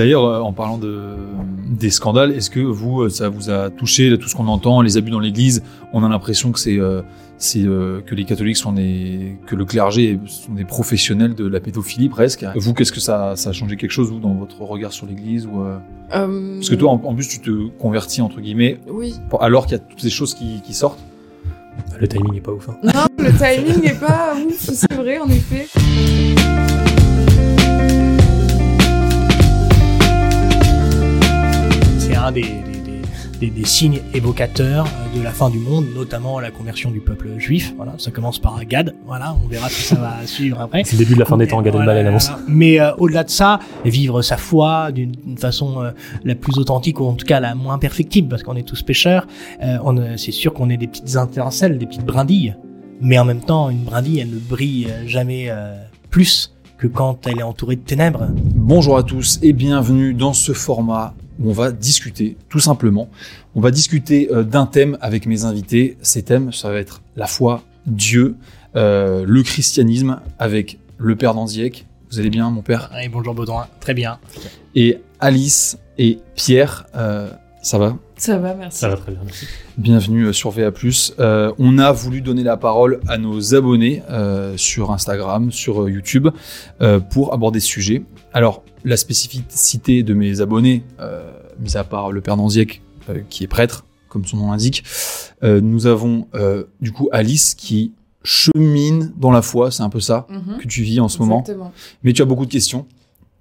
D'ailleurs, euh, en parlant de, des scandales, est-ce que vous, euh, ça vous a touché, tout ce qu'on entend, les abus dans l'église? On a l'impression que c'est euh, c'est euh, que les catholiques sont des, que le clergé sont des professionnels de la pédophilie presque. Vous, qu'est-ce que ça, ça a changé quelque chose vous dans votre regard sur l'Église ou euh, Parce que toi, en, en plus, tu te convertis entre guillemets Oui. pour- alors qu'il y a toutes ces choses qui, qui sortent. Le timing est pas ouf. hein. Non, le timing n'est pas ouf, c'est vrai, en effet. Un des, des- des- des- des signes évocateurs euh, de la fin du monde, notamment la conversion du peuple juif. Voilà, ça commence par Gad. Voilà, on verra si ça va suivre après. C'est le début de la fin des temps, Gad Voilà, Elmaleh l'annonce. Mais euh, au-delà de ça, vivre sa foi d'une façon euh, la plus authentique ou en tout cas la moins perfectible, parce qu'on est tous pécheurs. Euh, on, c'est sûr qu'on est des petites étincelles, des petites brindilles. Mais en même temps, une brindille, elle ne brille jamais euh, plus que quand elle est entourée de ténèbres. Bonjour à tous et bienvenue dans ce format où on va discuter, tout simplement. On va discuter euh, d'un thème avec mes invités. Ces thèmes, ça va être la foi, Dieu, euh, le christianisme avec le père d'Anziek. Vous allez bien, mon père? Et bonjour Baudouin, très bien. Et Alice et Pierre, euh, ça va? Ça va, merci. Ça va très bien, merci. Bienvenue sur VA+. Euh, on a voulu donner la parole à nos abonnés euh, sur Instagram, sur YouTube, euh, pour aborder ce sujet. Alors, la spécificité de mes abonnés, euh, mis à part le père Nanziek, euh, qui est prêtre, comme son nom l'indique, euh, nous avons euh, du coup Alice qui chemine dans la foi, c'est un peu ça Mhm. que tu vis en ce moment. Exactement. Mais tu as beaucoup de questions.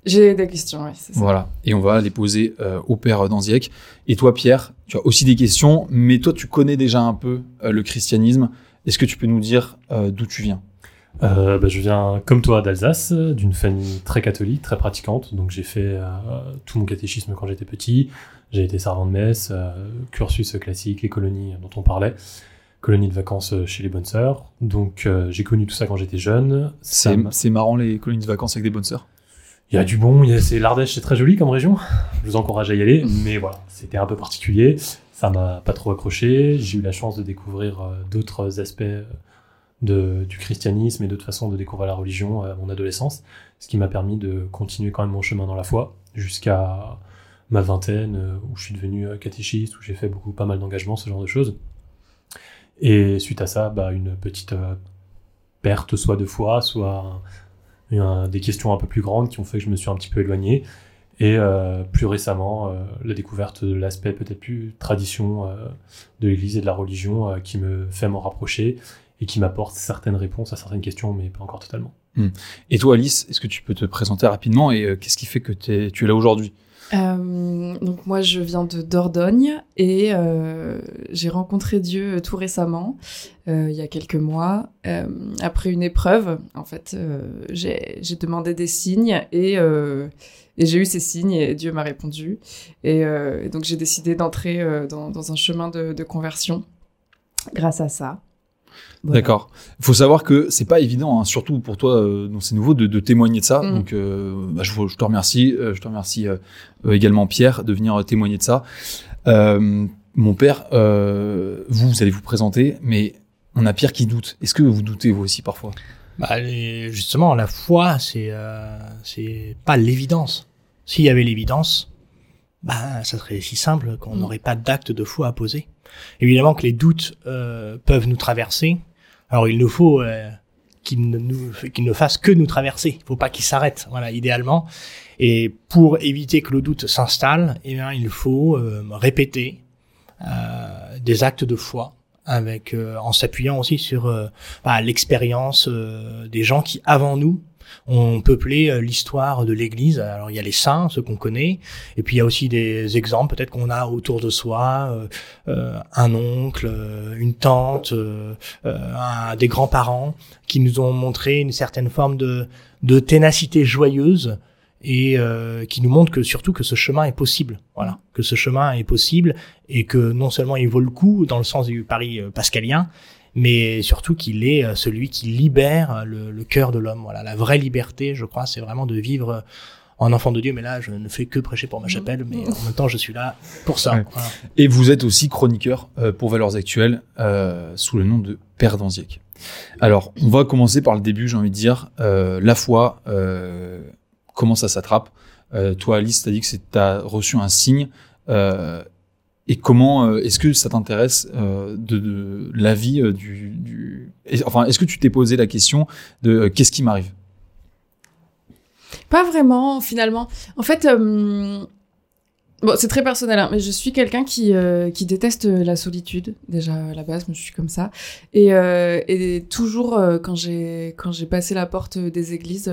J'ai des questions, oui, c'est ça. Voilà, et on va les poser euh, au père d'Anziek. Et toi, Pierre, tu as aussi des questions, mais toi, tu connais déjà un peu euh, le christianisme. Est-ce que tu peux nous dire euh, d'où tu viens? Euh, bah, je viens, comme toi, d'Alsace, d'une famille très catholique, très pratiquante. Donc j'ai fait euh, tout mon catéchisme quand j'étais petit. J'ai été servant de messe, euh, cursus classique, les colonies dont on parlait, colonies de vacances chez les bonnes sœurs. Donc euh, j'ai connu tout ça quand j'étais jeune. C'est m'a- c'est marrant les colonies de vacances avec des bonnes sœurs. Il y a du bon, il y a- c'est l'Ardèche, c'est très joli comme région. Je vous encourage à y aller, mais voilà, c'était un peu particulier. Ça m'a pas trop accroché. J'ai eu la chance de découvrir euh, d'autres aspects du christianisme et d'autres façons de découvrir la religion euh, à mon adolescence, ce qui m'a permis de continuer quand même mon chemin dans la foi jusqu'à ma vingtaine, euh, où je suis devenu euh, catéchiste, où j'ai fait beaucoup, pas mal d'engagements, ce genre de choses. Et suite à ça, bah, une petite perte, soit de foi, soit des questions un peu plus grandes qui ont fait que je me suis un petit peu éloigné. Et plus récemment, la découverte de l'aspect peut-être plus tradition de l'Église et de la religion qui me fait m'en rapprocher et qui m'apporte certaines réponses à certaines questions, mais pas encore totalement. Et toi, Alice, est-ce que tu peux te présenter rapidement et euh, qu'est-ce qui fait que tu es là aujourd'hui? Euh, donc moi, je viens de Dordogne et euh, j'ai rencontré Dieu tout récemment, euh, il y a quelques mois, euh, après une épreuve. En fait, euh, j'ai j'ai demandé des signes et, euh, et j'ai eu ces signes et Dieu m'a répondu. Et, euh, et donc j'ai décidé d'entrer euh, dans, dans un chemin de, de conversion grâce à ça. Voilà. D'accord. Il faut savoir que c'est pas évident, hein, surtout pour toi, euh, dont c'est nouveau, de, de témoigner de ça. Mm. Donc, euh, bah, je, te remercie. euh, je te remercie euh, également, Pierre, de venir euh, témoigner de ça. Euh, mon père, euh, vous, vous allez vous présenter, mais on a Pierre qui doute. Est-ce que vous doutez vous aussi parfois? Bah, les- justement, la foi, c'est euh, c'est pas l'évidence. S'il y avait l'évidence, bah, ça serait si simple qu'on Mm. n'aurait pas d'acte de foi à poser. Évidemment que les doutes euh, peuvent nous traverser. Alors, il nous faut euh, qu'ils ne, ne fassent que nous traverser. Il faut pas qu'ils s'arrêtent, voilà, idéalement. Et pour éviter que le doute s'installe, eh il faut euh, répéter des actes de foi avec en s'appuyant aussi sur bah, l'expérience des gens qui, avant nous, ont peuplé euh, l'histoire de l'Église. Alors il y a les saints, ceux qu'on connaît, et puis il y a aussi des exemples peut-être qu'on a autour de soi, euh, euh, un oncle, euh, une tante, euh, des grands-parents qui nous ont montré une certaine forme de, de ténacité joyeuse et euh, qui nous montrent que surtout que ce chemin est possible. Voilà, que ce chemin est possible et que non seulement il vaut le coup dans le sens du pari pascalien, mais surtout qu'il est euh, celui qui libère euh, le, le cœur de l'homme. Voilà, la vraie liberté, je crois, c'est vraiment de vivre euh, en enfant de Dieu. Mais là, je ne fais que prêcher pour ma chapelle, mais en même temps, je suis là pour ça. Ouais. Voilà. Et vous êtes aussi chroniqueur euh, pour Valeurs Actuelles euh, sous le nom de Père d'Anziek. Alors, on va commencer par le début, j'ai envie de dire. Euh, la foi, euh, comment ça s'attrape? Euh, toi, Alice, t'as dit que c'est t'as reçu un signe. Et comment euh, est-ce que ça t'intéresse euh, de, de la vie euh, du, enfin est-ce que tu t'es posé la question de qu'est-ce qui m'arrive? Pas vraiment, finalement. En fait, bon, c'est très personnel, hein, mais je suis quelqu'un qui, qui déteste la solitude. Déjà, à la base, moi, je suis comme ça. Et, toujours, quand j'ai quand j'ai passé la porte des églises,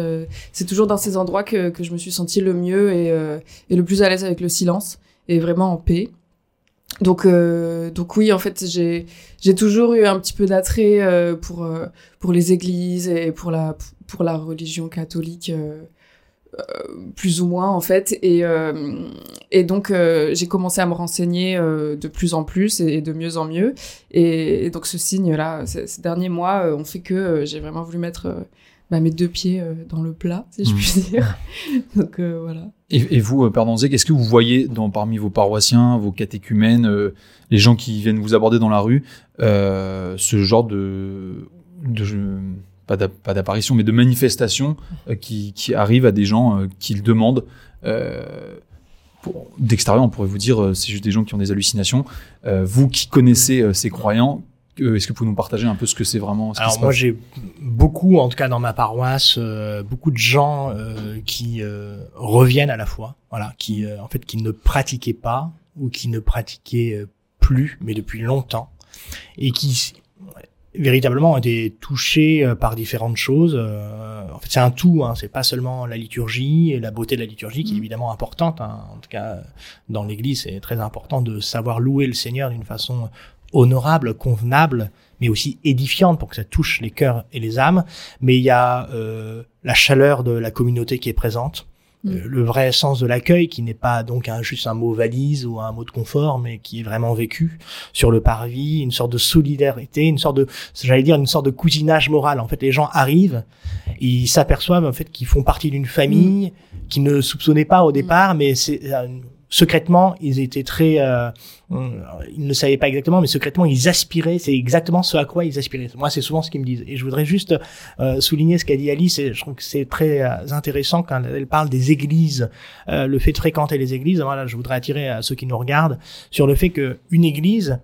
c'est toujours dans ces endroits que, que je me suis sentie le mieux et le plus à l'aise avec le silence et vraiment en paix. Donc, euh, donc oui, en fait, j'ai j'ai toujours eu un petit peu d'attrait euh, pour euh, pour les églises et pour la pour la religion catholique. euh, euh, plus ou moins en fait et euh, et donc euh, j'ai commencé à me renseigner euh, de plus en plus et, de mieux en mieux et, et donc ce signe là ces, derniers mois ont fait que j'ai vraiment voulu mettre bah, mes deux pieds dans le plat si je Mhm. puis dire donc euh, voilà et, et vous euh, Père Danzig, est-ce que vous voyez dans parmi vos paroissiens vos catéchumènes euh, les gens qui viennent vous aborder dans la rue euh, ce genre de, de pas d'a- pas d'apparition mais de manifestation euh, qui, qui arrivent à des gens euh, qui le demandent euh, d'extérieur, on pourrait vous dire, c'est juste des gens qui ont des hallucinations. Vous qui connaissez ces croyants, euh, est-ce que vous pouvez nous partager un peu ce que c'est vraiment ce Alors moi j'ai beaucoup, en tout cas dans ma paroisse, euh, beaucoup de gens euh, qui euh, reviennent à la foi, voilà, qui euh, en fait qui ne pratiquaient pas ou qui ne pratiquaient euh, plus, mais depuis longtemps, et qui véritablement ont été touchés par différentes choses. euh, en fait c'est un tout, hein, c'est pas seulement la liturgie et la beauté de la liturgie qui est Mm. évidemment importante. hein. en tout cas dans l'Église c'est très important de savoir louer le Seigneur d'une façon honorable, convenable, mais aussi édifiante pour que ça touche les cœurs et les âmes. Mais il y a euh, la chaleur de la communauté qui est présente, Mm. euh, le vrai sens de l'accueil qui n'est pas donc un, juste un mot valise ou un mot de confort, mais qui est vraiment vécu sur le parvis, une sorte de solidarité, une sorte de, j'allais dire, une sorte de cousinage moral. En fait, les gens arrivent, ils s'aperçoivent en fait qu'ils font partie d'une famille qu'ils ne soupçonnaient pas au départ, mais c'est euh, secrètement, ils étaient très, euh, euh, ils ne savaient pas exactement, mais secrètement, ils aspiraient. C'est exactement ce à quoi ils aspiraient. Moi, c'est souvent ce qu'ils me disent. Et je voudrais juste euh, souligner ce qu'a dit Alice. Et je trouve que c'est très euh, intéressant quand elle parle des églises, euh, le fait de fréquenter les églises. Voilà, je voudrais attirer à ceux qui nous regardent sur le fait que une église,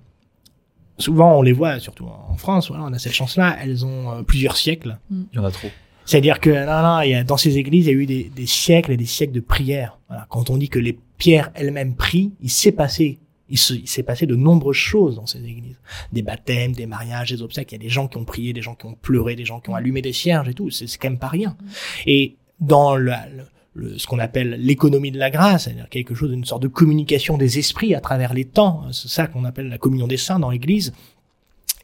souvent on les voit, surtout en France, voilà, on a cette chance-là. Elles ont euh, plusieurs siècles. Il y en a trop. C'est-à-dire que non, non, il y a, dans ces églises, il y a eu des, des siècles et des siècles de prières. Voilà. Quand on dit que les pierres elles-mêmes prient, il s'est passé, il se- il s'est passé de nombreuses choses dans ces églises. Des baptêmes, des mariages, des obsèques. Il y a des gens qui ont prié, des gens qui ont pleuré, des gens qui ont allumé des cierges et tout. C'est quand même pas rien. Et dans le, le- ce qu'on appelle l'économie de la grâce, c'est-à-dire quelque chose d'une sorte de communication des esprits à travers les temps, c'est ça qu'on appelle la communion des saints dans l'Église,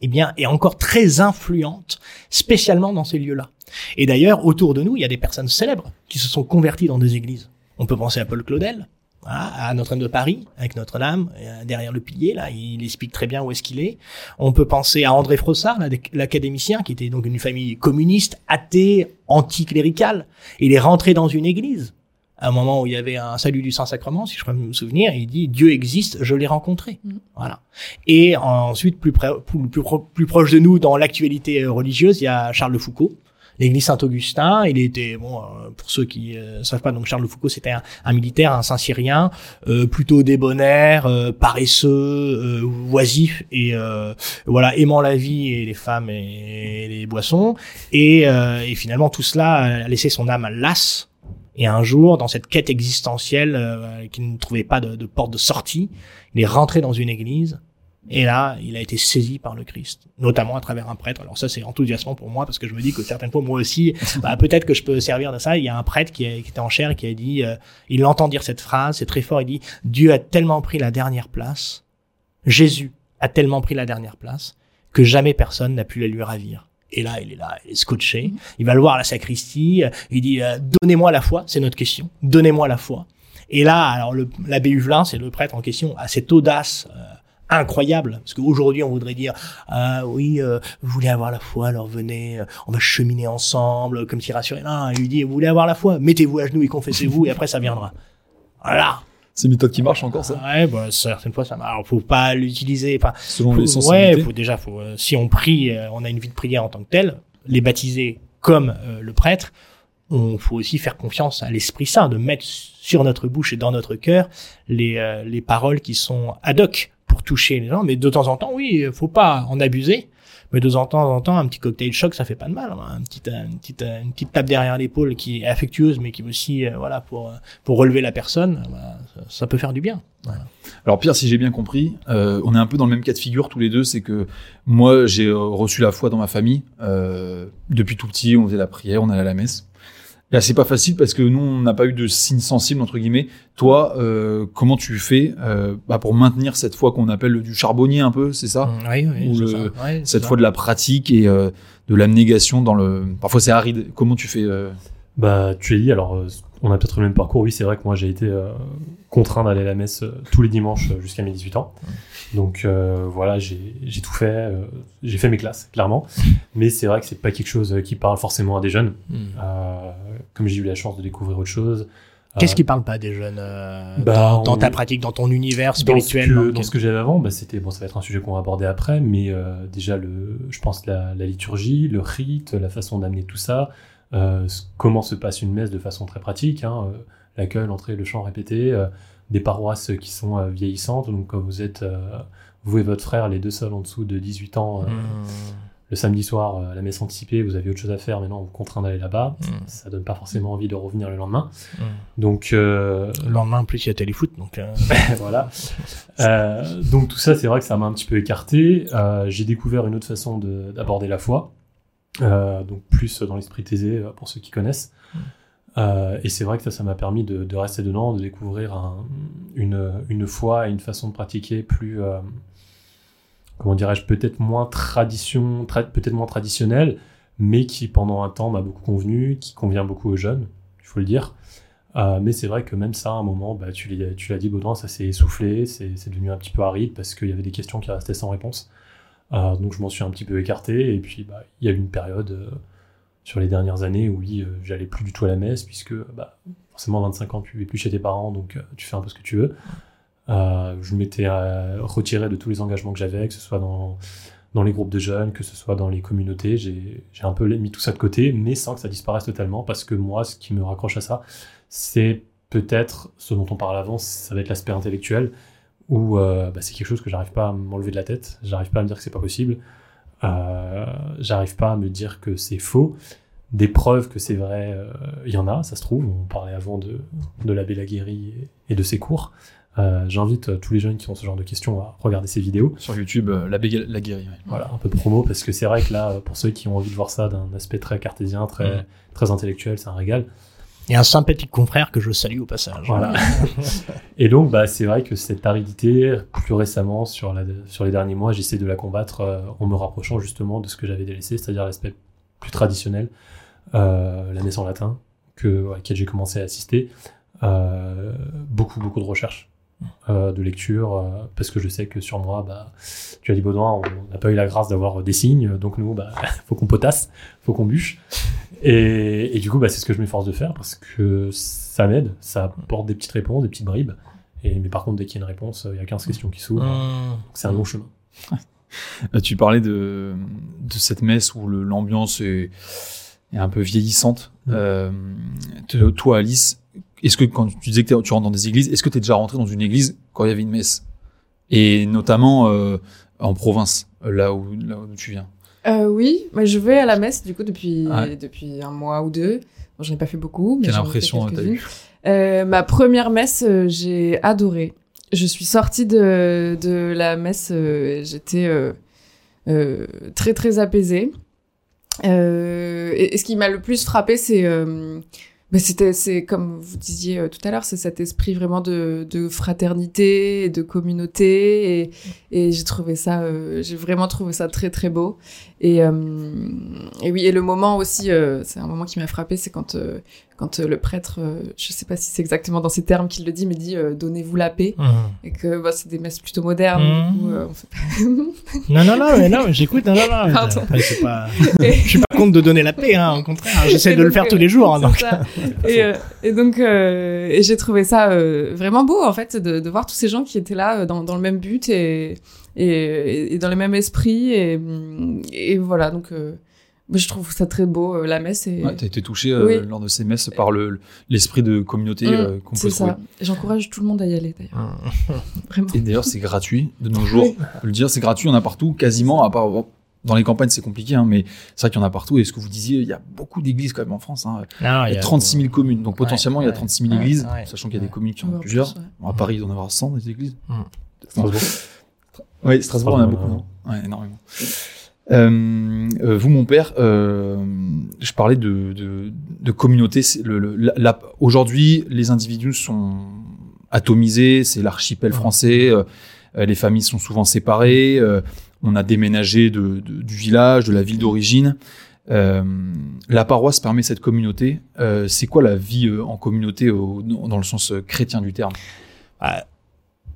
eh bien, est encore très influente, spécialement dans ces lieux-là. Et d'ailleurs, autour de nous, il y a des personnes célèbres qui se sont converties dans des églises. On peut penser à Paul Claudel, à Notre-Dame de Paris, avec Notre-Dame, derrière le pilier, là, il explique très bien où est-ce qu'il est. On peut penser à André Frossard, l'académicien, qui était donc une famille communiste, athée, anticléricale. Il est rentré dans une église, à un moment où il y avait un salut du Saint-Sacrement, si je peux me souvenir, il dit, Dieu existe, je l'ai rencontré. Mhm. Voilà. Et ensuite, plus, près- plus, plus, pro- plus proche de nous, dans l'actualité religieuse, il y a Charles de Foucault, l'église Saint-Augustin. Il était, bon, euh, pour ceux qui euh, savent pas, donc Charles de Foucault, c'était un, un militaire, un Saint-Cyrien, euh, plutôt débonnaire, paresseux, oisif et voilà, aimant la vie et les femmes et les boissons. Et, et finalement, tout cela a laissé son âme lasse. Et un jour, dans cette quête existentielle, euh, qu'il ne trouvait pas de, de porte de sortie, il est rentré dans une église. Et là, il a été saisi par le Christ, notamment à travers un prêtre. Alors ça, c'est enthousiasmant pour moi parce que je me dis que certaines fois, moi aussi, bah, peut-être que je peux servir de ça. Il y a un prêtre qui, est- qui était en chair et qui a dit, euh, il entend dire cette phrase, c'est très fort. Il dit, Dieu a tellement pris la dernière place, Jésus a tellement pris la dernière place que jamais personne n'a pu la lui ravir. Et là, il est là, il est scotché. Il va le voir à la sacristie. euh, Il dit, euh, donnez-moi la foi, c'est notre question. Donnez-moi la foi. Et là, alors l'abbé Huvelin, c'est le prêtre en question, a cette audace euh, incroyable, parce qu'aujourd'hui on voudrait dire, ah oui, euh, vous voulez avoir la foi, alors venez, euh, on va cheminer ensemble, comme si rassuré. Non, il lui dit, vous voulez avoir la foi, mettez-vous à genoux et confessez-vous, et après ça viendra. Voilà. C'est une méthode qui marche encore, ça? Ouais, bah, certaines fois ça marche. Alors, faut pas l'utiliser. Enfin, Selon faut- les sensibilités ouais, faut déjà, faut, euh, si on prie, euh, on a une vie de prière en tant que telle, les baptiser comme euh, le prêtre, on faut aussi faire confiance à l'Esprit Saint, de mettre sur notre bouche et dans notre cœur les, euh, les paroles qui sont ad hoc pour toucher les gens. Mais de temps en temps, oui, faut pas en abuser. Mais de temps en temps, un petit cocktail choc, ça fait pas de mal. hein. Une petite, une petite tape derrière l'épaule qui est affectueuse, mais qui aussi, euh, voilà, pour pour relever la personne, bah, ça, ça peut faire du bien. Voilà. Alors Pierre, si j'ai bien compris, euh, on est un peu dans le même cas de figure tous les deux, c'est que moi j'ai euh, reçu la foi dans ma famille. Euh, depuis tout petit, on faisait la prière, on allait à la messe. Là, c'est pas facile parce que nous, on n'a pas eu de signe sensible entre guillemets. Toi, euh, comment tu fais euh, bah, pour maintenir cette foi qu'on appelle du charbonnier un peu, c'est ça? Oui, oui, Ou le- ça. Cette ça. foi de la pratique et euh, de l'abnégation dans le. Parfois c'est aride. Comment tu fais euh, Bah, tu es dit, alors euh, on a peut-être le même parcours. Oui, c'est vrai que moi j'ai été euh, contraint d'aller à la messe euh, tous les dimanches euh, jusqu'à mes 18 ans. Donc euh, voilà, j'ai j'ai tout fait. euh, j'ai fait mes classes, clairement. Mais c'est vrai que c'est pas quelque chose euh, qui parle forcément à des jeunes. Hmm. Euh, comme j'ai eu la chance de découvrir autre chose. Qu'est-ce qui parle pas des jeunes euh, bah, dans, dans on- ta pratique, dans ton univers dans ce spirituel que, dans ce que j'avais avant, bah, c'était bon, ça va être un sujet qu'on va aborder après, mais euh, déjà le, je pense la, la liturgie, le rite, la façon d'amener tout ça, euh, comment se passe une messe de façon très pratique, hein, euh, l'accueil, l'entrée, le chant répété, euh, des paroisses qui sont euh, vieillissantes, donc quand vous êtes euh, vous et votre frère, les deux seuls en dessous de 18 ans, euh, Hmm. le samedi soir euh, à la messe anticipée, vous avez autre chose à faire, maintenant on vous contraint d'aller là-bas, Mm. ça donne pas forcément envie de revenir le lendemain, Hmm. donc euh, Le lendemain, en plus, il y a téléfoot, donc. euh, voilà. Euh, donc tout ça, c'est vrai que ça m'a un petit peu écarté. Euh, j'ai découvert une autre façon de- d'aborder la foi, euh, donc plus dans l'esprit taisé pour ceux qui connaissent. Euh, et c'est vrai que ça, ça m'a permis de, de rester dedans, de découvrir un- une, foi et une façon de pratiquer plus, euh, comment dirais-je, peut-être moins tradition, tra- peut-être moins traditionnelle, mais qui pendant un temps m'a beaucoup convenu, qui convient beaucoup aux jeunes, il faut le dire. Euh, mais c'est vrai que même ça, à un moment, bah, tu l'as dit, Baudouin, ça s'est essoufflé, c'est devenu un petit peu aride parce qu'il y avait des questions qui restaient sans réponse. Donc je m'en suis un petit peu écarté. Et puis, bah, il y a eu une période sur les dernières années où oui, euh, j'allais plus du tout à la messe puisque bah, forcément, 25 ans, tu vis plus chez tes parents, donc euh, tu fais un peu ce que tu veux. Euh, je m'étais retiré de tous les engagements que j'avais, que ce soit dans, dans les groupes de jeunes, que ce soit dans les communautés. J'ai un peu mis tout ça de côté, mais sans que ça disparaisse totalement parce que moi, ce qui me raccroche à ça, c'est peut-être ce dont on parle avant, ça va être l'aspect intellectuel, où bah, c'est quelque chose que j'arrive pas à m'enlever de la tête, j'arrive pas à me dire que c'est pas possible, j'arrive pas à me dire que c'est faux. Des preuves que c'est vrai, euh, il y en a, ça se trouve. On parlait avant de, de l'abbé Laguérie et, et de ses cours. Euh, J'invite euh, tous les jeunes qui ont ce genre de questions à regarder ces vidéos. sur YouTube euh, la, la guérie ouais. Voilà, un peu de promo, parce que c'est vrai que là, pour ceux qui ont envie de voir ça d'un aspect très cartésien, très, très intellectuel, c'est un régal. A un sympathique confrère que je salue au passage. Voilà. Et donc, bah, c'est vrai que cette aridité, plus récemment, sur, la, sur les derniers mois, j'essaie de la combattre euh, en me rapprochant justement de ce que j'avais délaissé, c'est-à-dire l'aspect plus traditionnel, euh, la messe en latin, que, à laquelle j'ai commencé à assister. Euh, beaucoup, beaucoup de recherches, euh, de lecture, euh, parce que je sais que sur moi, bah, tu as dit Baudouin, on n'a pas eu la grâce d'avoir des signes, donc nous, bah, faut qu'on potasse, faut qu'on bûche. Et, et du coup, bah, c'est ce que je m'efforce de faire parce que ça m'aide, ça apporte des petites réponses, des petites bribes. Et, mais par contre, dès qu'il y a une réponse, il y a 15 questions qui s'ouvrent. Donc c'est un long chemin. Euh, Tu parlais de, de cette messe où l'ambiance est, est un peu vieillissante. Mm. Euh, te- toi, Alice, est-ce que quand tu disais que tu rentres dans des églises, est-ce que tu es déjà rentré dans une église quand il y avait une messe? Et notamment euh, en province, là où, là où tu viens. Euh, oui, mais je vais à la messe du coup depuis, Ouais. depuis un mois ou deux. Bon, j'en ai pas fait beaucoup, mais Quelle impression t'as eu Euh, ma première messe, euh, j'ai adoré. Je suis sortie de, de la messe, euh, j'étais euh, euh, très très apaisée. Euh, et, et ce qui m'a le plus frappé, c'est bah, c'était c'est comme vous disiez euh, tout à l'heure, c'est cet esprit vraiment de, de fraternité, et de communauté, et, et j'ai trouvé ça, euh, j'ai vraiment trouvé ça très très beau. Et, euh, et oui, et le moment aussi, euh, c'est un moment qui m'a frappé, c'est quand euh, quand euh, le prêtre, euh, je sais pas si c'est exactement dans ces termes qu'il le dit, mais dit euh, donnez-vous la paix Hmm. et que bah, c'est des messes plutôt modernes. Mhm. Du coup, euh, on fait pas- Non, non, non, mais non, j'écoute, non, non, non. Pardon. Après, c'est pas... Et- Je suis pas contre de donner la paix, hein, au contraire. J'essaie de le faire tous les jours, hein, donc. et, euh, et donc, euh, et j'ai trouvé ça euh, vraiment beau, en fait, de, de voir tous ces gens qui étaient là euh, dans, dans le même but et, et, et dans le même esprit. Et, et voilà, donc, euh, je trouve ça très beau, euh, la messe. Et... Ouais, t'as été touché euh, Oui. lors de ces messes par le l'esprit de communauté Mm, euh, qu'on peut ça. J'encourage tout le monde à y aller, d'ailleurs. Vraiment. Et d'ailleurs, c'est gratuit de nos jours. On peut le dire, c'est gratuit, on en a partout, quasiment, à part dans les campagnes, c'est compliqué, hein, mais c'est vrai qu'il y en a partout. Et ce que vous disiez, il y a beaucoup d'églises quand même en France. Hein. Non, Il y a 36 000 communes, donc Ouais, potentiellement il y a ouais, 36 000 ouais, églises, ouais. sachant qu'il y a des communes qui en ont plusieurs. plus, ouais. Bon, à Paris, il doit en avoir 100 des églises. Mm. Strasbourg. Oui, Strasbourg, on en a beaucoup. Ouais, énormément. Euh, euh, vous, mon père, euh, je parlais de, de, de communauté. Le, le- Aujourd'hui, les individus sont atomisés, c'est l'archipel français, euh, euh, les familles sont souvent séparées, euh, on a déménagé de, de- du village, de la ville d'origine. Euh, la paroisse permet cette communauté. Euh, c'est quoi la vie euh, en communauté au- dans le sens chrétien du terme? Ah,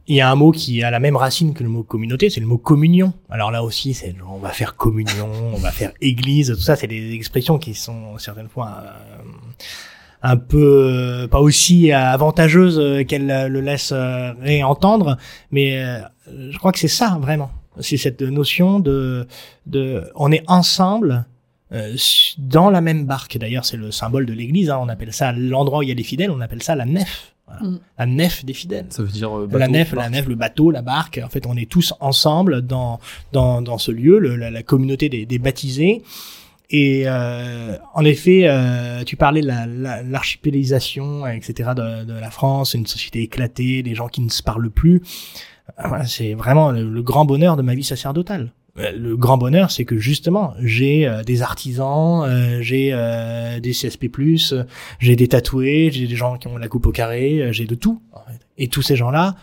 Il y a un mot qui a la même racine que le mot communauté, c'est le mot communion. Alors là aussi, c'est on va faire communion, on va faire église, tout ça, c'est des expressions qui sont certaines fois euh, un peu euh, pas aussi avantageuses euh, qu'elles le laissent réentendre, mais je crois que c'est ça vraiment. C'est cette notion de de on est ensemble dans la même barque. D'ailleurs, c'est le symbole de l'Église. hein. On appelle ça l'endroit où il y a les fidèles. On appelle ça la nef. Voilà. Mm. La nef des fidèles Ça veut dire euh, la bateau, nef, la nef, le bateau, la barque. En fait, on est tous ensemble dans dans, dans ce lieu, le- la, la communauté des, des baptisés. Et euh, en effet, euh, tu parlais de la- la- l'archipélisation, etc. De, de la France, une société éclatée, des gens qui ne se parlent plus. Voilà, c'est vraiment le, le grand bonheur de ma vie sacerdotale. Euh, Le grand bonheur, c'est que justement, j'ai euh, des artisans, euh, j'ai euh, des CSP+, j'ai des tatoués, j'ai des gens qui ont la coupe au carré, euh, j'ai de tout. Et tous ces gens-là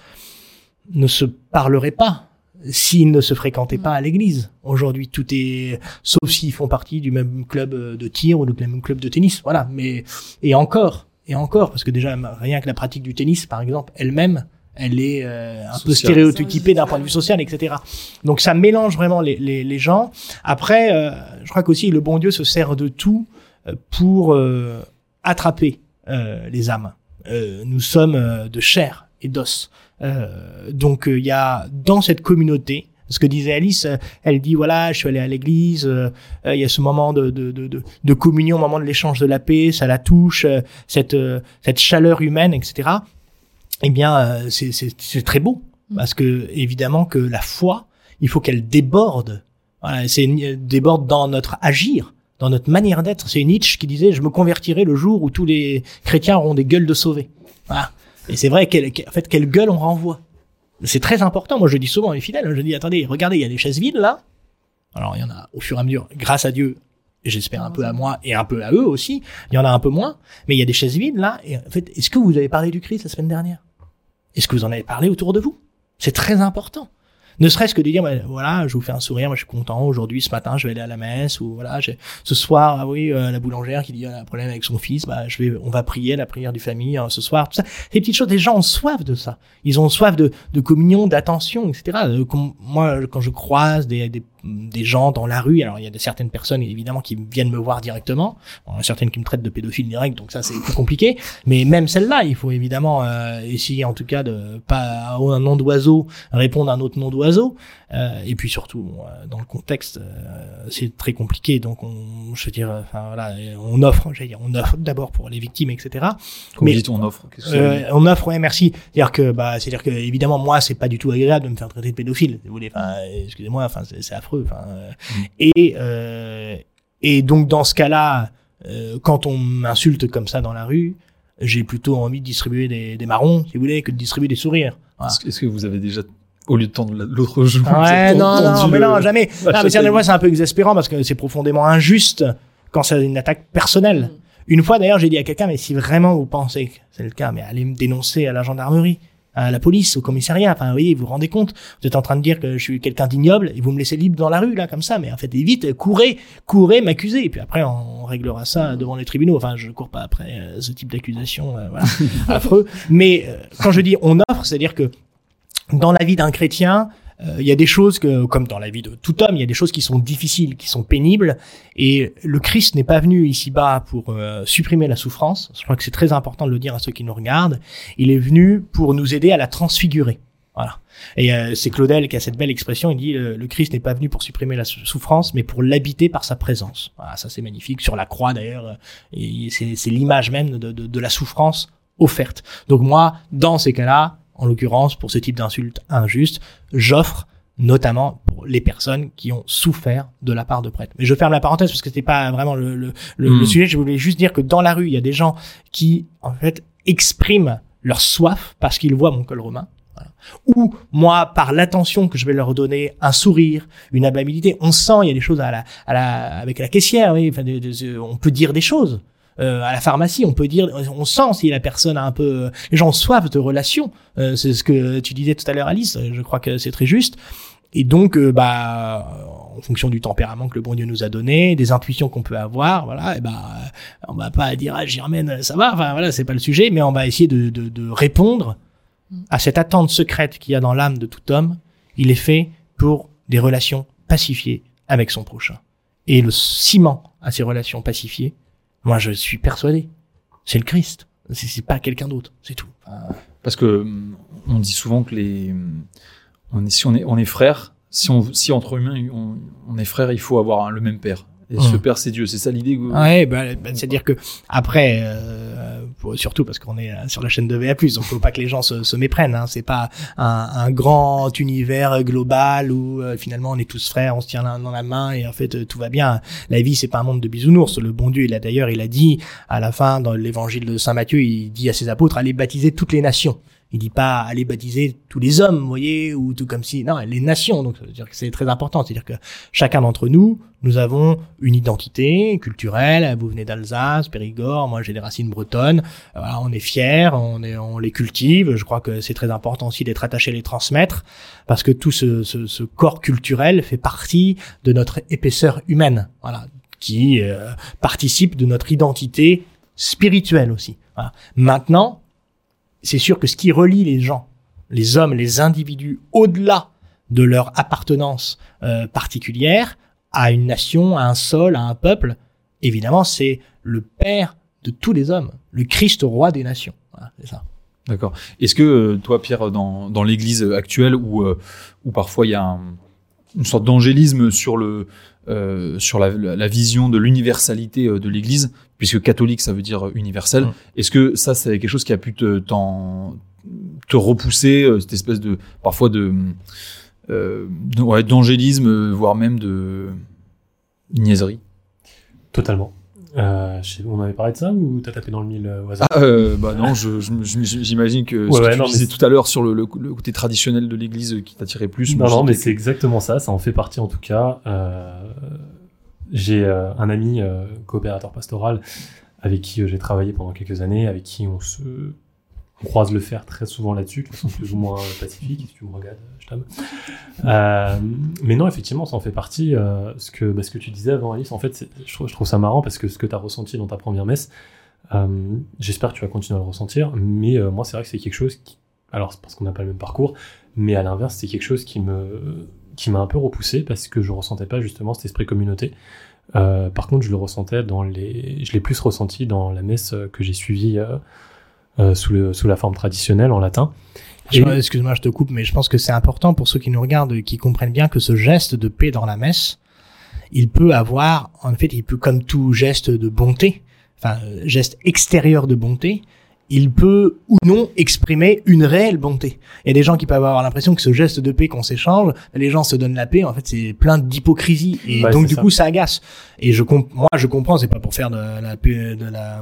ne se parleraient pas s'ils ne se fréquentaient pas à l'église. Aujourd'hui, tout est, sauf s'ils font partie du même club euh, de tir ou du même club de tennis. Voilà. Mais, et encore, et encore, parce que déjà, rien que la pratique du tennis, par exemple, elle-même, elle est euh, un peu stéréotypée d'un point de vue social, etc. Donc ça mélange vraiment les, les, les gens. Après, euh, je crois qu'aussi le bon Dieu se sert de tout euh, pour euh, attraper euh, les âmes. Euh, nous sommes euh, de chair et d'os. Euh, donc il y a dans cette communauté, ce que disait Alice, elle dit voilà, je suis allée à l'église, euh, il y a ce moment de, de, de, de, de communion, moment de l'échange de la paix, ça la touche, euh, cette, euh, cette chaleur humaine, etc. Eh bien, euh, c'est- très beau Mm. parce que évidemment que la foi, il faut qu'elle déborde. Voilà, c'est une- déborde dans notre agir, dans notre manière d'être. C'est Nietzsche qui disait je me convertirai le jour où tous les chrétiens auront des gueules de sauvés. Voilà. Et c'est vrai qu'elle, qu'en fait, quelle gueule on renvoie. C'est très important. Moi, je dis souvent aux fidèles, je dis attendez, regardez, il y a des chaises vides là. Alors, il y en a au fur et à mesure, grâce à Dieu, et j'espère un peu à moi et un peu à eux aussi. Il y en a un peu moins, mais il y a des chaises vides là. Et en fait, est-ce que vous avez parlé du Christ la semaine dernière? Est-ce que vous en avez parlé autour de vous? C'est très important. Ne serait-ce que de dire, bah, voilà, je vous fais un sourire, moi je suis content, aujourd'hui, ce matin, je vais aller à la messe, ou voilà, ce soir, ah oui, euh, la boulangère qui dit, elle a un problème avec son fils, bah, je vais, on va prier la prière du famille hein, ce soir, tout ça. Ces petites choses, les gens ont soif de ça. Ils ont soif de, de communion, d'attention, etc. Euh, moi, quand je croise des, des, des gens dans la rue, alors il y a de certaines personnes, évidemment, qui viennent me voir directement, Bon, certaines qui me traitent de pédophile direct, donc ça, c'est plus compliqué. Mais même celle-là, il faut évidemment euh, essayer, en tout cas, de pas à un nom d'oiseau répondre à un autre nom d'oiseau. Euh, et puis surtout, euh, dans le contexte, euh, c'est très compliqué. Donc, on, je veux dire, enfin voilà, on offre, j'allais dire, on offre d'abord pour les victimes, etc. Comme Mais- on offre. Euh, on offre, ouais, merci. C'est-à-dire que, bah, c'est-à-dire que, évidemment, moi, c'est pas du tout agréable de me faire traiter de pédophile. si Vous voulez, enfin, excusez-moi, enfin, c'est affreux. Enfin, Mm. et euh, et donc dans ce cas-là, quand on m'insulte comme ça dans la rue, j'ai plutôt envie de distribuer des, des marrons, si vous voulez, que de distribuer des sourires. Voilà. Est-ce que vous avez déjà, au lieu de tendre la- l'autre joue, Ouais, non, non, mais non, jamais. Non, mais c'est un peu exaspérant parce que c'est profondément injuste quand c'est une attaque personnelle. Mm. Une fois, d'ailleurs, j'ai dit à quelqu'un, mais si vraiment vous pensez que c'est le cas, mais allez me dénoncer à la gendarmerie, à la police, au commissariat. Enfin, vous voyez, vous vous rendez compte, vous êtes en train de dire que je suis quelqu'un d'ignoble et vous me laissez libre dans la rue, là, comme ça. Mais en fait, vite, courez, courez m'accuser. Et puis après, on réglera ça devant les tribunaux. Enfin, je cours pas après euh, ce type d'accusation, euh, voilà, affreux. Mais euh, quand je dis on offre, c'est-à-dire que dans la vie d'un chrétien, euh, il y a des choses que, comme dans la vie de tout homme, il y a des choses qui sont difficiles, qui sont pénibles, et le Christ n'est pas venu ici-bas pour euh, supprimer la souffrance. Je crois que c'est très important de le dire à ceux qui nous regardent. Il est venu pour nous aider à la transfigurer. Voilà. Et euh, c'est Claudel qui a cette belle expression. Il dit le, le Christ n'est pas venu pour supprimer la sou- souffrance, mais pour l'habiter par sa présence. Voilà, ça c'est magnifique. Sur la croix d'ailleurs, euh, c'est l'image même de, de, de la souffrance offerte. Donc moi, dans ces cas-là, en l'occurrence pour ce type d'insulte injuste, j'offre notamment pour les personnes qui ont souffert de la part de prêtres. Mais je ferme la parenthèse parce que c'était pas vraiment le, le, le, Mm. le sujet. Je voulais juste dire que dans la rue, il y a des gens qui, en fait, expriment leur soif parce qu'ils voient mon col romain. Voilà. Ou moi, par l'attention que je vais leur donner, un sourire, une amabilité, on sent, il y a des choses à la, à la, avec la caissière, oui, enfin, de- de- on peut dire des choses. Euh, à la pharmacie, on peut dire, on sent si la personne a un peu, les gens soif de relations. Euh, c'est ce que tu disais tout à l'heure, Alice. Je crois que c'est très juste. Et donc, euh, bah, en fonction du tempérament que le bon Dieu nous a donné, des intuitions qu'on peut avoir, voilà, et bah, on va pas dire ah Germaine, ça va, enfin voilà, c'est pas le sujet, mais on va essayer de, de répondre à cette attente secrète qu'il y a dans l'âme de tout homme. Il est fait pour des relations pacifiées avec son prochain. Et le ciment à ces relations pacifiées, moi je suis persuadé, c'est le Christ. C'est pas quelqu'un d'autre, c'est tout. Enfin, Parce que hum, on dit souvent que les, hum, on est, si on est, on est frères, si on, si entre humains on, on est frères, il faut avoir le même père. Et ce père, c'est Dieu. C'est ça l'idée. que- Ouais, bah, bah, c'est-à-dire que après, euh, surtout parce qu'on est euh, sur la chaîne de VA+, donc faut pas que les gens se, se méprennent. Hein, c'est pas un, un grand univers global où euh, finalement on est tous frères, on se tient l'un dans la main et en fait euh, tout va bien. La vie c'est pas un monde de bisounours. Le bon Dieu, il a d'ailleurs, il a dit à la fin dans l'évangile de Saint Matthieu, il dit à ses apôtres allez baptiser toutes les nations. Il dit pas allez baptiser tous les hommes, vous voyez, ou tout comme si non, les nations. Donc ça veut dire que c'est très important, c'est-à-dire que chacun d'entre nous, nous avons une identité culturelle. Vous venez d'Alsace, Périgord, moi j'ai des racines bretonnes. Euh, Voilà, on est fiers, on, est, on les cultive. Je crois que c'est très important aussi d'être attaché à les transmettre, parce que tout ce, ce, ce corps culturel fait partie de notre épaisseur humaine, voilà, qui euh, participe de notre identité spirituelle aussi. Voilà. Maintenant, c'est sûr que ce qui relie les gens, les hommes, les individus, au-delà de leur appartenance euh, particulière à une nation, à un sol, à un peuple, évidemment, c'est le Père de tous les hommes, le Christ roi des nations. Voilà, c'est ça. D'accord. Est-ce que euh, toi, Pierre, dans, dans l'Église actuelle, où, euh, où parfois il y a un- une sorte d'angélisme sur le euh, sur la, vision de l'universalité euh, de l'Église, puisque catholique ça veut dire euh, universel. Est-ce que ça c'est quelque chose qui a pu te repousser cette espèce de parfois de euh, d'angélisme, voire même de niaiserie? Totalement. Euh, on avait parlé de ça ou t'as tapé dans le mille au hasard? Ah, euh, bah non, j'imagine que Ouais, ce que ouais, tu non, mais disais c'est- tout à l'heure sur le, le- le côté traditionnel de l'Église qui t'attirait plus. Non, non, mais c'est exactement ça. Ça en fait partie en tout cas. Euh, j'ai euh, un ami euh, coopérateur pastoral avec qui euh, j'ai travaillé pendant quelques années, avec qui on se croise le fer très souvent là-dessus, de façon plus ou moins euh, pacifique. Si tu me regardes, je t'aime. Mais non, effectivement, ça en fait partie. Ce que bah, ce que tu disais avant, Alice, en fait, je trouve, je trouve ça marrant parce que ce que tu as ressenti dans ta première messe, j'espère que tu vas continuer à le ressentir. Mais moi, c'est vrai que c'est quelque chose qui, alors c'est parce qu'on n'a pas le même parcours, mais à l'inverse, c'est quelque chose qui me qui m'a un peu repoussé parce que je ressentais pas justement cet esprit communauté. Euh, par contre, je le ressentais dans les, je l'ai plus ressenti dans la messe que j'ai suivie euh, euh, sous, le, sous la forme traditionnelle en latin. Et- Excuse-moi, je te coupe, mais je pense que c'est important pour ceux qui nous regardent, qui comprennent bien que ce geste de paix dans la messe, il peut avoir, en fait, il peut, comme tout geste de bonté, enfin, geste extérieur de bonté, il peut ou non exprimer une réelle bonté. Il y a des gens qui peuvent avoir l'impression que ce geste de paix qu'on s'échange, les gens se donnent la paix, en fait, c'est plein d'hypocrisie. Et Ouais, donc, du ça. coup, ça agace. Et je comp moi, je comprends, c'est pas pour faire de la paix, de la,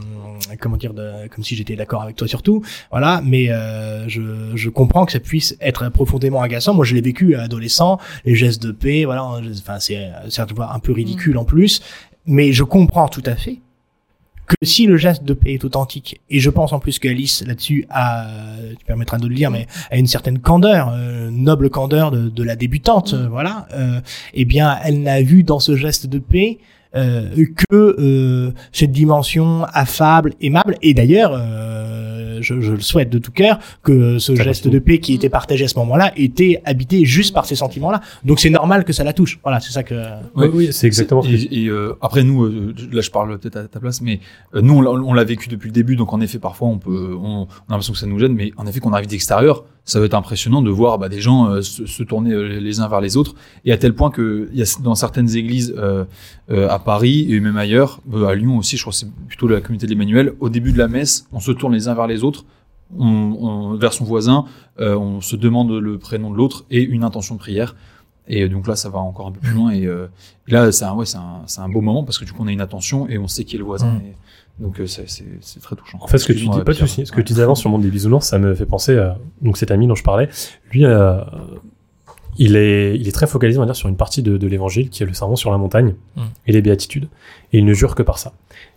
comment dire, de, comme si j'étais d'accord avec toi surtout. Voilà, mais euh, je, je comprends que ça puisse être profondément agaçant. Moi, je l'ai vécu à adolescent, les gestes de paix, voilà, enfin, c'est certes un peu ridicule en plus, mais je comprends tout à fait que si le geste de paix est authentique, et je pense en plus qu'Alice là-dessus a, tu permettras de le dire, mais a une certaine candeur, euh, noble candeur de, de la débutante, euh, voilà, euh, eh bien, elle n'a vu dans ce geste de paix euh, que euh, cette dimension affable, aimable, et d'ailleurs, euh, je, je le souhaite de tout cœur, que ce Ça geste de paix qui était partagé à ce moment-là était habité juste par ces sentiments-là. Donc c'est normal que ça la touche. Voilà, c'est ça que. Oui, oui, c'est exactement Et, et, euh, après nous, euh, là je parle peut-être à ta place, mais euh, nous on l'a- on l'a vécu depuis le début, donc en effet parfois on peut, on, on a l'impression que ça nous gêne, mais en effet qu'on arrive d'extérieur, ça va être impressionnant de voir bah, des gens euh, se, se tourner euh, les uns vers les autres, et à tel point que y a dans certaines églises euh, euh, à Paris et même ailleurs, euh, à Lyon aussi, je crois que c'est plutôt la communauté de l'Emmanuel, au début de la messe, on se tourne les uns vers les autres, on, on- vers son voisin, euh, on se demande le prénom de l'autre et une intention de prière. Et donc là, ça va encore un peu plus loin. Et, euh, et là, c'est un, ouais, un, un beau moment parce que du coup, on a une attention et on sait qui est le voisin. Mm. Et donc, euh, c'est, c'est, c'est très touchant. En fait, ce que tu dis, pas de Pierre. souci. Ce que tu disais avant sur le monde des bisounours, ça me fait penser à donc cet ami dont je parlais. Lui, euh, il est, il est très focalisé, on va dire, sur une partie de, de l'évangile qui est le sermon sur la montagne Mm. et les béatitudes. Et il ne jure que par ça.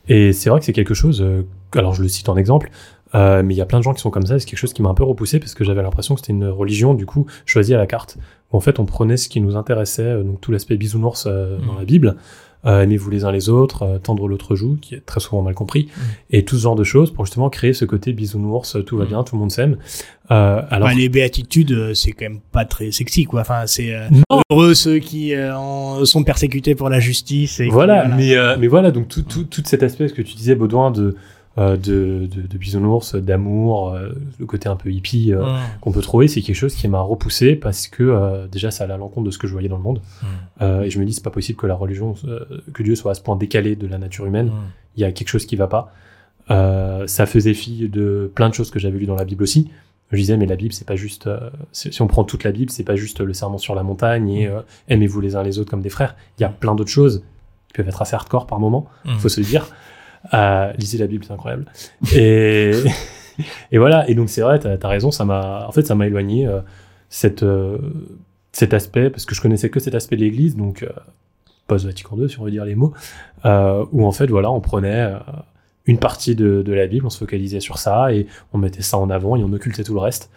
Et c'est vrai que c'est quelque chose. euh, alors, je le cite en exemple. euh, mais il y a plein de gens qui sont comme ça, et c'est quelque chose qui m'a un peu repoussé parce que j'avais l'impression que c'était une religion du coup choisie à la carte. Où en fait on prenait ce qui nous intéressait, euh, donc tout l'aspect bisounours euh, dans Mm. la Bible, euh, aimez-vous les uns les autres, euh, tendre l'autre joue, qui est très souvent mal compris, Mm. et tout ce genre de choses pour justement créer ce côté bisounours, euh, tout va Mm. bien, tout le monde s'aime. Euh, alors Enfin, les béatitudes, euh, c'est quand même pas très sexy, quoi. Enfin, c'est euh, heureux ceux qui euh, en- sont persécutés pour la justice. Et qui- voilà, mais euh, mais voilà, donc tout, tout, tout cet aspect ce que tu disais, Baudouin, de de, de, de bisounours, d'amour, euh, le côté un peu hippie euh, qu'on peut trouver, c'est quelque chose qui m'a repoussé parce que euh, déjà ça allait à l'encontre de ce que je voyais dans le monde. Euh, et je me dis c'est pas possible que la religion, euh, que Dieu soit à ce point décalé de la nature humaine. Il y a quelque chose qui va pas. Euh, ça faisait fi de plein de choses que j'avais lues dans la Bible aussi. Je disais mais la Bible c'est pas juste euh, si on prend toute la Bible c'est pas juste le serment sur la montagne et euh, aimez-vous les uns les autres comme des frères. Il y a plein d'autres choses qui peuvent être assez hardcore par moment Mm. faut se le dire. Euh, lisez la Bible, c'est incroyable. Et, voilà. Et donc c'est vrai, t'as as raison. Ça m'a, en fait, ça m'a éloigné euh, euh, cet aspect parce que je connaissais que cet aspect de l'Église, donc euh, post Vatican II, si on veut dire les mots, où en fait, voilà, on prenait une partie de, la Bible, on se focalisait sur ça et on mettait ça en avant et on occultait tout le reste.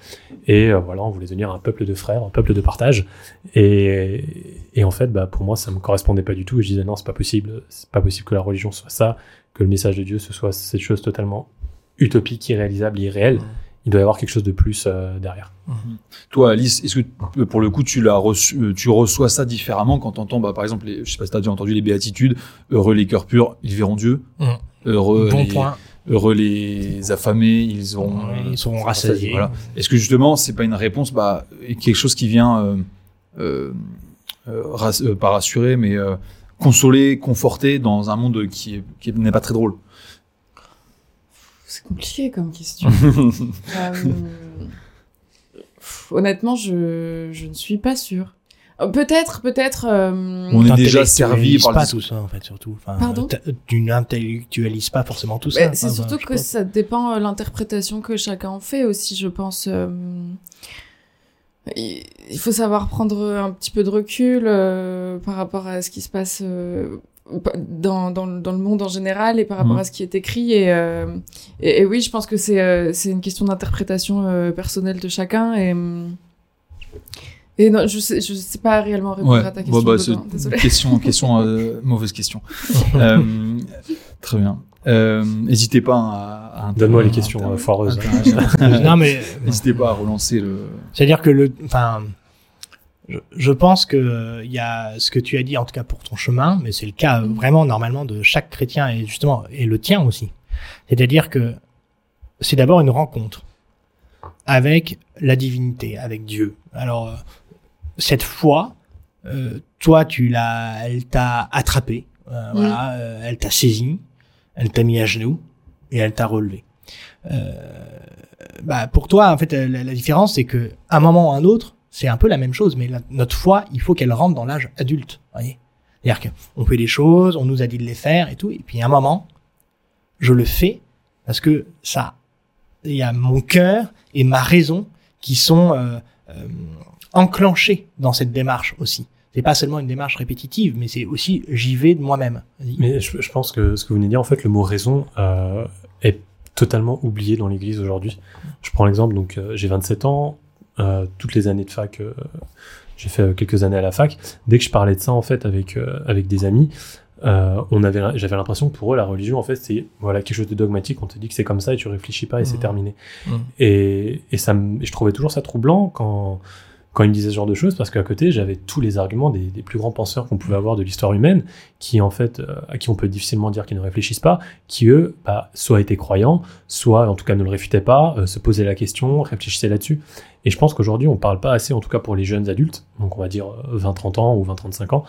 Et voilà, on voulait devenir un peuple de frères, un peuple de partage. Et, et en fait, bah, pour moi, ça me correspondait pas du tout. Et je disais non, c'est pas possible. C'est pas possible que la religion soit ça, que le message de Dieu ce soit cette chose totalement utopique, irréalisable, irréelle. Il doit y avoir quelque chose de plus euh, derrière. Toi, Alice, est-ce que pour le coup, tu l'as reçu, euh, tu reçois ça différemment quand t'entends, bah, par exemple, les, je sais pas si t'as déjà entendu les béatitudes, heureux les cœurs purs, ils verront Dieu. Mm. Heureux, bon les, point. heureux les affamés, ils auront, Ils seront euh, rassasiés. Voilà. Est-ce que justement, c'est pas une réponse, bah, quelque chose qui vient, euh, euh, euh, rass- euh, pas rassurer, mais euh, consoler, conforter dans un monde qui est- qui n'est pas très drôle. C'est compliqué comme question. Euh, honnêtement, je, je ne suis pas sûre. Euh, Peut-être, peut-être. euh, On est déjà servi par pas tout ça, en fait, surtout. Enfin, Pardon Tu n'intellectualises pas forcément tout mais ça. c'est Enfin, surtout que ça dépend de l'interprétation que chacun en fait aussi, je pense. Il faut savoir prendre un petit peu de recul euh, par rapport à ce qui se passe euh, dans, dans, le- dans le monde en général et par rapport Mhm. à ce qui est écrit. Et, euh, et, et oui, je pense que c'est euh, c'est une question d'interprétation personnelle de chacun. Et, et non, je sais, je sais pas réellement répondre Ouais, à ta question. bon, bah, désolée. question, question, mauvaise question. Très bien. N'hésitez pas à, Donne-moi les questions euh, foireuses. non, mais N'hésitez pas à relancer le. C'est-à-dire que le, enfin, je, je pense que il y a ce que tu as dit en tout cas pour ton chemin, mais c'est le cas euh, vraiment normalement de chaque chrétien et justement et le tien aussi. C'est-à-dire que c'est d'abord une rencontre avec la divinité, avec Dieu. Alors euh, cette foi, euh, toi tu l'as, elle t'a attrapé, euh, voilà, euh, elle t'a saisi, elle t'a mis à genoux et elle t'a relevé. Euh, bah pour toi en fait la, différence c'est que à un moment ou à un autre c'est un peu la même chose mais notre foi il faut qu'elle rentre dans l'âge adulte voyez c'est-à-dire qu'on fait des choses on nous a dit de les faire et tout et puis à un moment je le fais parce que ça il y a mon cœur et ma raison qui sont euh, euh, enclenchés dans cette démarche aussi c'est pas seulement une démarche répétitive mais c'est aussi j'y vais de moi-même. Mais je, je pense que ce que vous venez de dire, en fait, le mot raison euh, totalement oublié dans l'Église aujourd'hui. Je prends l'exemple, donc euh, j'ai 27 ans, euh, toutes les années de fac, euh, j'ai fait quelques années à la fac. Dès que je parlais de ça, en fait, avec avec des amis, euh, on avait, j'avais l'impression que pour eux, la religion, en fait, c'est voilà quelque chose de dogmatique. On te dit que c'est comme ça et tu réfléchis pas et c'est Mhm. terminé. Mhm. Et, et ça, je trouvais toujours ça troublant quand quand il me disait ce genre de choses parce qu'à côté j'avais tous les arguments des, des plus grands penseurs qu'on pouvait avoir de l'histoire humaine qui en fait euh, à qui on peut difficilement dire qu'ils ne réfléchissent pas qui eux bah, soit étaient croyants soit en tout cas ne le réfutaient pas euh, se posaient la question réfléchissaient là-dessus. Et je pense qu'aujourd'hui on parle pas assez en tout cas pour les jeunes adultes donc on va dire 20-30 ans ou 20-35 ans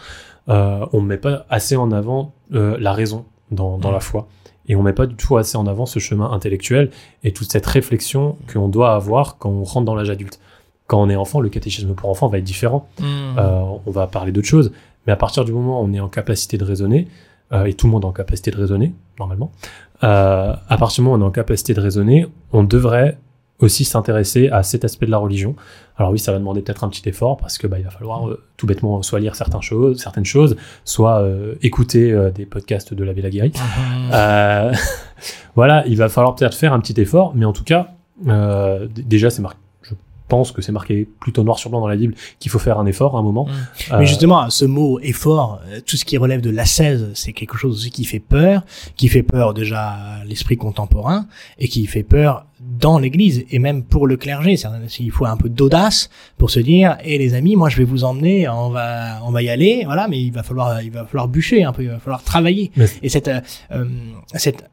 euh, on ne met pas assez en avant euh, la raison dans, dans la foi. Et on met pas du tout assez en avant ce chemin intellectuel et toute cette réflexion qu'on doit avoir quand on rentre dans l'âge adulte. Quand on est enfant, le catéchisme pour enfants va être différent. Mm. Euh, on va parler d'autres choses. Mais à partir du moment où on est en capacité de raisonner, euh, et tout le monde est en capacité de raisonner, normalement, euh, à partir du moment où on est en capacité de raisonner, on devrait aussi s'intéresser à cet aspect de la religion. Alors oui, ça va demander peut-être un petit effort parce que bah, il va falloir euh, tout bêtement soit lire certaines choses, certaines choses, soit euh, écouter euh, des podcasts de la Villa Guéry. Euh, voilà, il va falloir peut-être faire un petit effort, mais en tout cas, déjà, c'est marqué. Je pense que c'est marqué plutôt noir sur blanc dans la Bible qu'il faut faire un effort à un moment. Mm. Mais justement, ce mot effort, euh, tout ce qui relève de l'ascèse, c'est quelque chose aussi qui fait peur, qui fait peur déjà à l'esprit contemporain et qui fait peur dans l'Église et même pour le clergé. C'est- Il faut un peu d'audace pour se dire, et les amis, moi je vais vous emmener, on va, on va y aller, voilà, mais il va falloir, il va falloir bûcher un peu, il va falloir travailler. Mais- Et cette, euh, euh, cet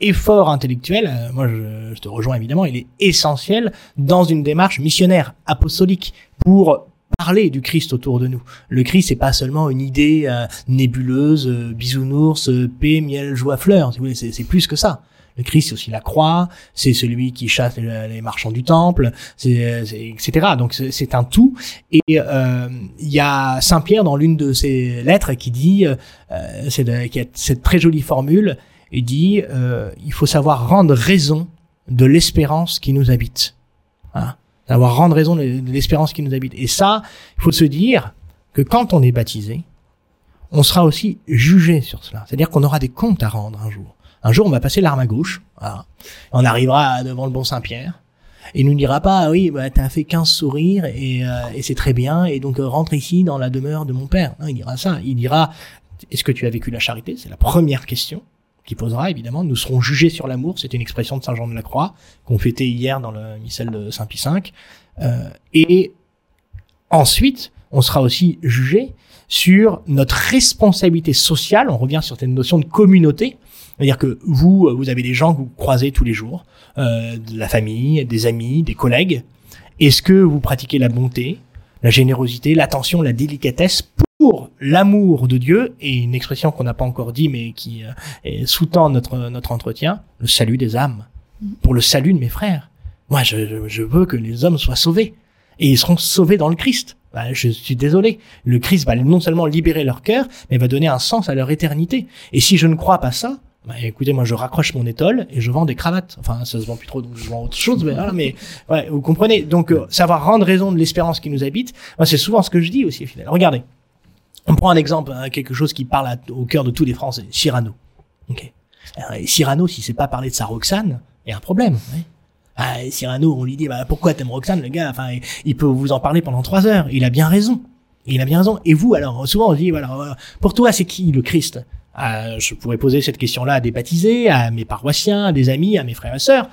effort intellectuel, euh, moi je, je te rejoins évidemment, il est essentiel dans une démarche missionnaire, apostolique, pour parler du Christ autour de nous. Le Christ, c'est pas seulement une idée euh, nébuleuse, euh, bisounours, euh, paix, miel, joie, fleurs. Si c'est plus que ça. Le Christ, c'est aussi la croix, c'est celui qui chasse les, marchands du temple, c'est, c'est- etc. Donc c'est un tout. Et euh, il y a Saint Pierre dans l'une de ses lettres qui dit, euh, euh, c'est qui a cette très jolie formule, il dit, euh, il faut savoir rendre raison de l'espérance qui nous habite. Hein? Savoir rendre raison de l'espérance qui nous habite. Et ça, il faut se dire que quand on est baptisé, on sera aussi jugé sur cela. C'est-à-dire qu'on aura des comptes à rendre un jour. Un jour, on va passer l'arme à gauche. Voilà. On arrivera devant le bon Saint-Pierre. Et il nous dira pas, ah oui, bah, t'as fait 15 sourires et, euh, et c'est très bien, et donc euh, rentre ici dans la demeure de mon père. Il dira ça. Il dira, est-ce que tu as vécu la charité? C'est la première question qu'il posera, évidemment. Nous serons jugés sur l'amour. C'est une expression de Saint Jean de la Croix qu'on fêtait hier dans le missel de Saint Pie V. Euh, et ensuite, on sera aussi jugé sur notre responsabilité sociale. On revient sur cette notion de communauté. C'est-à-dire que vous, vous avez des gens que vous croisez tous les jours, euh, de la famille, des amis, des collègues. Est-ce que vous pratiquez la bonté, la générosité, l'attention, la délicatesse pour l'amour de Dieu et une expression qu'on n'a pas encore dit mais qui euh, sous-tend notre notre entretien, le salut des âmes, pour le salut de mes frères. Moi, je, je, veux que les hommes soient sauvés et ils seront sauvés dans le Christ. Bah, je suis désolé. Le Christ va non seulement libérer leur cœur, mais va donner un sens à leur éternité. Et si je ne crois pas ça, bah, écoutez, moi je raccroche mon étole et je vends des cravates. Enfin, ça se vend plus trop, donc je vends autre chose. Mais, voilà, mais ouais, vous comprenez. Donc, euh, savoir rendre raison de l'espérance qui nous habite, moi c'est souvent ce que je dis aussi, fidèle. Regardez, on prend un exemple, hein, quelque chose qui parle au cœur de tous les Français, Cyrano. Ok. Alors, Cyrano, si c'est pas parler de sa Roxane, il y a un problème. ouais. Ah, Cyrano, on lui dit, bah, pourquoi t'aimes Roxane, le gars? Enfin, il- peut vous en parler pendant trois heures. Il a bien raison. Il a bien raison. Et vous, alors, souvent, on dit, voilà, voilà, pour toi, c'est qui le Christ? Ah, Je pourrais poser cette question-là à des baptisés, à mes paroissiens, à des amis, à mes frères et sœurs.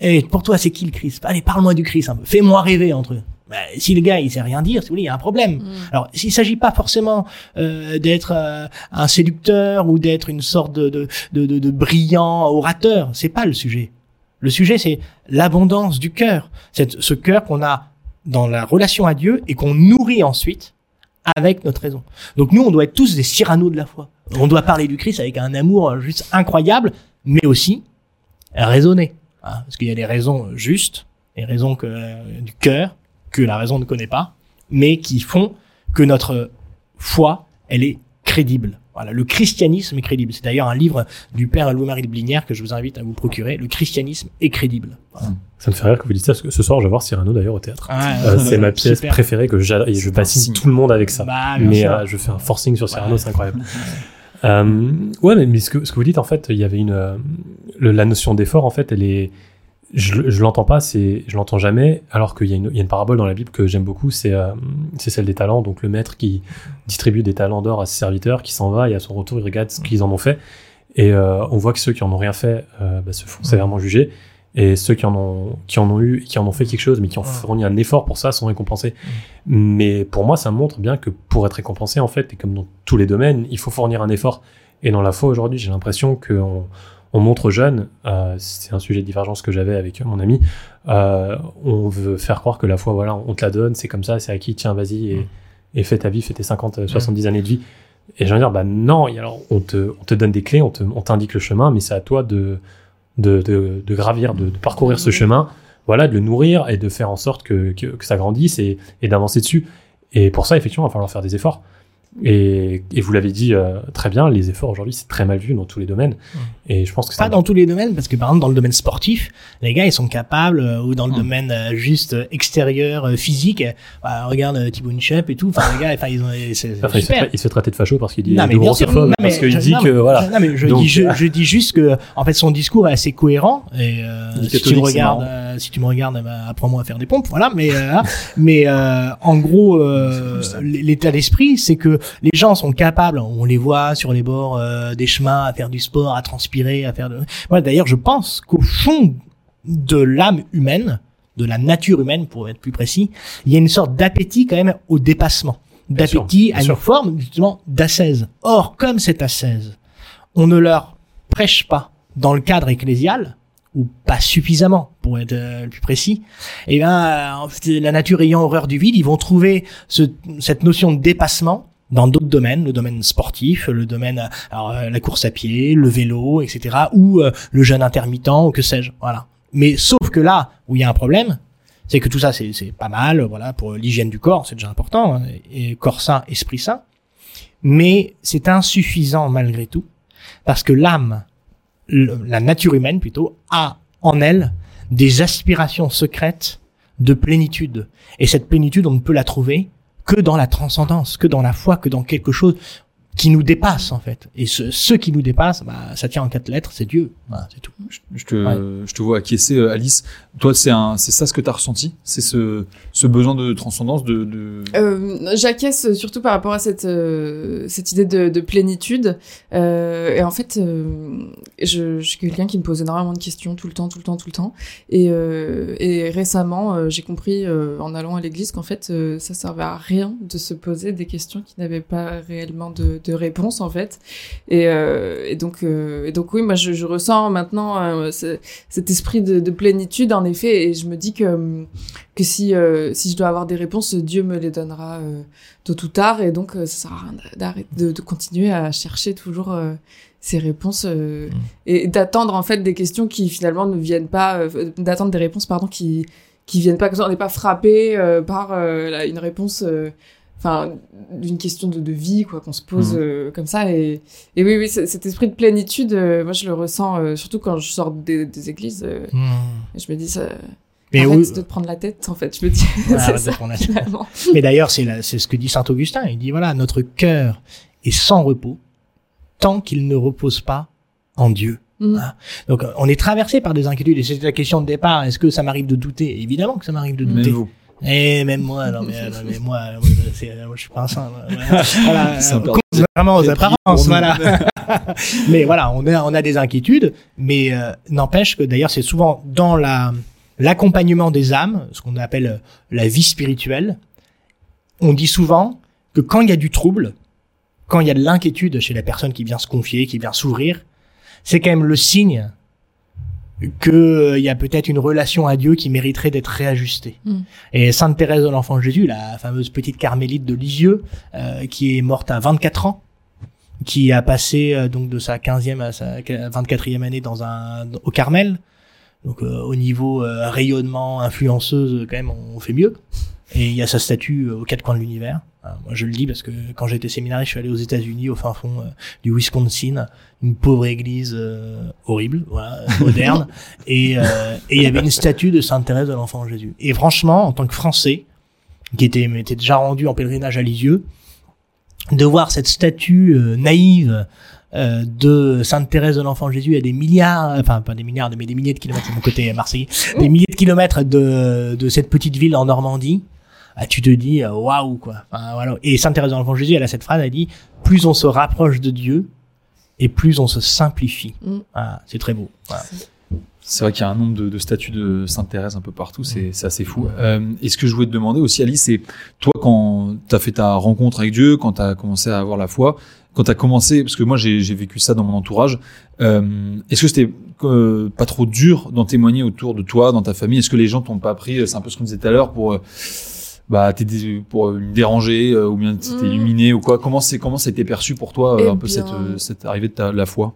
Et pour toi, c'est qui le Christ? Allez, parle-moi du Christ un peu. Fais-moi rêver entre eux. Bah, si le gars, il sait rien dire, si vous voulez, il y a un problème. Alors, s'il s'agit pas forcément euh, d'être euh, un séducteur ou d'être une sorte de, de, de, de, de brillant orateur, c'est pas le sujet. Le sujet, c'est l'abondance du cœur. C'est ce cœur qu'on a dans la relation à Dieu et qu'on nourrit ensuite avec notre raison. Donc nous, on doit être tous des Cyrano de la foi. On doit parler du Christ avec un amour juste incroyable, mais aussi raisonner. hein, parce qu'il y a des raisons justes, des raisons que, euh, du cœur que la raison ne connaît pas, mais qui font que notre foi, elle est crédible. Voilà, le christianisme est crédible. C'est d'ailleurs un livre du père Louis-Marie de Blinière que je vous invite à vous procurer. Le christianisme est crédible. Voilà. Ça me fait rire que vous dites ça, parce que ce soir, je vais voir Cyrano d'ailleurs au théâtre. Ah, Euh, c'est ma pièce super. préférée que j'adore. Et je bassine tout le monde avec ça. Bah, mais euh, je fais un forcing sur Cyrano, Ouais. c'est incroyable. Euh, ouais, mais, mais ce, que, ce que vous dites, en fait, il y avait une. le- la notion d'effort, en fait, elle est. Je, je l'entends pas, c'est, je l'entends jamais, alors qu'il y, a une- il y a une parabole dans la Bible que j'aime beaucoup, c'est, euh, c'est celle des talents. Donc le maître qui distribue des talents d'or à ses serviteurs, qui s'en va et à son retour, il regarde ce qu'ils en ont fait. Et euh, on voit que ceux qui en ont rien fait euh, bah, se font sévèrement juger. Et ceux qui en ont, qui en ont eu, qui en ont fait quelque chose, mais qui ont fourni un effort pour ça, sont récompensés. Mais pour moi, ça montre bien que pour être récompensé, en fait, et comme dans tous les domaines, il faut fournir un effort. Et dans la foi aujourd'hui, j'ai l'impression qu'on on montre aux jeunes, euh, c'est un sujet de divergence que j'avais avec mon ami, euh, on veut faire croire que la foi, voilà, on te la donne, c'est comme ça, c'est acquis, tiens, vas-y, et, et fais ta vie, fais tes 50, euh, 70 années de vie. Et j'ai envie de dire, bah non, et alors on te, on te donne des clés, on te- on t'indique le chemin, mais c'est à toi de, de, de, de gravir, de, de parcourir ce chemin, voilà, de le nourrir et de faire en sorte que, que, que ça grandisse et, et d'avancer dessus. Et pour ça, effectivement, il va falloir faire des efforts. Et, et vous l'avez dit euh, très bien, les efforts aujourd'hui, c'est très mal vu dans tous les domaines. Et je pense que Pas dans tous les domaines, parce que par exemple dans le domaine sportif, les gars ils sont capables, euh, ou dans le Hmm. domaine euh, juste euh, extérieur, euh, physique, euh, bah, regarde Thibaut Inchep et tout, enfin les gars, enfin ils ont, c'est Enfin, il, se super. fait, il se fait traiter de facho parce qu'il dit Non, de mais bien sûr, grossophobe, non, mais parce qu'il dit non, que voilà. Non, mais je Donc, dis, je, je dis juste que, en fait, son discours est assez cohérent. Et euh, si tu me regardes, euh, si tu me regardes, bah, apprends-moi à faire des pompes, voilà. Mais, euh, mais euh, en gros, l'état d'esprit, c'est que les gens sont capables. On les voit sur les bords euh, des chemins à faire du sport, à transpirer, à faire de. Moi, d'ailleurs, je pense qu'au fond de l'âme humaine, de la nature humaine, pour être plus précis, il y a une sorte d'appétit quand même au dépassement, Bien d'appétit bien à une sûr. forme justement d'ascèse. Or, comme cette ascèse, on ne leur prêche pas dans le cadre ecclésial ou pas suffisamment pour être euh, plus précis, et ben euh, en fait, la nature ayant horreur du vide, ils vont trouver ce, cette notion de dépassement dans d'autres domaines, le domaine sportif, le domaine euh, alors, euh, la course à pied, le vélo, etc., ou euh, le jeûne intermittent, ou que sais-je, voilà. Mais sauf que là où il y a un problème, c'est que tout ça c'est pas mal, voilà, pour l'hygiène du corps, c'est déjà important, hein, et corps sain, esprit sain, mais c'est insuffisant malgré tout, parce que l'âme, la nature humaine plutôt, a en elle des aspirations secrètes de plénitude. Et cette plénitude, on ne peut la trouver que dans la transcendance, que dans la foi, que dans quelque chose qui nous dépasse en fait. Et ce, ce qui nous dépasse, bah, ça tient en quatre lettres, c'est Dieu. Voilà, c'est tout. Je, je te, je te vois acquiescer, euh, Alice. Toi, c'est un, c'est ça ce que tu as ressenti? C'est ce, ce besoin de transcendance, de, de... Euh, J'acquiesce surtout par rapport à cette, euh, cette idée de, de plénitude. Euh, et en fait, euh, je, je suis quelqu'un qui me pose énormément de questions tout le temps, tout le temps, tout le temps. Et, euh, et récemment, euh, j'ai compris euh, en allant à l'église qu'en fait, euh, ça servait à rien de se poser des questions qui n'avaient pas réellement de, de réponse en fait. Et, euh, et donc, euh, et donc oui, moi je, je ressens maintenant euh, ce- cet esprit de, de plénitude en effet, et je me dis que que si si je dois avoir des réponses, Dieu me les donnera tôt ou tard, et donc ça sert à rien d'arrêter de, de continuer à chercher toujours ces réponses euh, et d'attendre en fait des questions qui finalement ne viennent pas, d'attendre des réponses pardon qui qui viennent pas, que on n'est pas frappé euh, par euh, une réponse. euh, Enfin, d'une question de, de vie, quoi, qu'on se pose Mhm. euh, comme ça. Et, et oui, oui, cet esprit de plénitude, euh, moi, je le ressens, euh, surtout quand je sors des, des églises. euh, et je me dis, ça, Mais arrête de te prendre la tête, en fait. Je me dis, de ça, te prendre la tête. finalement. Mais d'ailleurs, c'est c'est ce que dit saint Augustin. Il dit voilà, notre cœur est sans repos tant qu'il ne repose pas en Dieu. Mm. Ah. Donc, on est traversé par des inquiétudes. Et c'était la question de départ. Est-ce que ça m'arrive de douter? Évidemment que ça m'arrive de douter. vous. Et même moi, non mais, non, mais moi, moi, c'est- moi, je suis pas un saint. Voilà, euh, peu- contrairement aux apparences, voilà. mais voilà, on a, on a des inquiétudes, mais euh, n'empêche que d'ailleurs c'est souvent dans la l'accompagnement des âmes, ce qu'on appelle euh, la vie spirituelle. On dit souvent que quand il y a du trouble, quand il y a de l'inquiétude chez la personne qui vient se confier, qui vient s'ouvrir, c'est quand même le signe que euh, y a peut-être une relation à Dieu qui mériterait d'être réajustée. Mm. Et Sainte Thérèse de l'Enfant Jésus, la fameuse petite carmélite de Lisieux, euh, qui est morte à 24 ans, qui a passé euh, donc de sa 15e à sa 24e année dans un au Carmel. Donc euh, au niveau euh, rayonnement, influenceuse, quand même, on fait mieux. Et il y a sa statue euh, aux quatre coins de l'univers. Euh, moi, je le dis parce que quand j'étais séminariste, je suis allé aux États-Unis, au fin fond euh, du Wisconsin, une pauvre église euh, horrible, voilà, moderne, et euh, et il y avait une statue de Sainte Thérèse de l'Enfant Jésus. Et franchement, en tant que Français, qui était, était déjà rendu en pèlerinage à Lisieux, de voir cette statue naïve de Sainte Thérèse de l'Enfant Jésus à des milliards, enfin pas des milliards, mais des milliers de kilomètres, c'est mon côté marseillais, des milliers de kilomètres de, de cette petite ville en Normandie, tu te dis euh, waouh quoi. Enfin, voilà. Et Sainte Thérèse de l'Enfant Jésus, elle a cette phrase, elle dit plus on se rapproche de Dieu et plus on se simplifie. Mm. Ah, c'est très beau. Voilà. C'est vrai qu'il y a un nombre de, de statues de Sainte Thérèse un peu partout, c'est c'est assez fou. Euh, et ce que je voulais te demander aussi, Alice, c'est toi quand tu as fait ta rencontre avec Dieu, quand tu as commencé à avoir la foi, quand tu as commencé, parce que moi j'ai j'ai vécu ça dans mon entourage, euh, est-ce que c'était euh, pas trop dur d'en témoigner autour de toi, dans ta famille? Est-ce que les gens t'ont pas pris, c'est un peu ce qu'on disait tout à l'heure, pour... euh, bah, t'aider- pour euh, me déranger euh, ou bien t'es Mm. illuminé ou quoi comment c'est comment ça a été perçu pour toi euh, Eh un peu bien- cette euh, cette arrivée de ta, la foi?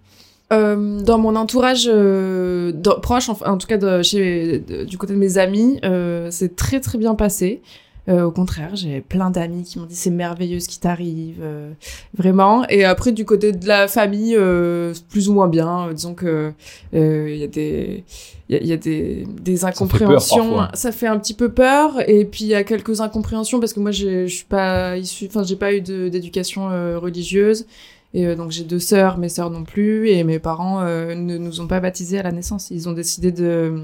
Euh, dans mon entourage euh, dans- proche, enfin, en tout cas de, chez, de- du côté de mes amis, euh, c'est très très bien passé. Euh, au contraire, j'ai plein d'amis qui m'ont dit c'est merveilleux ce qui t'arrive, euh, vraiment. Et après du côté de la famille, euh, plus ou moins bien. Euh, disons que euh, il y a des il y a, il y a des, des fait peur, incompréhensions. parfois. Ça fait un petit peu peur. Et puis il y a quelques incompréhensions parce que moi je suis pas issue, enfin j'ai pas eu d'éducation euh, religieuse. Et euh, donc j'ai deux sœurs, mes sœurs non plus, et mes parents euh, ne nous ont pas baptisés à la naissance. Ils ont décidé de,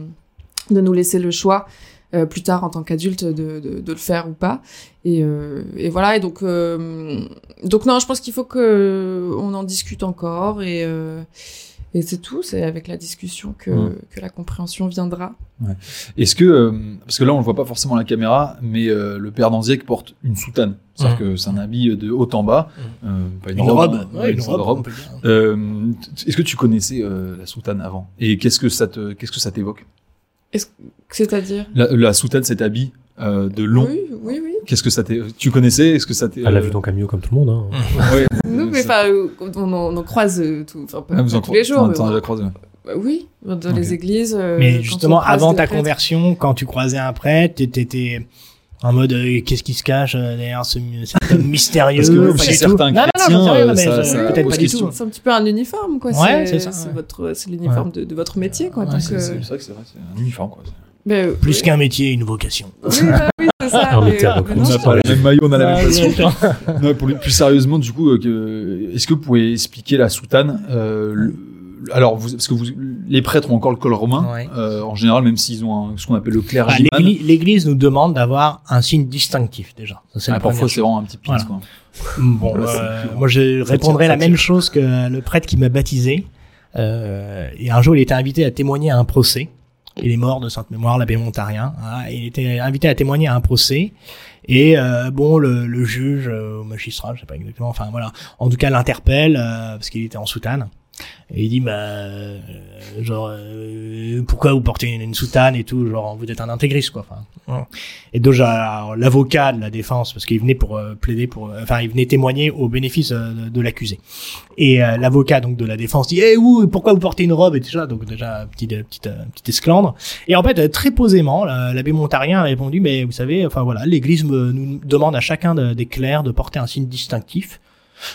de nous laisser le choix euh, plus tard en tant qu'adultes de, de, de le faire ou pas. Et, euh, et voilà. Et donc euh, donc non, je pense qu'il faut que on en discute encore et euh, et c'est tout. C'est avec la discussion que Mm. que la compréhension viendra. Est-ce que, euh, parce que là on le voit pas forcément à la caméra, mais euh, le père d'Anziek porte une soutane, c'est-à-dire que c'est un habit de haut en bas, euh, pas une, Une robe, robe, ouais, une robe. Euh, Est-ce que tu connaissais euh, la soutane avant? Et qu'est-ce que ça te, qu'est-ce que ça t'évoque? C'est-à-dire la, la soutane, cet habit euh, de long, Oui, oui, oui. qu'est-ce que ça t'est, tu connaissais? Est-ce que ça t'est Elle l'a euh, vu dans Camio comme tout le monde. Hein. Nous, euh, mais ça- enfin, on, en- on croise tout, enfin pas, Ah, vous pas en tous les jours. mais croisé. Bah oui, dans les églises. Mais justement, croise avant ta conversion, quand tu croisais un prêtre, t'étais en mode euh, qu'est-ce qui se cache euh, derrière ce mystérieux Parce que chez certains Non, non, non, euh, ça- ça peut-être pas du tout. C'est un petit peu un uniforme, quoi. Ouais, c'est c'est ça, C'est ouais. votre, c'est l'uniforme de, de votre métier, quoi. Ouais, donc, C'est euh, c'est vrai que c'est vrai, c'est un uniforme quoi. Plus oui. qu'un métier, une vocation. Oui, bah oui, c'est ça. On mais, euh, n'a pas le même maillot, on a la même passion. Non, pour plus sérieusement, du coup, est-ce que vous pouvez expliquer la soutane euh, Alors, vous, parce que vous, les prêtres ont encore le col romain, Ouais. euh, en général, même s'ils ont un- ce qu'on appelle le clergyman. l'Église l'Église nous demande d'avoir un signe distinctif déjà. Ça, c'est Ah, parfois, c'est vraiment un petit pince, Voilà. quoi. Bon, euh, moi je répondrai la même chose que le prêtre qui m'a baptisé. Euh, et un jour, il était invité à témoigner à un procès. Il est mort de sainte mémoire, l'abbé Montarien. Hein, il était invité à témoigner à un procès. Et euh, bon, le, le juge, euh, ou magistrat, je sais pas exactement. Enfin voilà. En tout cas, l'interpelle euh, parce qu'il était en soutane. Et il dit, bah, euh, genre, euh, pourquoi vous portez une, une soutane et tout, genre, vous êtes un intégriste, quoi. Enfin, et alors, l'avocat de la défense, parce qu'il venait pour euh, plaider pour, euh, enfin, il venait témoigner au bénéfice euh, de, de l'accusé. Et euh, l'avocat donc de la défense dit, eh vous, pourquoi vous portez une robe et tout ça, donc déjà petite petite petite esclandre. Et en fait, très posément, la- l'abbé Montarien a répondu, mais vous savez, enfin voilà, l'Église nous demande à chacun de- des clercs de porter un signe distinctif.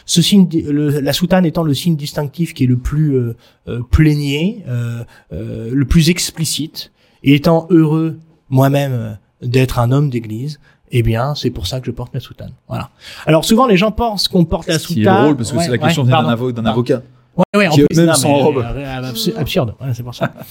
Ce signe, le- la soutane étant le signe distinctif qui est le plus euh, euh, plénier, euh, euh, le plus explicite, et étant heureux moi-même euh, d'être un homme d'église, eh bien, c'est pour ça que je porte la soutane. Voilà. Alors souvent, les gens pensent qu'on porte la soutane. est drôle, parce que Ouais, c'est la question ouais, d'un avocat. Ouais, ouais, en qui plus, eux-mêmes non, sont mais, en robe. euh, absu- absurde, ouais, c'est pour ça.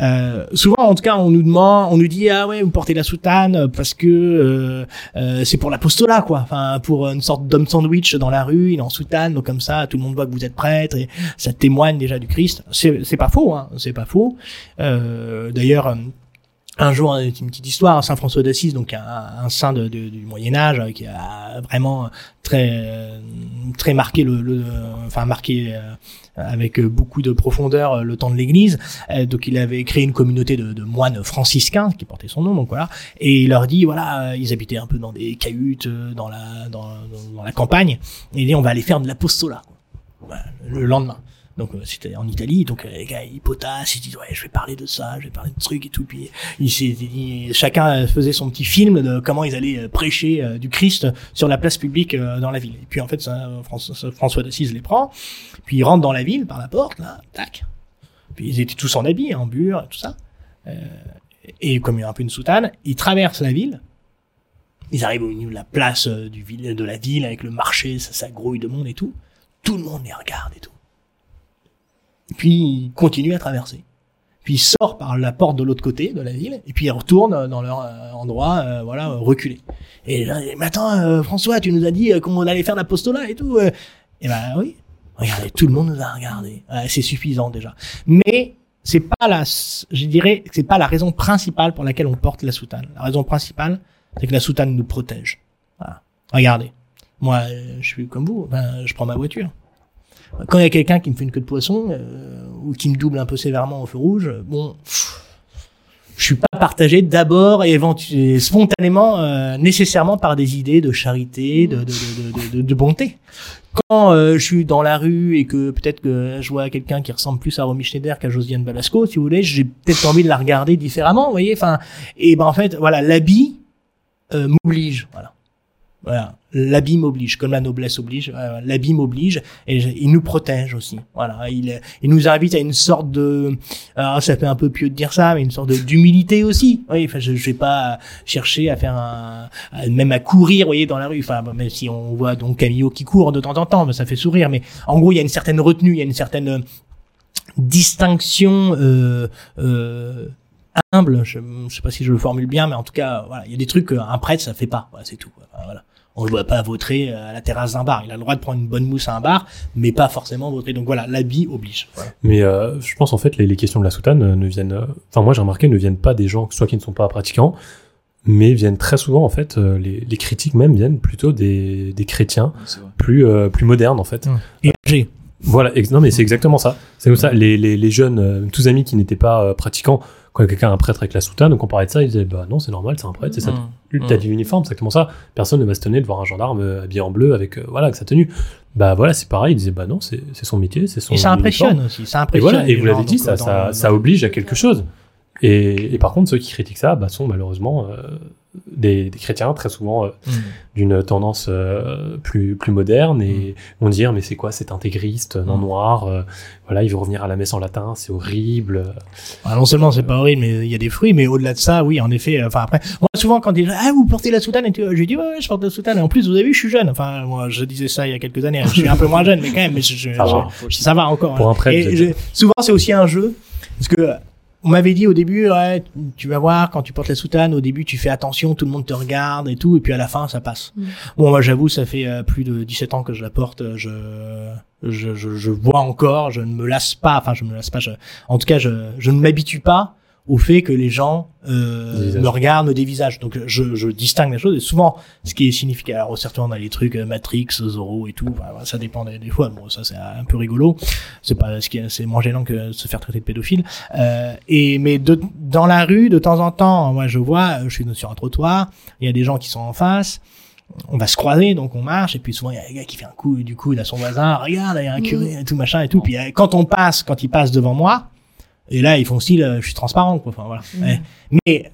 Euh, souvent, en tout cas, on nous demande, on nous dit ah ouais, vous portez la soutane parce que euh, euh, c'est pour l'apostolat, quoi. Enfin, pour une sorte d'homme sandwich dans la rue, il est en soutane, donc comme ça, tout le monde voit que vous êtes prêtre et ça témoigne déjà du Christ. C'est c'est pas faux, hein, c'est pas faux. Euh, D'ailleurs. euh, un jour, euh, une petite histoire, Saint François d'Assise, donc un, un saint de- de- du Moyen Âge, euh, qui a vraiment très euh, très marqué le, le- enfin marqué euh, avec beaucoup de profondeur euh, le temps de l'Église. Euh, donc il avait créé une communauté de, de moines franciscains qui portait son nom, donc voilà. Et il leur dit voilà, euh, ils habitaient un peu dans des cahutes euh, dans la dans, dans la campagne. Et il dit on va aller faire de l'apostolat le lendemain. Donc euh, c'était en Italie, donc euh, les gars ils potassent, ils disent ouais je vais parler de ça, je vais parler de trucs et tout. Puis il s'est dit, chacun euh, faisait son petit film de comment ils allaient prêcher du Christ sur la place publique dans la ville. Et puis en fait François, François d'Assise les prend, puis ils rentrent dans la ville par la porte là, tac. Puis ils étaient tous en habit, en bure, et tout ça. Et comme il y a un peu une soutane, ils traversent la ville. Ils arrivent au milieu de la place du ville, de la ville avec le marché, ça, ça grouille de monde et tout. Tout le monde les regarde et tout. Puis ils continuent à traverser. Puis ils sortent par la porte de l'autre côté de la ville, et puis ils retournent dans leur euh, endroit, euh, voilà, reculé. Et là, mais attends, euh, François, tu nous as dit euh, qu'on allait faire l'apostolat et tout. euh. Et ben oui, regardez, tout le monde nous a regardé. Ouais, c'est suffisant déjà. Mais c'est pas la, je dirais, c'est pas la raison principale pour laquelle on porte la soutane. La raison principale, c'est que la soutane nous protège. Voilà. Regardez, moi, je suis comme vous, ben, je prends ma voiture. Quand il y a quelqu'un qui me fait une queue de poisson euh, ou qui me double un peu sévèrement au feu rouge, bon, pff, je suis pas partagé d'abord et éventuellement spontanément, euh, nécessairement par des idées de charité, de, de, de, bonté. Quand euh, je suis dans la rue et que peut-être que je vois quelqu'un qui ressemble plus à Romy Schneider qu'à Josiane Balasco, si vous voulez, j'ai peut-être envie de la regarder différemment, vous voyez. Enfin, et ben en fait, voilà, l'habit m'oblige, voilà. Voilà, l'habit m'oblige, comme la noblesse oblige. euh, l'habit m'oblige et il nous protège aussi. Voilà, il, nous invite à une sorte de, alors ça fait un peu pieux de dire ça, mais une sorte d'humilité aussi. Oui, enfin, je, je vais pas chercher à faire un, même à courir, vous voyez, dans la rue. Enfin, même si on voit donc Camillo qui court de temps en temps, mais ça fait sourire. Mais en gros, il y a une certaine retenue, il y a une certaine distinction. Euh, euh, humble, je, je sais pas si je le formule bien, mais en tout cas, voilà, il y a des trucs qu'un prêtre ça fait pas, Voilà, c'est tout. Voilà. On ne doit pas vautrer à la terrasse d'un bar. Il a le droit de prendre une bonne mousse à un bar, mais pas forcément vautrer. Donc voilà, l'habit oblige. Voilà. Mais euh, je pense en fait les, les questions de la soutane euh, ne viennent, euh, enfin moi j'ai remarqué ne viennent pas des gens soit qui ne sont pas pratiquants, mais viennent très souvent en fait euh, les, les critiques même viennent plutôt des, des chrétiens plus euh, plus modernes en fait. Et âgé. Voilà, ex- non mais c'est exactement ça. C'est comme ça. Les, les, les jeunes, euh, tous amis qui n'étaient pas euh, pratiquants, quand quelqu'un a un prêtre avec la soutane, donc on parlait de ça, ils disaient bah non c'est normal, c'est un prêtre, c'est ça. Mmh. T'as dit uniforme, c'est exactement ça. Personne ne va se tenir de voir un gendarme euh, habillé en bleu avec euh, voilà avec sa tenue. Bah voilà, c'est pareil. Ils disaient bah non, c'est son métier, c'est son. Et ça uniforme. impressionne aussi. Ça Et impressionne. voilà, et vous l'avez dit, ça, ça, dans- ça dans- oblige à quelque chose. Et, et par contre, ceux qui critiquent ça bah, sont malheureusement euh, des, des chrétiens, très souvent euh, Mm. d'une tendance euh, plus, plus moderne, et vont dire mais c'est quoi cet intégriste, non Mm. noir, euh, voilà, il veut revenir à la messe en latin, c'est horrible. Ah, non seulement c'est pas horrible, mais il y a des fruits, mais au-delà de ça, oui, en effet. Enfin après, moi souvent quand gens, ah vous portez la soutane, et tout, je dis ouais, ouais, je porte la soutane. Et en plus, vous avez vu, je suis jeune. Enfin moi, je disais ça il y a quelques années. hein. Je suis un peu moins jeune, mais quand même, mais je, je- Ça va. ça va encore. Pour hein. un prêtre, Et je- souvent c'est aussi un jeu, parce que on m'avait dit au début, ouais, tu vas voir quand tu portes la soutane, au début tu fais attention, tout le monde te regarde et tout, et puis à la fin ça passe. Mm. Bon, moi j'avoue, ça fait euh, plus de 17 ans que je la porte, euh, je, je, je, je vois encore, je ne me lasse pas, enfin je me lasse pas, je, en tout cas je, je ne m'habitue pas au fait que les gens euh, me regardent, me dévisagent. Donc je, je distingue les choses. Et souvent, ce qui est significatif, alors certainement on a les trucs euh, Matrix, Zorro et tout, voilà, ça dépend des, des fois. Bon, ça c'est un peu rigolo. C'est pas ce qui est, c'est moins gênant que se faire traiter de pédophile. Euh, et mais de, dans la rue, de temps en temps, moi je vois, je suis sur un trottoir, il y a des gens qui sont en face on va se croiser, donc on marche, et puis souvent il y a un gars qui fait un coup du coude à son voisin, regarde, il y a un curé, et tout machin et tout. Puis euh, quand on passe, quand ils passent devant moi, et là ils font style, euh, je suis transparent, quoi. Enfin voilà. Mm. Ouais. Mais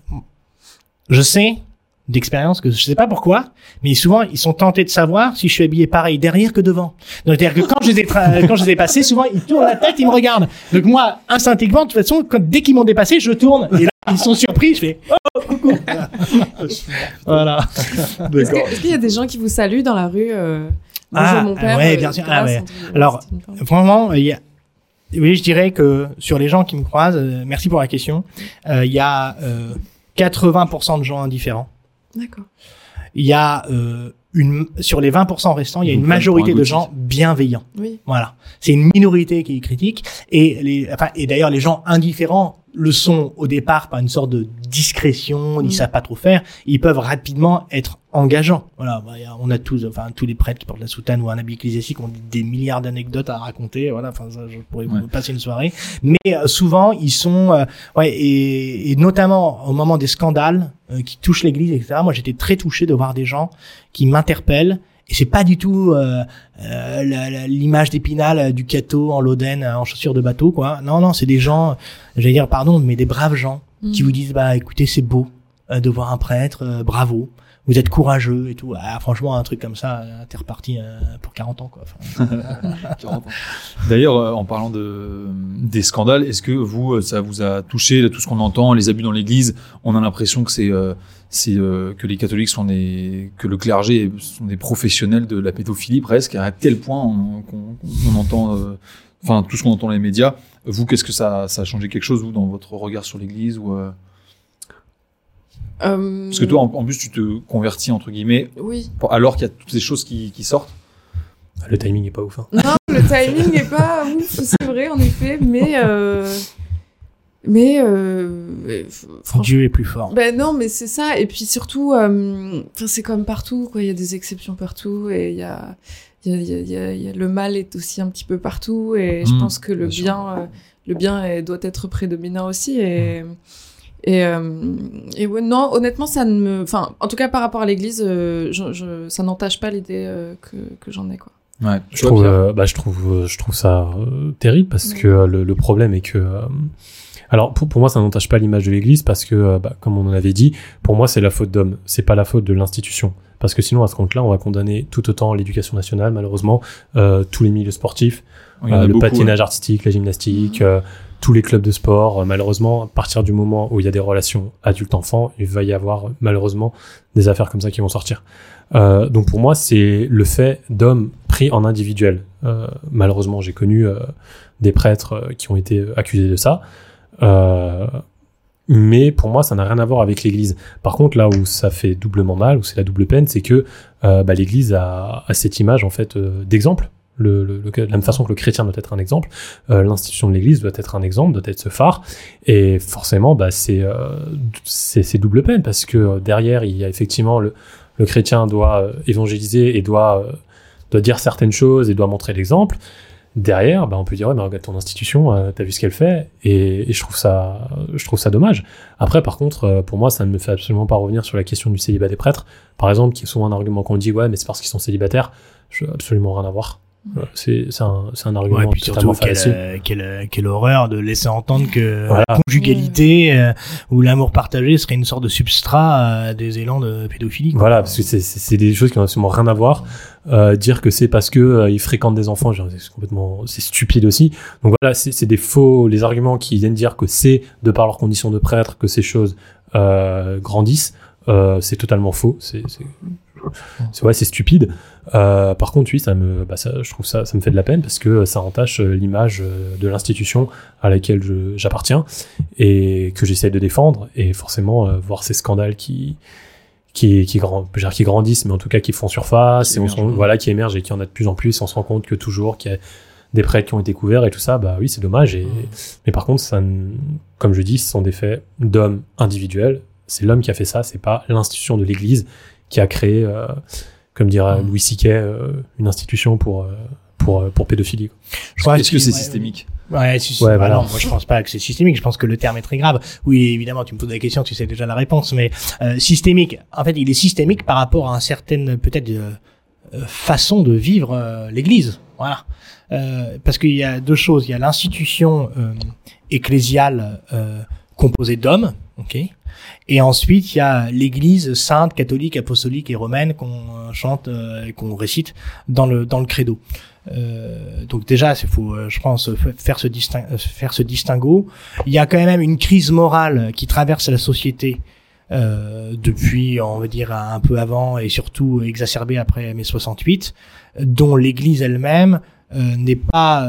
je sais d'expérience que je sais pas pourquoi, mais souvent ils sont tentés de savoir si je suis habillé pareil derrière que devant. Donc c'est-à-dire que quand je les ai quand je les ai passés, souvent ils tournent la tête, ils me regardent. Donc moi instinctivement, de toute façon, quand, dès qu'ils m'ont dépassé, je tourne. Et là ils sont surpris, je fais oh coucou. voilà. Est-ce qu'il y a des gens qui vous saluent dans la rue euh, Bonjour Ah, mon père. ouais, euh, bien sûr. Ah, ouais. guillemets, Alors. Vraiment, il y a... Oui, je dirais que sur les gens qui me croisent, euh, merci pour la question, euh, il y a euh, 80% de gens indifférents. D'accord. Il y a euh, une sur les 20% restants, il y a une majorité de gens bienveillants. Oui. Voilà, c'est une minorité qui est critique et les enfin et d'ailleurs les gens indifférents le sont au départ par une sorte de discrétion, ils Mm. savent pas trop faire, ils peuvent rapidement être engageants. Voilà, bah, on a tous enfin tous les prêtres qui portent la soutane ou un habit ecclésiastique ont des milliards d'anecdotes à raconter, voilà, enfin ça, je pourrais vous passer une soirée, mais euh, souvent ils sont euh, ouais et, et notamment au moment des scandales euh, qui touchent l'église etc. Moi j'étais très touché de voir des gens qui m'interpellent et c'est pas du tout euh, euh, l'image d'Épinal euh, du cateau en Loden euh, en chaussures de bateau quoi. Non non, c'est des gens, j'allais dire pardon, mais des braves gens qui Mm. vous disent bah écoutez c'est beau euh, de voir un prêtre, euh, bravo, vous êtes courageux et tout. Ah, franchement un truc comme ça, t'es reparti euh, pour 40 ans quoi. Enfin, D'ailleurs, euh, en parlant de, des scandales, est-ce que vous, ça vous a touché, là, tout ce qu'on entend, les abus dans l'église? On a l'impression que c'est euh, c'est euh, que les catholiques sont des, que le clergé sont des professionnels de la pédophilie presque, à tel point on- qu'on on entend, euh, enfin tout ce qu'on entend dans les médias. Vous, qu'est-ce que ça, ça a changé quelque chose vous dans votre regard sur l'église ou euh, Parce que toi, en, en plus, tu te convertis entre guillemets, Oui. pour- alors qu'il y a toutes ces choses qui, qui sortent. Le timing est pas ouf. hein. Non, le timing n'est pas ouf, c'est vrai en effet, mais Mais euh, franchement, Dieu est plus fort. ben non, mais c'est ça. Et puis surtout, euh, enfin, c'est comme partout, quoi. Il y a des exceptions partout, et il y a, il y a, il y a- y a- il y a- le mal est aussi un petit peu partout, et je Mm, pense que le bien euh, le bien est- doit être prédominant aussi. Et et, euh, et ouais, non, honnêtement, ça ne me, enfin, en tout cas par rapport à l'Église, euh, je, je- ça n'entache pas l'idée euh, que que j'en ai, quoi. Ouais. Je trouve, euh, bah, je trouve, je trouve ça euh, terrible parce Ouais. que euh, le, le problème est que, euh, alors pour, pour moi, ça n'entache pas l'image de l'Église parce que, euh, bah, comme on en avait dit, pour moi, c'est la faute d'homme, c'est pas la faute de l'institution. Parce que sinon, à ce compte-là, on va condamner tout autant l'éducation nationale, malheureusement, euh, tous les milieux sportifs, euh, le beaucoup, patinage artistique, la gymnastique, euh, tous les clubs de sport. Euh, malheureusement, à partir du moment où il y a des relations adulte-enfant, il va y avoir euh, malheureusement des affaires comme ça qui vont sortir. Euh, donc pour moi, c'est le fait d'hommes pris en individuel. Euh, malheureusement, j'ai connu euh, des prêtres euh, qui ont été accusés de ça. Euh, mais pour moi, ça n'a rien à voir avec l'Église. Par contre, là où ça fait doublement mal, où c'est la double peine, c'est que euh, bah, l'Église a, a cette image en fait euh, d'exemple. Le, le- le- de la même façon que le chrétien doit être un exemple, l'institution de l'Église doit être un exemple, doit être ce phare. Et forcément, bah, c'est c'est double peine parce que derrière, il y a effectivement le, le chrétien doit évangéliser et doit doit dire certaines choses et doit montrer l'exemple. Derrière, bah, on peut dire ouais, mais regarde ton institution, euh, t'as vu ce qu'elle fait, et, et je trouve ça, je trouve ça dommage. Après, par contre, euh, pour moi, ça ne me fait absolument pas revenir sur la question du célibat des prêtres, par exemple, qui est souvent un argument qu'on dit ouais, mais c'est parce qu'ils sont célibataires. Je absolument rien à voir. C'est un, un argument Ouais, puis totalement surtout, quelle, euh, quelle, euh, quelle horreur de laisser entendre que Voilà. la conjugalité euh, ou l'amour partagé serait une sorte de substrat euh, des élans de pédophilie. quoi. Voilà, parce que c'est- des choses qui n'ont absolument rien à voir. Euh, dire que c'est parce que euh, ils fréquentent des enfants, c'est complètement, c'est stupide aussi. Donc voilà, c'est des faux, les arguments qui viennent dire que c'est de par leur condition de prêtre que ces choses euh, grandissent. Euh, c'est totalement faux. C'est c'est- ouais, c'est stupide. Euh, par contre, oui, ça me, bah, ça, je trouve ça, ça me fait de la peine parce que ça entache euh, l'image euh, de l'institution à laquelle j'appartiens et que j'essaie de défendre. Et forcément, euh, voir ces scandales qui qui, qui, grand, qui grandissent, mais en tout cas qui font surface, Qui et on émergent. voilà, qui émergent et qui en a de plus en plus, on se rend compte que toujours qu'il y a des prêtres qui ont été couverts et tout ça, bah oui, c'est dommage. Et, Mais par contre, ça, comme je dis, ce sont des faits d'hommes individuels. C'est l'homme qui a fait ça, c'est pas l'institution de l'Église qui a créé, euh, comme dira Mm. Louis Siquet, euh, une institution pour, euh, pour, pour pédophilie. quoi. Je crois Est-ce que c'est ouais, systémique Ouais, si, si, Ouais, bah voilà. non, moi je pense pas que c'est systémique. Je pense que le terme est très grave. Oui, évidemment, tu me poses la question, tu sais déjà la réponse, mais euh, systémique. En fait, il est systémique par rapport à un certaine peut-être euh, façon de vivre euh, l'Église. Voilà. Euh, parce qu'il y a deux choses. Il y a l'institution euh, ecclésiale euh, composée d'hommes, ok. Et ensuite, il y a l'Église sainte, catholique, apostolique et romaine qu'on euh, chante euh, et qu'on récite dans le dans le credo. Euh, donc déjà, il faut, euh, je pense, faire ce, faire distinguo. Il y a quand même une crise morale qui traverse la société euh, depuis, on va dire, un peu avant et surtout exacerbée après mai 68, dont l'Église elle-même euh, n'est pas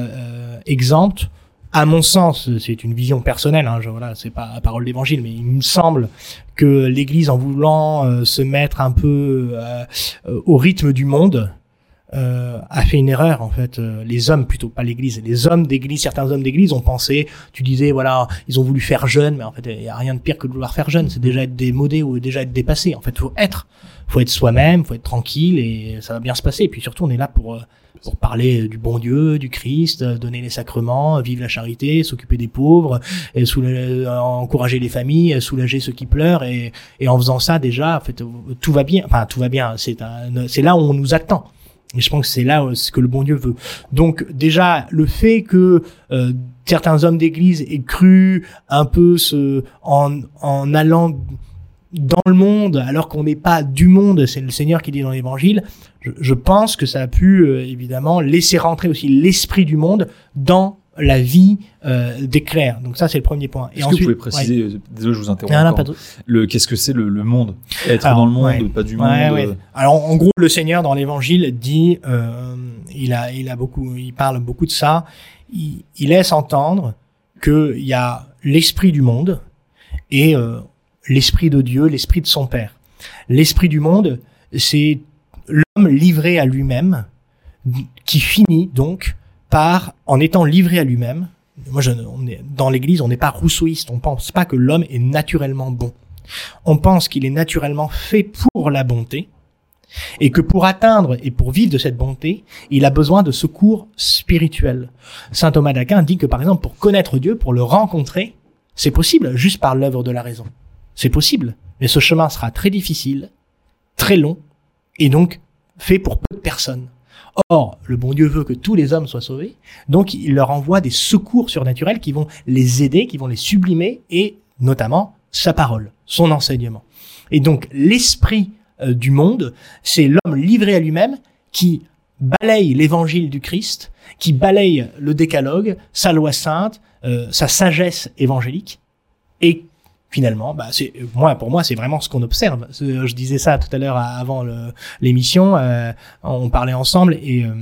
exempte. À mon sens, c'est une vision personnelle. Hein, voilà, c'est pas la parole d'évangile, mais il me semble que l'Église, en voulant euh, se mettre un peu euh, euh, au rythme du monde, euh, a fait une erreur en fait. Euh, les hommes plutôt, pas l'Église. Les hommes d'Église, certains hommes d'Église ont pensé. Tu disais voilà, ils ont voulu faire jeune, mais en fait il y a rien de pire que de vouloir faire jeune. C'est déjà être démodé ou déjà être dépassé. En fait, faut être, faut être soi-même, faut être tranquille et ça va bien se passer. Et puis surtout, on est là pour euh, pour parler du bon Dieu, du Christ, euh, donner les sacrements, vivre la charité, s'occuper des pauvres, euh, encourager les familles, soulager ceux qui pleurent, et, et en faisant ça déjà, en fait, tout va bien. Enfin, tout va bien. C'est c'est là où on nous attend. Et je pense que c'est là euh, ce que le bon Dieu veut. Donc déjà, le fait que euh, certains hommes d'église aient cru un peu ce, en, en allant dans le monde, alors qu'on n'est pas du monde, c'est le Seigneur qui dit dans l'Évangile, je, je pense que ça a pu euh, évidemment laisser rentrer aussi l'esprit du monde dans la vie euh. Donc ça, c'est le premier point. Est-ce que vous pouvez préciser, euh, désolé, je vous interromps. Ouais. Non, non, encore. pas de- le qu'est-ce que c'est le, le monde? Être Alors, dans le monde, ouais. pas du Ouais, monde. euh, Alors en gros, le Seigneur dans l'Évangile dit, euh, il a, il a beaucoup, il parle beaucoup de ça. Il, il laisse entendre que il y a l'esprit du monde et euh, l'esprit de Dieu, l'esprit de son Père. L'esprit du monde, c'est l'homme livré à lui-même, qui finit donc par, en étant livré à lui-même, moi, je, on est, dans l'Église, on n'est pas rousseauiste. On pense pas que l'homme est naturellement bon. On pense qu'il est naturellement fait pour la bonté et que pour atteindre et pour vivre de cette bonté, il a besoin de secours spirituels. Saint Thomas d'Aquin dit que par exemple pour connaître Dieu, pour le rencontrer, c'est possible juste par l'œuvre de la raison. C'est possible, mais ce chemin sera très difficile, très long et donc fait pour peu de personnes. Or, le bon Dieu veut que tous les hommes soient sauvés, donc il leur envoie des secours surnaturels qui vont les aider, qui vont les sublimer, et notamment sa parole, son enseignement. Et donc l'esprit euh, du monde, c'est l'homme livré à lui-même qui balaye l'évangile du Christ, qui balaye le décalogue, sa loi sainte, euh, sa sagesse évangélique, et finalement, bah, c'est moi pour moi c'est vraiment ce qu'on observe. Je disais ça tout à l'heure avant l'émission, euh, on parlait ensemble et euh,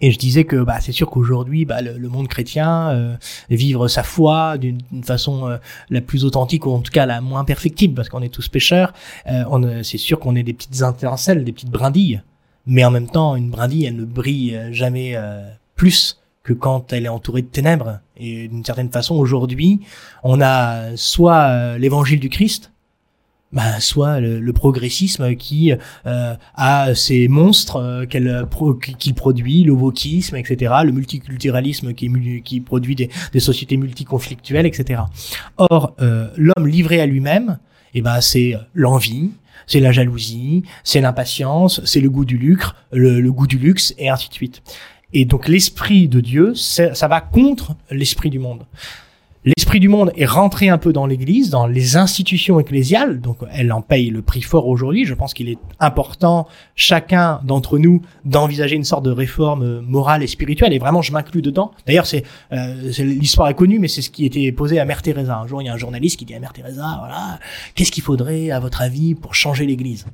et je disais que bah, c'est sûr qu'aujourd'hui, bah, le, monde chrétien, euh, vivre sa foi d'une façon la plus authentique ou en tout cas la moins perfectible, parce qu'on est tous pécheurs, on, c'est sûr qu'on est des petites étincelles, des petites brindilles. Mais en même temps, une brindille, elle ne brille jamais plus que quand elle est entourée de ténèbres. Et d'une certaine façon, aujourd'hui, on a soit euh, l'évangile du Christ, bah, soit le, progressisme qui euh, a ces monstres euh, qu'il produit, le wokisme, etc., le multiculturalisme qui, produit des, sociétés multiconflictuelles, etc. Or, l'homme livré à lui-même, eh ben, c'est l'envie, c'est la jalousie, c'est l'impatience, c'est le goût du lucre, le goût du luxe, et ainsi de suite. Et donc l'esprit de Dieu, ça va contre l'esprit du monde. L'esprit du monde est rentré un peu dans l'Église, dans les institutions ecclésiales, donc elle en paye le prix fort aujourd'hui. Je pense qu'il est important, chacun d'entre nous, d'envisager une sorte de réforme morale et spirituelle. Et vraiment, je m'inclus dedans. D'ailleurs, c'est euh, l'histoire est connue, mais c'est ce qui était posé à Mère Teresa. Un jour, il y a un journaliste qui dit à Mère Teresa, voilà, qu'est-ce qu'il faudrait, à votre avis, pour changer l'Église?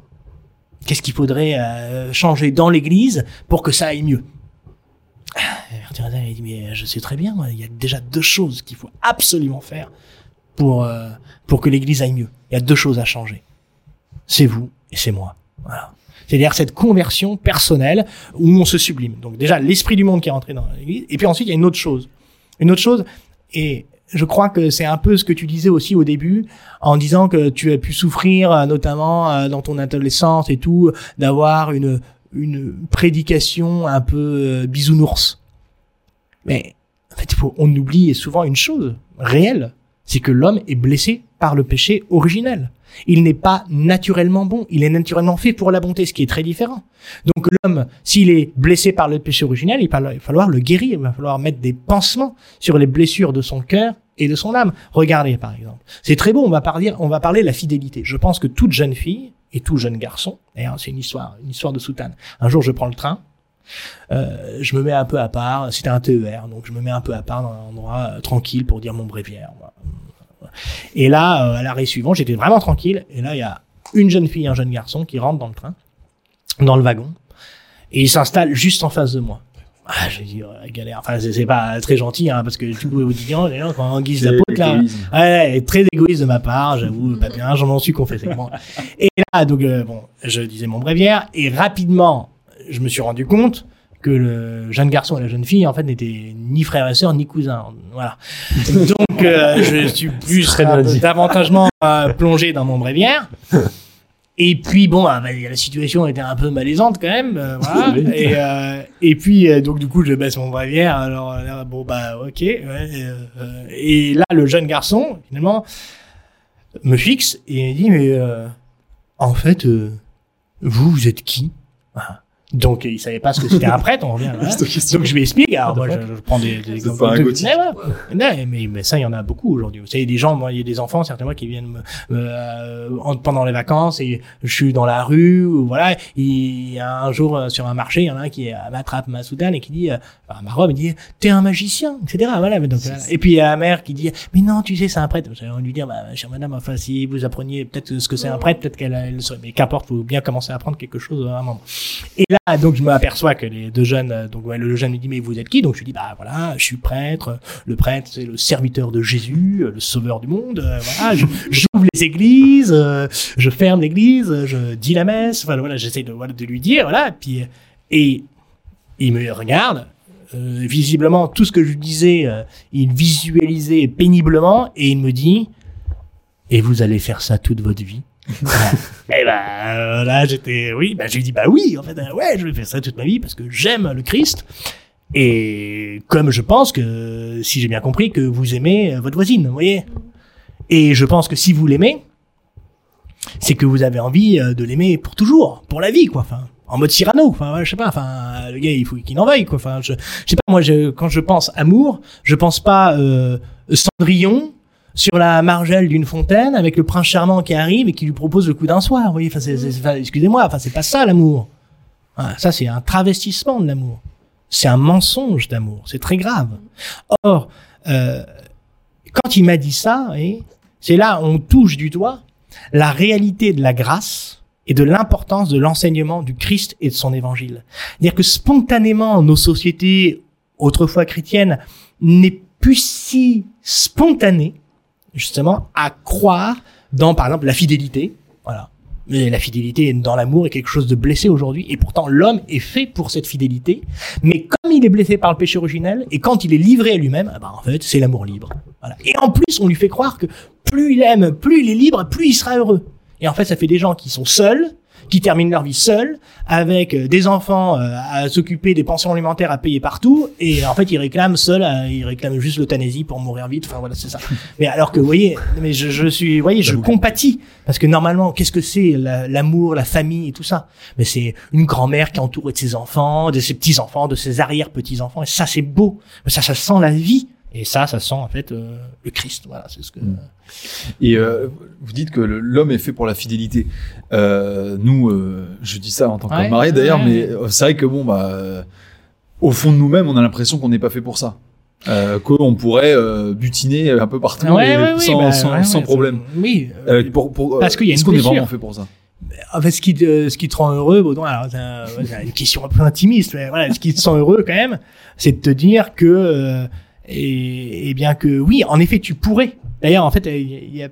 Qu'est-ce qu'il faudrait euh, changer dans l'Église pour que ça aille mieux? Il dit, mais je sais très bien, il y a déjà deux choses qu'il faut absolument faire pour, euh, pour que l'église aille mieux. Il y a deux choses à changer. C'est vous et c'est moi. Voilà. C'est-à-dire cette conversion personnelle où on se sublime. Donc déjà, l'esprit du monde qui est rentré dans l'église. Et puis ensuite, il y a une autre chose. Une autre chose, et je crois que c'est un peu ce que tu disais aussi au début, en disant que tu as pu souffrir, euh, notamment euh, dans ton adolescence et tout, d'avoir une, une prédication un peu bisounours. Mais en fait, on oublie souvent une chose réelle, c'est que l'homme est blessé par le péché originel. Il n'est pas naturellement bon, il est naturellement fait pour la bonté, ce qui est très différent. Donc l'homme, s'il est blessé par le péché originel, il va falloir le guérir, il va falloir mettre des pansements sur les blessures de son cœur et de son âme. Regardez par exemple. C'est très beau, on va parler, on va parler de la fidélité. Je pense que toute jeune fille et tout jeune garçon, d'ailleurs c'est une histoire, une histoire de soutane. Un jour je prends le train, euh, je me mets un peu à part. C'était un TER, donc je me mets un peu à part dans un endroit euh, tranquille pour dire mon bréviaire. Et là, euh, à l'arrêt suivant, j'étais vraiment tranquille. Et là, il y a une jeune fille, un jeune garçon qui rentre dans le train, dans le wagon, et il s'installe juste en face de moi. Ah, je dis, galère. Enfin, c'est pas très gentil, hein, parce que du coup, vous dites, oh, quand on guise la pote, là. Ouais, très égoïste de ma part, j'avoue, pas bien, j'en suis confessé. Bon. Et là, donc, bon, je disais mon bréviaire, et rapidement, je me suis rendu compte que le jeune garçon et la jeune fille en fait n'étaient ni frères et sœurs ni cousins voilà donc euh, je suis plus davantagement euh, plongé dans mon bréviaire et puis bon bah, bah, la situation était un peu malaisante quand même euh, voilà. Et, et puis donc du coup je baisse mon bréviaire alors bon bah ok et là le jeune garçon finalement me fixe et dit mais en fait vous vous êtes qui? Donc il savait pas ce que c'était un prêtre, on revient. Donc je lui explique. Alors moi je, je prends des, des exemples. Mais, mais, mais, ça il y en a beaucoup aujourd'hui. Vous savez des gens, moi il y a des enfants certainement qui viennent me, euh, pendant les vacances et je suis dans la rue ou voilà. Il y a un jour euh, sur un marché, il y en a un qui m'attrape ma soutane et qui dit, euh, ma robe, il dit t'es un magicien, etc. Voilà. Donc, Et puis il y a la mère qui dit mais non tu sais c'est un prêtre. On lui dire bah chère madame enfin si vous appreniez peut-être ce que c'est un prêtre peut-être qu'elle mais qu'importe faut bien commencer à apprendre quelque chose à un moment. Et là donc je m'aperçois que les deux jeunes, euh, donc ouais, le jeune me dit mais vous êtes qui? Donc je lui dis bah voilà, je suis prêtre. Le prêtre c'est le serviteur de Jésus, euh, le sauveur du monde. Euh, voilà, j'ouvre les églises, je ferme l'église, je dis la messe. Enfin voilà, j'essaie de, de lui dire voilà. Puis et il me regarde visiblement, tout ce que je disais, il visualisait péniblement et il me dit Et vous allez faire ça toute votre vie? Et ben euh, là, j'étais Oui, ben, j'ai dit Bah oui, en fait, euh, ouais, je vais faire ça toute ma vie parce que j'aime le Christ. Et comme je pense que, si j'ai bien compris, que vous aimez euh, votre voisine, vous voyez Et je pense que si vous l'aimez, c'est que vous avez envie de l'aimer pour toujours, pour la vie, quoi. Enfin, en mode Cyrano. Enfin, je sais pas. Enfin, le gars, il faut qu'il en veuille, quoi. Enfin, je, je sais pas. Moi, je, quand je pense amour, je pense pas euh, Cendrillon sur la margelle d'une fontaine avec le prince charmant qui arrive et qui lui propose le coup d'un soir. Vous voyez. Enfin, excusez-moi. Enfin, c'est pas ça l'amour. Ça, c'est un travestissement de l'amour. C'est un mensonge d'amour. C'est très grave. Or, euh, quand il m'a dit ça, c'est là on touche du doigt la réalité de la grâce et de l'importance de l'enseignement du Christ et de son évangile. C'est-à-dire que spontanément, nos sociétés, autrefois chrétiennes, n'est plus si spontanées, justement, à croire dans, par exemple, la fidélité. Voilà. Mais la fidélité dans l'amour est quelque chose de blessé aujourd'hui, et pourtant l'homme est fait pour cette fidélité. Mais comme il est blessé par le péché originel, et quand il est livré à lui-même, ah bah, en fait, c'est l'amour libre. Voilà. Et en plus, on lui fait croire que plus il aime, plus il est libre, plus il sera heureux. Et en fait, ça fait des gens qui sont seuls, qui terminent leur vie seuls, avec euh, des enfants euh, à s'occuper des pensions alimentaires à payer partout, et en fait, ils réclament seuls, euh, ils réclament juste l'euthanasie pour mourir vite. Enfin voilà, c'est ça. mais alors que, vous voyez, mais je, je suis, vous voyez, je compatis parce que normalement, qu'est-ce que c'est la- l'amour, la famille et tout ça? Mais c'est une grand-mère qui est entourée de ses enfants, de ses petits enfants, de ses arrière petits enfants, et ça, c'est beau. Ça, ça sent la vie. Et ça, ça sent en fait euh, le Christ. Voilà, c'est ce que. Mm. Et euh, vous dites que l'homme est fait pour la fidélité. Euh, nous, euh, je dis ça en tant que Ouais, marié d'ailleurs, ouais. mais c'est vrai que bon, bah, au fond de nous-mêmes, on a l'impression qu'on n'est pas fait pour ça. Euh, qu'on pourrait euh, butiner un peu partout et sans, bah, sans, ouais, sans ouais, problème. Oui. Pour, pour, parce qu'il y a est-ce une qu'on est vraiment fait pour ça? En fait, ce qui te, ce qui te rend heureux, Baudouin, alors c'est une question un peu intimiste, mais voilà, ce qui te rend heureux quand même, c'est de te dire que, euh, et, et bien que, oui, en effet, tu pourrais. D'ailleurs, en fait, y a-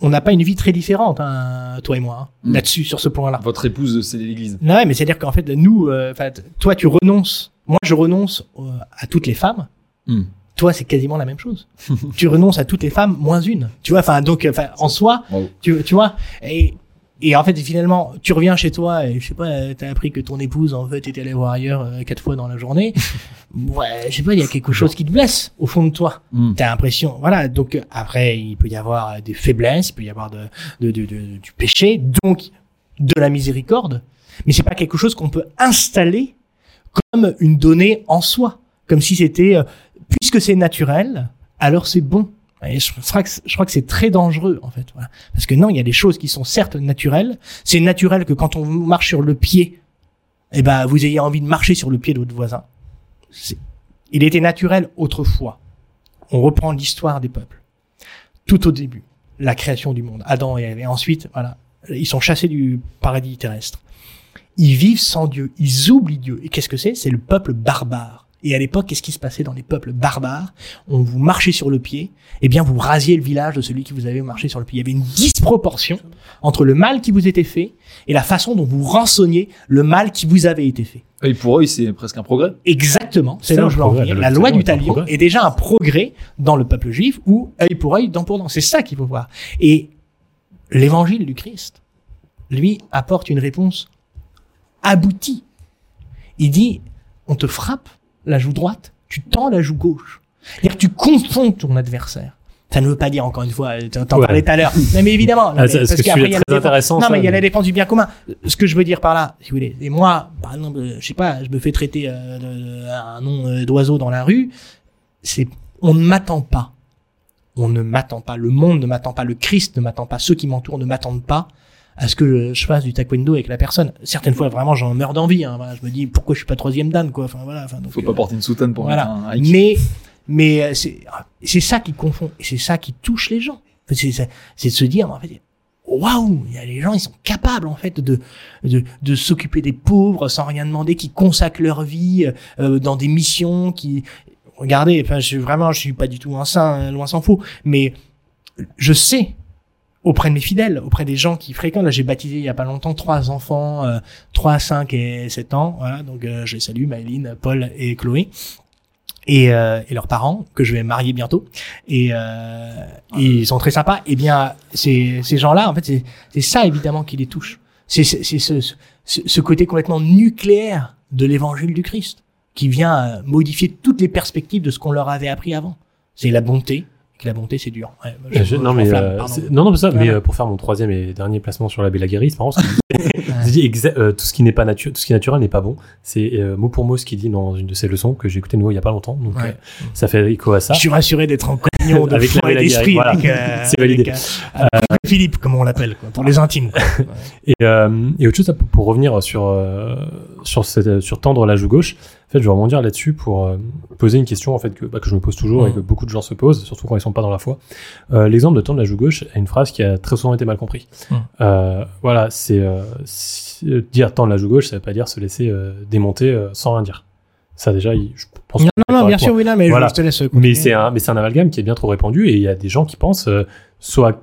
on n'a pas une vie très différente, hein, toi et moi, hein, Mm. là-dessus, sur ce point-là. Votre épouse, c'est l'Église. Non, ouais, mais c'est-à-dire qu'en fait, nous, euh, toi, tu renonces. Moi, je renonce euh, à toutes les femmes. Hmm. Toi, c'est quasiment la même chose. tu renonces à toutes les femmes moins une. Tu vois, enfin, donc, en soi, tu, tu vois. Et, et en fait, finalement, tu reviens chez toi et je sais pas, t'as appris que ton épouse, en fait, était allée voir ailleurs euh, quatre fois dans la journée. ouais, je sais pas, il y a quelque chose qui te blesse au fond de toi. Hmm. T'as l'impression, voilà. Donc après, il peut y avoir des faiblesses, il peut y avoir de, de, de- de- du péché, donc de la miséricorde. Mais c'est pas quelque chose qu'on peut installer comme une donnée en soi, comme si c'était, euh, puisque c'est naturel, alors c'est bon. Je, crois que, c'est- très dangereux en fait, parce que non, il y a des choses qui sont certes naturelles. C'est naturel que quand on marche sur le pied, eh ben vous ayez envie de marcher sur le pied de votre voisin. Il était naturel autrefois on reprend l'histoire des peuples. Tout au début, la création du monde, Adam et Ève. Et ensuite, voilà, ils sont chassés du paradis terrestre. Ils vivent sans Dieu, ils oublient Dieu. Et qu'est-ce que c'est? C'est le peuple barbare. Et à l'époque, qu'est-ce qui se passait dans les peuples barbares? On vous marchait sur le pied, eh bien vous rasiez le village de celui qui vous avait marché sur le pied. Il y avait une disproportion entre le mal qui vous était fait et la façon dont vous rançonniez le mal qui vous avait été fait. Et pour eux, c'est presque un progrès. Exactement, c'est là où je veux en venir. La talion loi du talion est déjà un progrès dans le peuple juif où œil pour œil, dent pour dent. C'est ça qu'il faut voir. Et l'évangile du Christ, lui, apporte une réponse aboutie. Il dit, on te frappe la joue droite, tu tends la joue gauche. C'est-à-dire que tu confonds ton adversaire. Ça ne veut pas dire, encore une fois, t'en Ouais. parlais tout à l'heure. Non, mais évidemment. non, Ah, mais parce que qu'après, il y a la défense- Non, ça, mais il y a la défense du bien commun. Ce que je veux dire par là, si vous voulez, et moi, par exemple, je sais pas, je me fais traiter euh, de- un nom euh, d'oiseau dans la rue, c'est, on ne m'attend pas. On ne m'attend pas. Le monde ne m'attend pas. Le Christ ne m'attend pas. Ceux qui m'entourent ne m'attendent pas à ce que je fasse du taekwondo avec la personne. Certaines fois, vraiment, j'en meurs d'envie. Hein. Voilà, je me dis, pourquoi je suis pas troisième dan, quoi. Enfin, voilà. Enfin, donc, Faut pas euh, porter une soutane pour voilà. un. Mais, mais euh, c'est, c'est ça qui confond, et c'est ça qui touche les gens. C'est, de se dire, en fait, waouh, il y a les gens, ils sont capables, en fait, de, de, de s'occuper des pauvres sans rien demander, qui consacrent leur vie euh, dans des missions, qui, regardez, enfin, je suis vraiment, je suis pas du tout un saint, hein, loin s'en faut, mais je sais auprès de mes fidèles, auprès des gens qui fréquentent. Là, j'ai baptisé il y a pas longtemps trois enfants, euh, 3, 5 et 7 ans. Voilà, donc euh, je les salue, Maëline, Paul et Chloé. Et, euh, et leurs parents que je vais marier bientôt et, euh, et ils sont très sympas et bien ces, ces gens-là en fait c'est c'est ça évidemment qui les touche c'est ce, ce, ce côté complètement nucléaire de l'évangile du Christ qui vient euh, modifier toutes les perspectives de ce qu'on leur avait appris avant c'est la bonté que la bonté c'est dur Ouais, je- je non, mais, euh, non, non, mais ça, mais euh, pour faire mon troisième et dernier placement sur la Bélaguerie, c'est marrant dit euh, tout ce qui n'est pas tout ce qui est naturel n'est pas bon. C'est euh, mot pour mot ce qu'il dit dans une de ses leçons que j'ai écouté de nouveau il y a pas longtemps. Donc, Ouais. euh, ça fait écho à ça. Je suis rassuré d'être en communion de Avec foi et d'esprit voilà. euh, C'est validé. avec, euh, avec Philippe, comme on l'appelle, quoi, pour les intimes. quoi. Et, euh, et autre chose, pour- revenir sur, euh, sur, cette, sur tendre la joue gauche, en fait, je vais rebondir là-dessus pour euh, poser une question en fait, que, bah, que je me pose toujours et Mhm. que beaucoup de gens se posent, surtout quand ils sont pas dans la foi. Euh, L'exemple de tendre la joue gauche est une phrase qui a très souvent été mal compris. Mhm. Euh, voilà, c'est euh, euh, dire tendre la joue gauche, ça veut pas dire se laisser euh, démonter euh, sans rien dire. Ça déjà, il- je pense. Non, que non, non, bien sûr, oui, non, mais Voilà. je te laisse. Mais continuer. c'est un, mais c'est un amalgame qui est bien trop répandu et il y a des gens qui pensent, euh, soit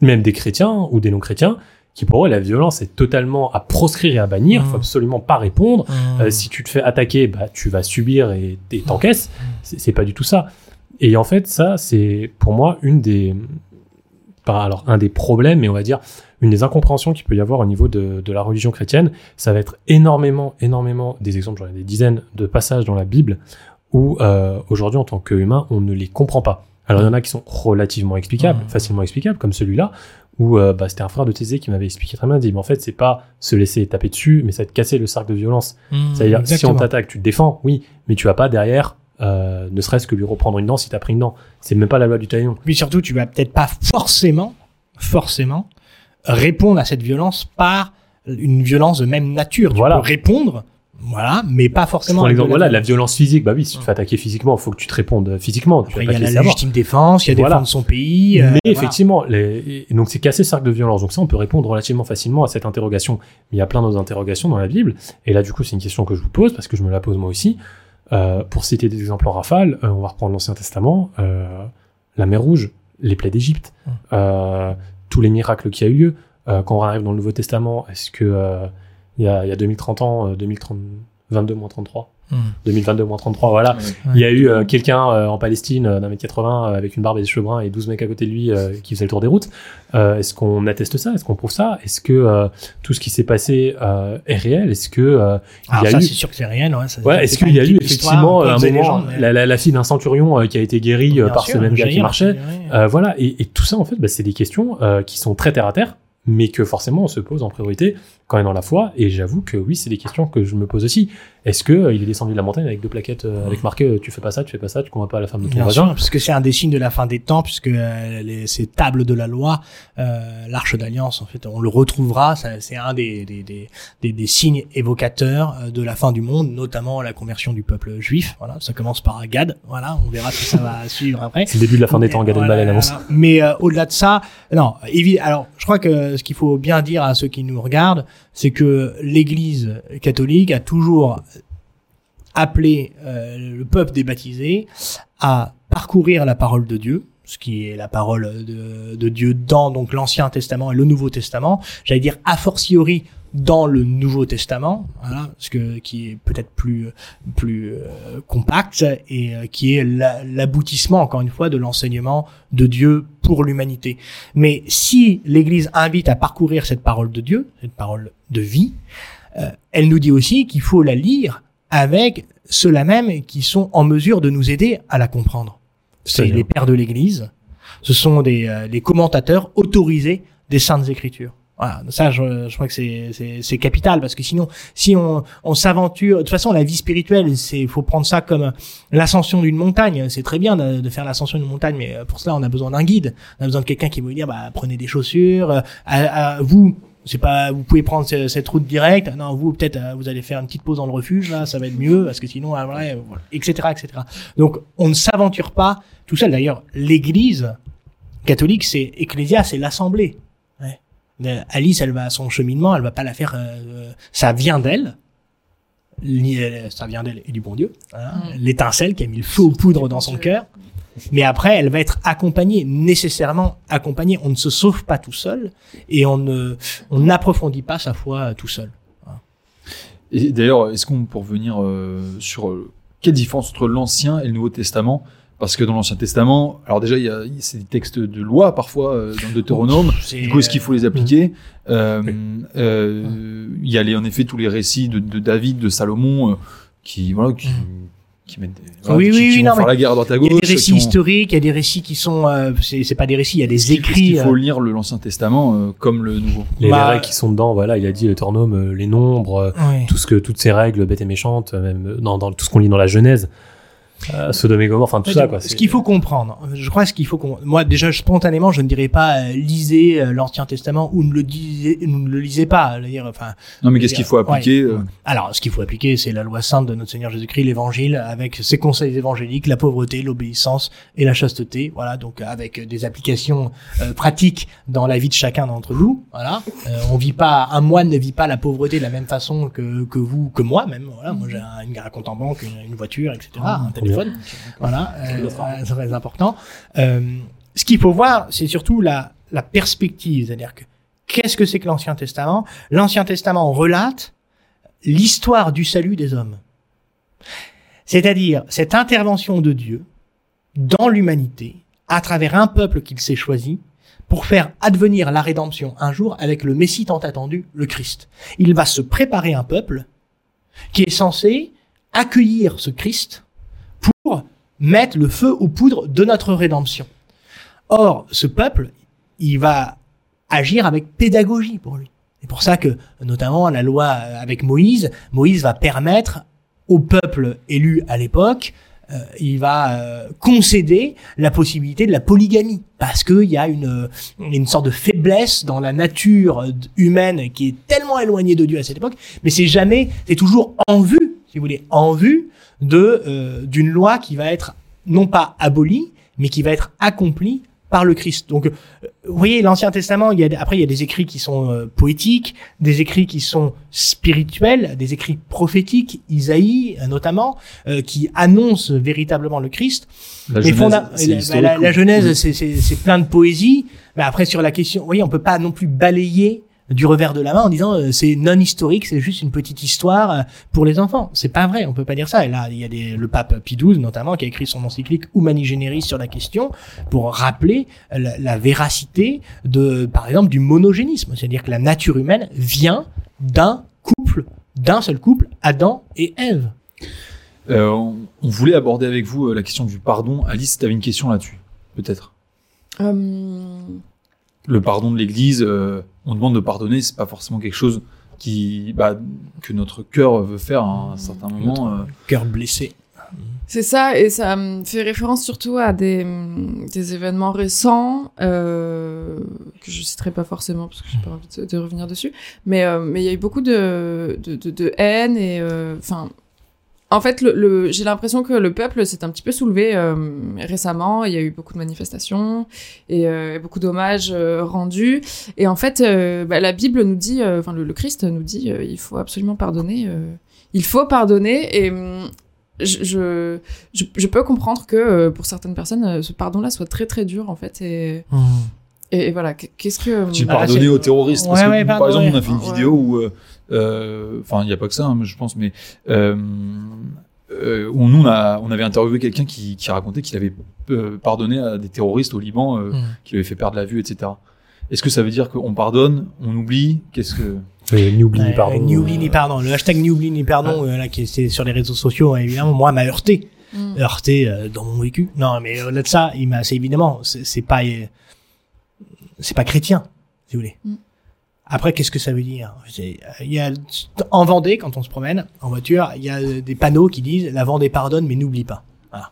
même des chrétiens ou des non-chrétiens, qui pour eux la violence est totalement à proscrire et à bannir, Mhm. faut absolument pas répondre. Mmh. Euh, si tu te fais attaquer, bah tu vas subir et t'encaisses. C'est c'est pas du tout ça. Et en fait, ça c'est pour moi une des, alors un des problèmes, mais on va dire une des incompréhensions qu'il peut y avoir au niveau de, de la religion chrétienne. Ça va être énormément, énormément des exemples, j'en ai des dizaines de passages dans la Bible où euh, aujourd'hui en tant qu'humain on ne les comprend pas. Alors il y en a qui sont relativement explicables, Mhm. facilement explicables, comme celui-là, où euh, bah, c'était un frère de Thésée qui m'avait expliqué très bien, il dit, mais en fait c'est pas se laisser taper dessus, mais ça va te casser le cercle de violence. Mmh, C'est-à-dire, si on t'attaque, tu te défends, oui, mais tu vas pas derrière, euh, ne serait-ce que lui reprendre une dent si t'as pris une dent. C'est même pas la loi du talion. Puis surtout, tu vas peut-être pas forcément, forcément, répondre à cette violence par une violence de même nature. Voilà. Tu peux répondre, voilà, mais pas forcément. voilà, la violence. physique, bah oui, si tu te fais attaquer physiquement, il faut que tu te répondes physiquement. Après, vas il y a la légitime défense, il y a Voilà. défendre son pays. euh, Mais voilà. effectivement, les- donc c'est casser ce cercle de violence. Donc ça, on peut répondre relativement facilement à cette interrogation. Mais il y a plein d'autres interrogations dans la Bible. Et là, du coup, c'est une question que je vous pose parce que je me la pose moi aussi. Euh, pour citer des exemples en rafale, euh, on va reprendre l'Ancien Testament, euh, la mer Rouge, les plaies d'Égypte, euh, tous les miracles qui a eu lieu. Euh, quand on arrive dans le Nouveau Testament, est-ce que euh, il y, a, il y a 2030 ans, euh, 2030, 22 moins 33, Mmh. 2022 moins 33, voilà. Il y a eu euh, quelqu'un euh, en Palestine euh, d'un mètre 80 euh, avec une barbe et des cheveux bruns et 12 mecs à côté de lui euh, qui faisait le tour des routes. Euh, Est-ce qu'on atteste ça? Est-ce qu'on prouve ça? Est-ce que euh, tout ce qui s'est passé euh, est réel? Est-ce que euh, il y a ça, eu c'est sûr que c'est réel. Ouais, ça- Ouais, est-ce qu'il y a eu effectivement un moment mais- la, la, la fille d'un centurion euh, qui a été guérie euh, Bien par sûr, ce même gars qui marchait. Euh, Voilà, et, et tout ça en fait, bah, c'est des questions euh, qui sont très terre à terre, mais que forcément on se pose en priorité quand est dans la foi. Et j'avoue que oui, c'est des questions que je me pose aussi. Est-ce que euh, il est descendu de la montagne avec deux plaquettes euh, avec marqué euh, tu fais pas ça, tu fais pas ça, tu convois pas la femme de ton Bien voisin sûr, puisque c'est un des signes de la fin des temps, puisque euh, les, ces tables de la loi, euh, l'arche d'alliance, en fait, on le retrouvera. ça- C'est un des, des, des, des, des signes évocateurs de la fin du monde, notamment la conversion du peuple juif. Voilà, ça commence par Gad. Voilà, on verra si ça va suivre après. C'est le début de la fin des temps, Gad Voilà, l'annonce. voilà. Mais euh, au-delà de ça, non, alors je crois que ce qu'il faut bien dire à ceux qui nous regardent, c'est que l'Église catholique a toujours appelé euh, le peuple des baptisés à parcourir la parole de Dieu, ce qui est la parole de, de Dieu dans donc l'Ancien Testament et le Nouveau Testament. J'allais dire a fortiori dans le Nouveau Testament, voilà, ce que qui est peut-être plus plus euh, compact et euh, qui est la- l'aboutissement encore une fois de l'enseignement de Dieu pour l'humanité. Mais si l'Église invite à parcourir cette parole de Dieu, cette parole de vie, euh, elle nous dit aussi qu'il faut la lire avec ceux-là même qui sont en mesure de nous aider à la comprendre. C'est les pères de l'Église, ce sont des, euh, les commentateurs autorisés des Saintes Écritures. Voilà, ça, je, je crois que c'est, capital parce que sinon, si on, on s'aventure, de toute façon, la vie spirituelle, c'est, faut prendre ça comme l'ascension d'une montagne. C'est très bien de, faire l'ascension d'une montagne, mais euh, pour cela, on a besoin d'un guide. On a besoin de quelqu'un qui va vous dire, bah, prenez des chaussures. euh, à, vous, c'est pas, vous pouvez prendre ce- cette route directe. Non, vous, peut-être, euh, vous allez faire une petite pause dans le refuge, là, ça va être mieux parce que sinon, ah, voilà, etc., etc. Donc, on ne s'aventure pas tout seul. D'ailleurs, l'Église catholique, c'est Ecclésia, c'est l'assemblée. Euh, Alice, elle va à son cheminement, elle va pas la faire. euh, ça vient d'elle. Euh, Ça vient d'elle et du bon Dieu. Voilà. Mm. L'étincelle qui a mis le feu aux poudres dans son cœur. Mais après, elle va être accompagnée, nécessairement accompagnée. On ne se sauve pas tout seul et on ne, on n'approfondit pas sa foi tout seul. Et d'ailleurs, est-ce qu'on, pour venir euh, sur euh, quelle différence entre l'Ancien et le Nouveau Testament? Parce que dans l'Ancien Testament, alors déjà, il y a c'est des textes de loi parfois euh, dans le Deutéronome. Du coup, est-ce qu'il faut les euh, appliquer Euh, Oui. euh, Il y a les, en effet tous les récits de, de David, de Salomon, euh, qui voilà, qui, qui mettent, des- voilà, Oui, qui, oui, qui oui, vont non, faire mais la guerre à droite à Il y gauche. a des récits ont- historiques, il y a des récits qui sont, euh, c'est, c'est pas des récits, il y a des écrits. Qu'il faut euh, lire le l'Ancien Testament euh, comme le Nouveau Les, Bah, les règles qui sont dedans, voilà, il a dit le Deutéronome, euh, les nombres, euh, tout ce que, toutes ces règles bêtes et méchantes, euh, même euh, dans, dans tout ce qu'on lit dans la Genèse, euh, Sodome et Gomorre, enfin tout ça, quoi. Ce qu'il faut comprendre, je crois ce qu'il faut qu'on, moi déjà spontanément, je ne dirais pas euh, lisez euh, l'Ancien Testament ou ne le disez, ne le lisez pas. dire, Enfin, Non, mais qu'est-ce qu'il faut Ouais. appliquer euh, alors ce qu'il faut appliquer, c'est la loi sainte de notre Seigneur Jésus-Christ, l'Évangile, avec ses conseils évangéliques, la pauvreté, l'obéissance et la chasteté. Voilà, donc avec des applications euh, pratiques dans la vie de chacun d'entre nous. Voilà, Euh, on vit pas, un moine ne vit pas la pauvreté de la même façon que que vous, que moi même. Voilà, moi j'ai un, une un compte en banque, une, une voiture, etc., un téléphone. Voilà, euh, c'est très important. Euh, ce qu'il faut voir, c'est surtout la, la perspective, c'est-à-dire que qu'est-ce que c'est que l'Ancien Testament? L'Ancien Testament relate l'histoire du salut des hommes. C'est-à-dire cette intervention de Dieu dans l'humanité à travers un peuple qu'il s'est choisi pour faire advenir la rédemption un jour avec le Messie tant attendu, le Christ. Il va se préparer un peuple qui est censé accueillir ce Christ pour mettre le feu aux poudres de notre rédemption. Or, ce peuple, il va agir avec pédagogie pour lui. C'est pour ça que, notamment, la loi euh, avec Moïse, Moïse va permettre au peuple élu à l'époque, euh, il va euh, concéder la possibilité de la polygamie, parce qu'il y a une, une sorte de faiblesse dans la nature humaine qui est tellement éloignée de Dieu à cette époque, mais c'est jamais, c'est toujours en vue, si vous voulez, en vue de euh, d'une loi qui va être non pas abolie, mais qui va être accomplie par le Christ. Donc, euh, vous voyez, l'Ancien Testament, il y a, après, il y a des écrits qui sont euh, poétiques, des écrits qui sont spirituels, des écrits prophétiques, Isaïe euh, notamment, euh, qui annoncent véritablement le Christ. La Mais Genèse, la, Genèse, oui. c'est- c'est c'est plein de poésie. Mais après, sur la question, vous voyez, on peut pas non plus balayer du revers de la main en disant euh, c'est non historique, c'est juste une petite histoire euh, pour les enfants. C'est pas vrai, on peut pas dire ça. Et là, il y a des, le pape Pie XII notamment qui a écrit son encyclique Humani Generis sur la question pour rappeler la, la véracité de, par exemple, du monogénisme, c'est-à-dire que la nature humaine vient d'un couple, d'un seul couple, Adam et Ève. Euh, on, on voulait aborder avec vous euh, la question du pardon. Alice, tu avais une question là-dessus, peut-être? Euh, Le pardon de l'Église, euh, on demande de pardonner, c'est pas forcément quelque chose qui, bah, que notre cœur veut faire à un certain moment. euh. Cœur blessé. C'est ça, et ça me fait référence surtout à des, des événements récents euh, que je citerai pas forcément parce que j'ai pas envie de, de revenir dessus. Mais euh, mais il y a eu beaucoup de de, de, de haine et euh, enfin. En fait, le, le- j'ai l'impression que le peuple s'est un petit peu soulevé euh, récemment. Il y a eu beaucoup de manifestations et euh, beaucoup d'hommages euh, rendus. Et en fait, euh, bah, la Bible nous dit, euh, enfin le, le Christ nous dit, euh, il faut absolument pardonner. euh, il faut pardonner et hum, je, je, je, je peux comprendre que euh, pour certaines personnes, euh, ce pardon-là soit très très dur en fait. Et, et, et voilà, qu'est-ce que. J'ai Ah, pardonné aux terroristes. parce Ouais, que, ouais, par pardon, exemple, on a fait une Ouais. vidéo où, enfin, il n'y a pas que ça, hein, je pense, mais euh, euh, on, a, on avait interviewé quelqu'un qui, qui racontait qu'il avait euh, pardonné à des terroristes au Liban, euh, Mm. qui lui avaient fait perdre la vue, etc. Est-ce que ça veut dire qu'on pardonne, on oublie Qu'est-ce que Euh, ni oubli, ni pardon. Ni oubli euh, ni pardon. Le hashtag ni oubli ni pardon, euh, là, qui est sur les réseaux sociaux, évidemment, moi, m'a heurté. Mm. Heurté euh, dans mon vécu. Non, mais au-delà de ça, il m'a, c'est évidemment, c'est pas, euh, c'est pas chrétien, si vous voulez. Mm. Après, qu'est-ce que ça veut dire? Euh, Il y a en Vendée, quand on se promène en voiture, il y a euh, des panneaux qui disent "La Vendée pardonne, mais n'oublie pas." Voilà.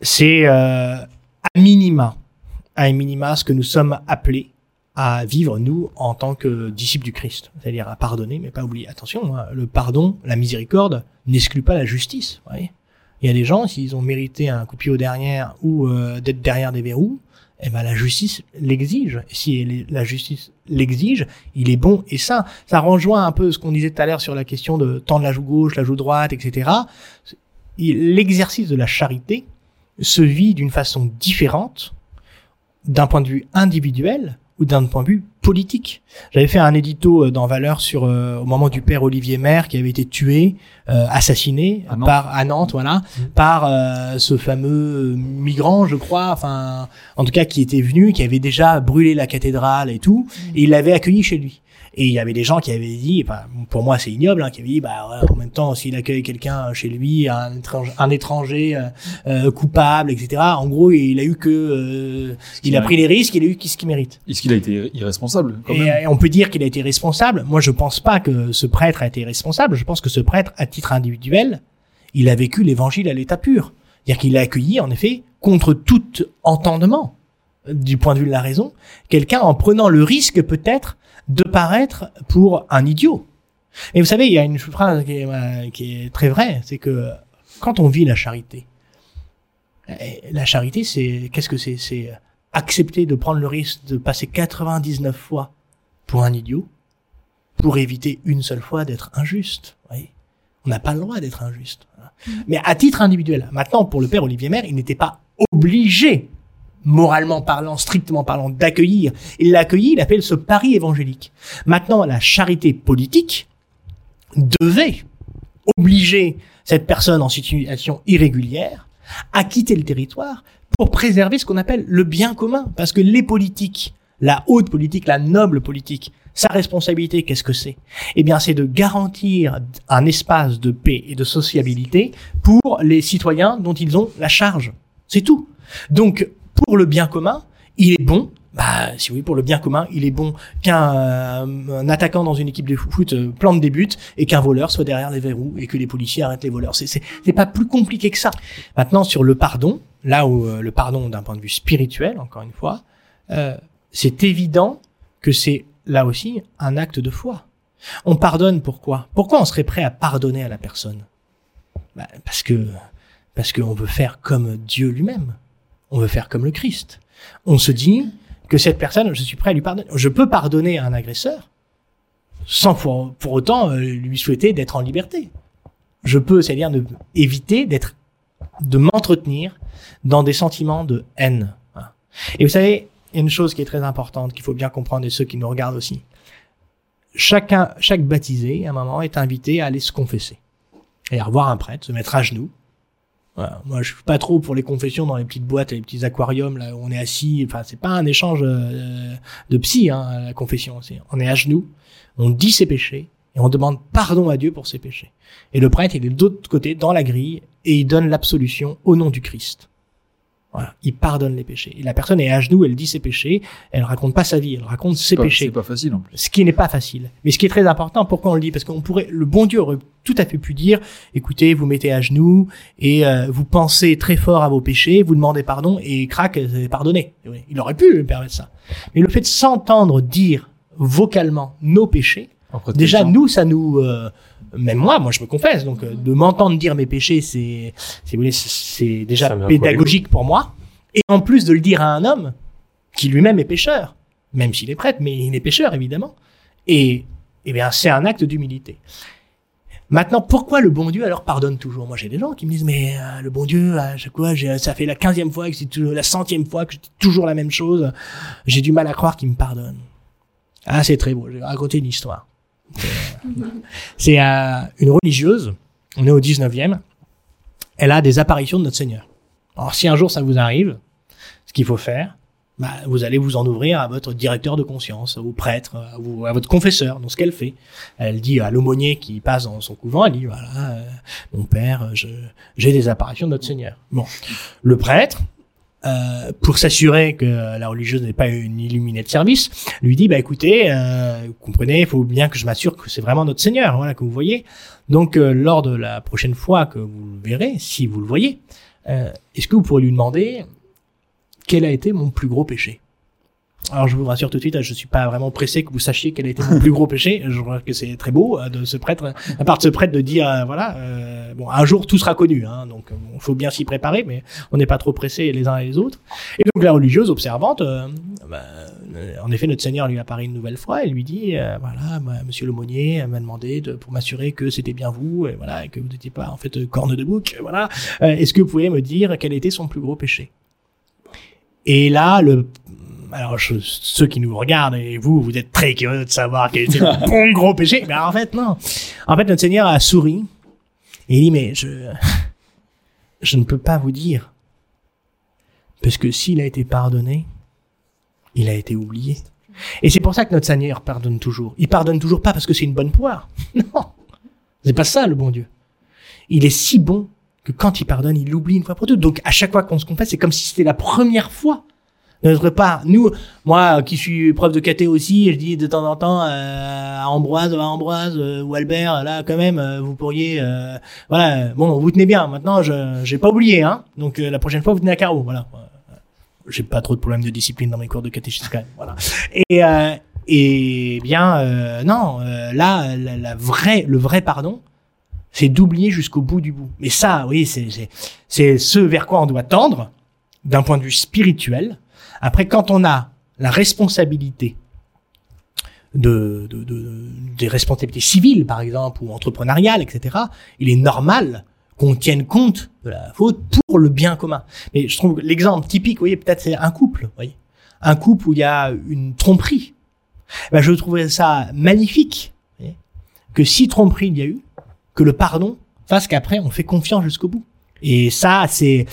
C'est euh, à minima, à minima, ce que nous sommes appelés à vivre nous en tant que disciples du Christ, c'est-à-dire à pardonner, mais pas oublier. Attention, hein, le pardon, la miséricorde n'exclut pas la justice. Il y a des gens, s'ils ont mérité un coup de pied aux dernières ou euh, d'être derrière des verrous, eh ben la justice l'exige. Si la justice l'exige, il est bon et sain. Ça rejoint un peu ce qu'on disait tout à l'heure sur la question de tendre la joue gauche, la joue droite, etc. L'exercice de la charité se vit d'une façon différente d'un point de vue individuel ou d'un point de vue politique. J'avais fait un édito euh, dans Valeur sur euh, au moment du père Olivier Maire qui avait été tué, euh, assassiné À Nantes. par à Nantes, voilà, par euh, ce fameux migrant, je crois, enfin en tout cas qui était venu, qui avait déjà brûlé la cathédrale et tout, et il l'avait accueilli chez lui. Et il y avait des gens qui avaient dit, enfin, pour moi c'est ignoble, hein, qui avaient dit, bah ouais, en même temps, s'il accueille quelqu'un chez lui, un étranger, un étranger euh, euh, coupable, etc. En gros, il a eu que, euh, il a pris les risques, il a eu ce qu'il mérite. Est-ce qu'il a été irresponsable quand Et, même? euh, on peut dire qu'il a été responsable. Moi, je pense pas que ce prêtre a été responsable. Je pense que ce prêtre, à titre individuel, il a vécu l'évangile à l'état pur. C'est-à-dire qu'il a accueilli, en effet, contre tout entendement, du point de vue de la raison, quelqu'un en prenant le risque, peut-être, de paraître pour un idiot. Et vous savez, il y a une phrase qui est, euh, qui est très vraie, c'est que quand on vit la charité, euh, la charité, c'est qu'est-ce que c'est? C'est accepter de prendre le risque de passer 99 fois pour un idiot pour éviter une seule fois d'être injuste. vous voyez? On n'a pas le droit d'être injuste. Mais à titre individuel, maintenant pour le père Olivier Maire, il n'était pas obligé, moralement parlant, strictement parlant, d'accueillir. Il l'a accueilli, il appelle ce pari évangélique. Maintenant, la charité politique devait obliger cette personne en situation irrégulière à quitter le territoire pour préserver ce qu'on appelle le bien commun. Parce que les politiques, la haute politique, la noble politique, sa responsabilité, qu'est-ce que c'est? Eh bien, c'est de garantir un espace de paix et de sociabilité pour les citoyens dont ils ont la charge. C'est tout. Donc, pour le bien commun, il est bon. Bah, si oui, pour le bien commun, il est bon qu'un euh, attaquant dans une équipe de foot euh, plante des buts et qu'un voleur soit derrière les verrous et que les policiers arrêtent les voleurs. C'est pas plus compliqué que ça. Maintenant, sur le pardon, là où euh, le pardon d'un point de vue spirituel, encore une fois, euh, c'est évident que c'est là aussi un acte de foi. On pardonne pourquoi? Pourquoi on serait prêt à pardonner à la personne? Bah, Parce que parce qu'on veut faire comme Dieu lui-même. On veut faire comme le Christ. On se dit que cette personne, je suis prêt à lui pardonner. Je peux pardonner à un agresseur sans pour, pour autant euh, lui souhaiter d'être en liberté. Je peux, c'est-à-dire de éviter d'être, de m'entretenir dans des sentiments de haine. Et vous savez, il y a une chose qui est très importante qu'il faut bien comprendre et ceux qui nous regardent aussi. Chacun, chaque baptisé, à un moment, est invité à aller se confesser. Et à revoir un prêtre, se mettre à genoux. Voilà. Moi, je suis pas trop pour les confessions dans les petites boîtes les petits aquariums là où on est assis. Enfin, c'est pas un échange euh, de psy, hein, la confession. On est à genoux, on dit ses péchés et on demande pardon à Dieu pour ses péchés. Et le prêtre, il est de l'autre côté, dans la grille, et il donne l'absolution au nom du Christ. Voilà, il pardonne les péchés. Et la personne est à genoux, elle dit ses péchés, elle raconte pas sa vie, elle raconte ses pas- péchés. C'est pas facile en plus. Ce qui n'est pas facile. Mais ce qui est très important, pourquoi on le dit? Parce qu'on pourrait, le bon Dieu aurait tout à fait pu dire, écoutez, vous mettez à genoux et euh, vous pensez très fort à vos péchés, vous demandez pardon et crac. Et oui, Il aurait pu permettre ça. Mais le fait de s'entendre dire vocalement nos péchés, déjà nous, ça nous, euh, même moi, moi je me confesse, donc euh, de m'entendre dire mes péchés, c'est, si vous voulez, c'est- déjà pédagogique pour moi. Et en plus de le dire à un homme qui lui-même est pécheur, même s'il est prêtre, mais il est pécheur évidemment. Et, eh bien, c'est un acte d'humilité. Maintenant, pourquoi le bon Dieu alors pardonne toujours? Moi, j'ai des gens qui me disent, mais euh, le bon Dieu, à chaque fois, j'ai- ça fait la quinzième fois que c'est la centième fois que je dis toujours la même chose. J'ai du mal à croire qu'il me pardonne. Ah, c'est très beau. Je vais raconter une histoire. C'est euh, une religieuse. On est au 19e. Elle a des apparitions de notre Seigneur. Alors, si un jour ça vous arrive, ce qu'il faut faire, bah, vous allez vous en ouvrir à votre directeur de conscience, au prêtre, à, votre confesseur, dans ce qu'elle fait. Elle dit à l'aumônier qui passe dans son couvent, elle dit, voilà, euh, mon père, j'ai des apparitions de notre Seigneur. Bon. Le prêtre, euh, pour s'assurer que la religieuse n'est pas une illuminée de service, lui dit, bah écoutez, euh, vous comprenez, il faut bien que je m'assure que c'est vraiment notre Seigneur, voilà, que vous voyez. Donc, euh, lors de la prochaine fois que vous le verrez, si vous le voyez, euh, est-ce que vous pourrez lui demander quel a été mon plus gros péché? Alors je vous rassure tout de suite, je suis pas vraiment pressé que vous sachiez quel été mon plus gros péché. Je crois que c'est très beau euh, de ce prêtre, à part de ce prêtre de dire euh, voilà, euh, bon un jour tout sera connu, hein, donc il faut bien s'y préparer, mais on n'est pas trop pressé les uns et les autres. Et donc la religieuse observante euh, bah, en effet, notre Seigneur lui apparaît une nouvelle fois et lui dit, voilà, moi, Monsieur l'aumônier m'a demandé de, pour m'assurer que c'était bien vous, et voilà, et que vous n'étiez pas en fait corne de bouc, voilà. Est-ce que vous pouvez me dire quel était son plus gros péché? Et là, le alors je- ceux qui nous regardent et vous, vous êtes très curieux de savoir quel était le bon gros péché. Mais en fait, non. En fait, notre Seigneur a souri et il dit, mais je, je ne peux pas vous dire. Parce que s'il a été pardonné, il a été oublié. Et c'est pour ça que notre Seigneur pardonne toujours. Il pardonne toujours pas parce que c'est une bonne poire. Non. C'est pas ça, le bon Dieu. Il est si bon que quand il pardonne, il l'oublie une fois pour toutes. Donc, à chaque fois qu'on se confesse, c'est comme si c'était la première fois notre part. Nous, moi, qui suis prof de caté aussi, je dis de temps en temps euh, à Ambroise, à Ambroise euh, ou Albert, là, quand même, euh, vous pourriez, euh, voilà, bon, vous tenez bien. Maintenant, je, j'ai pas oublié, hein. Donc, euh, la prochaine fois, vous tenez à carreau, voilà. J'ai pas trop de problèmes de discipline dans mes cours de catéchisme quand même, voilà. Et euh, et bien, non, là, la, la vraie, le vrai pardon, c'est d'oublier jusqu'au bout du bout. Mais ça, oui, c'est c'est ce vers quoi on doit tendre d'un point de vue spirituel. Après, quand on a la responsabilité de, de, de- des responsabilités civiles, par exemple, ou entrepreneuriales, etc., il est normal qu'on tienne compte de la faute pour le bien commun. Mais je trouve l'exemple typique, vous voyez, peut-être c'est un couple, vous voyez, un couple où il y a une tromperie. Ben, je trouverais ça magnifique, vous voyez, que si tromperie il y a eu, que le pardon fasse qu'après on fait confiance jusqu'au bout. Et ça, c'est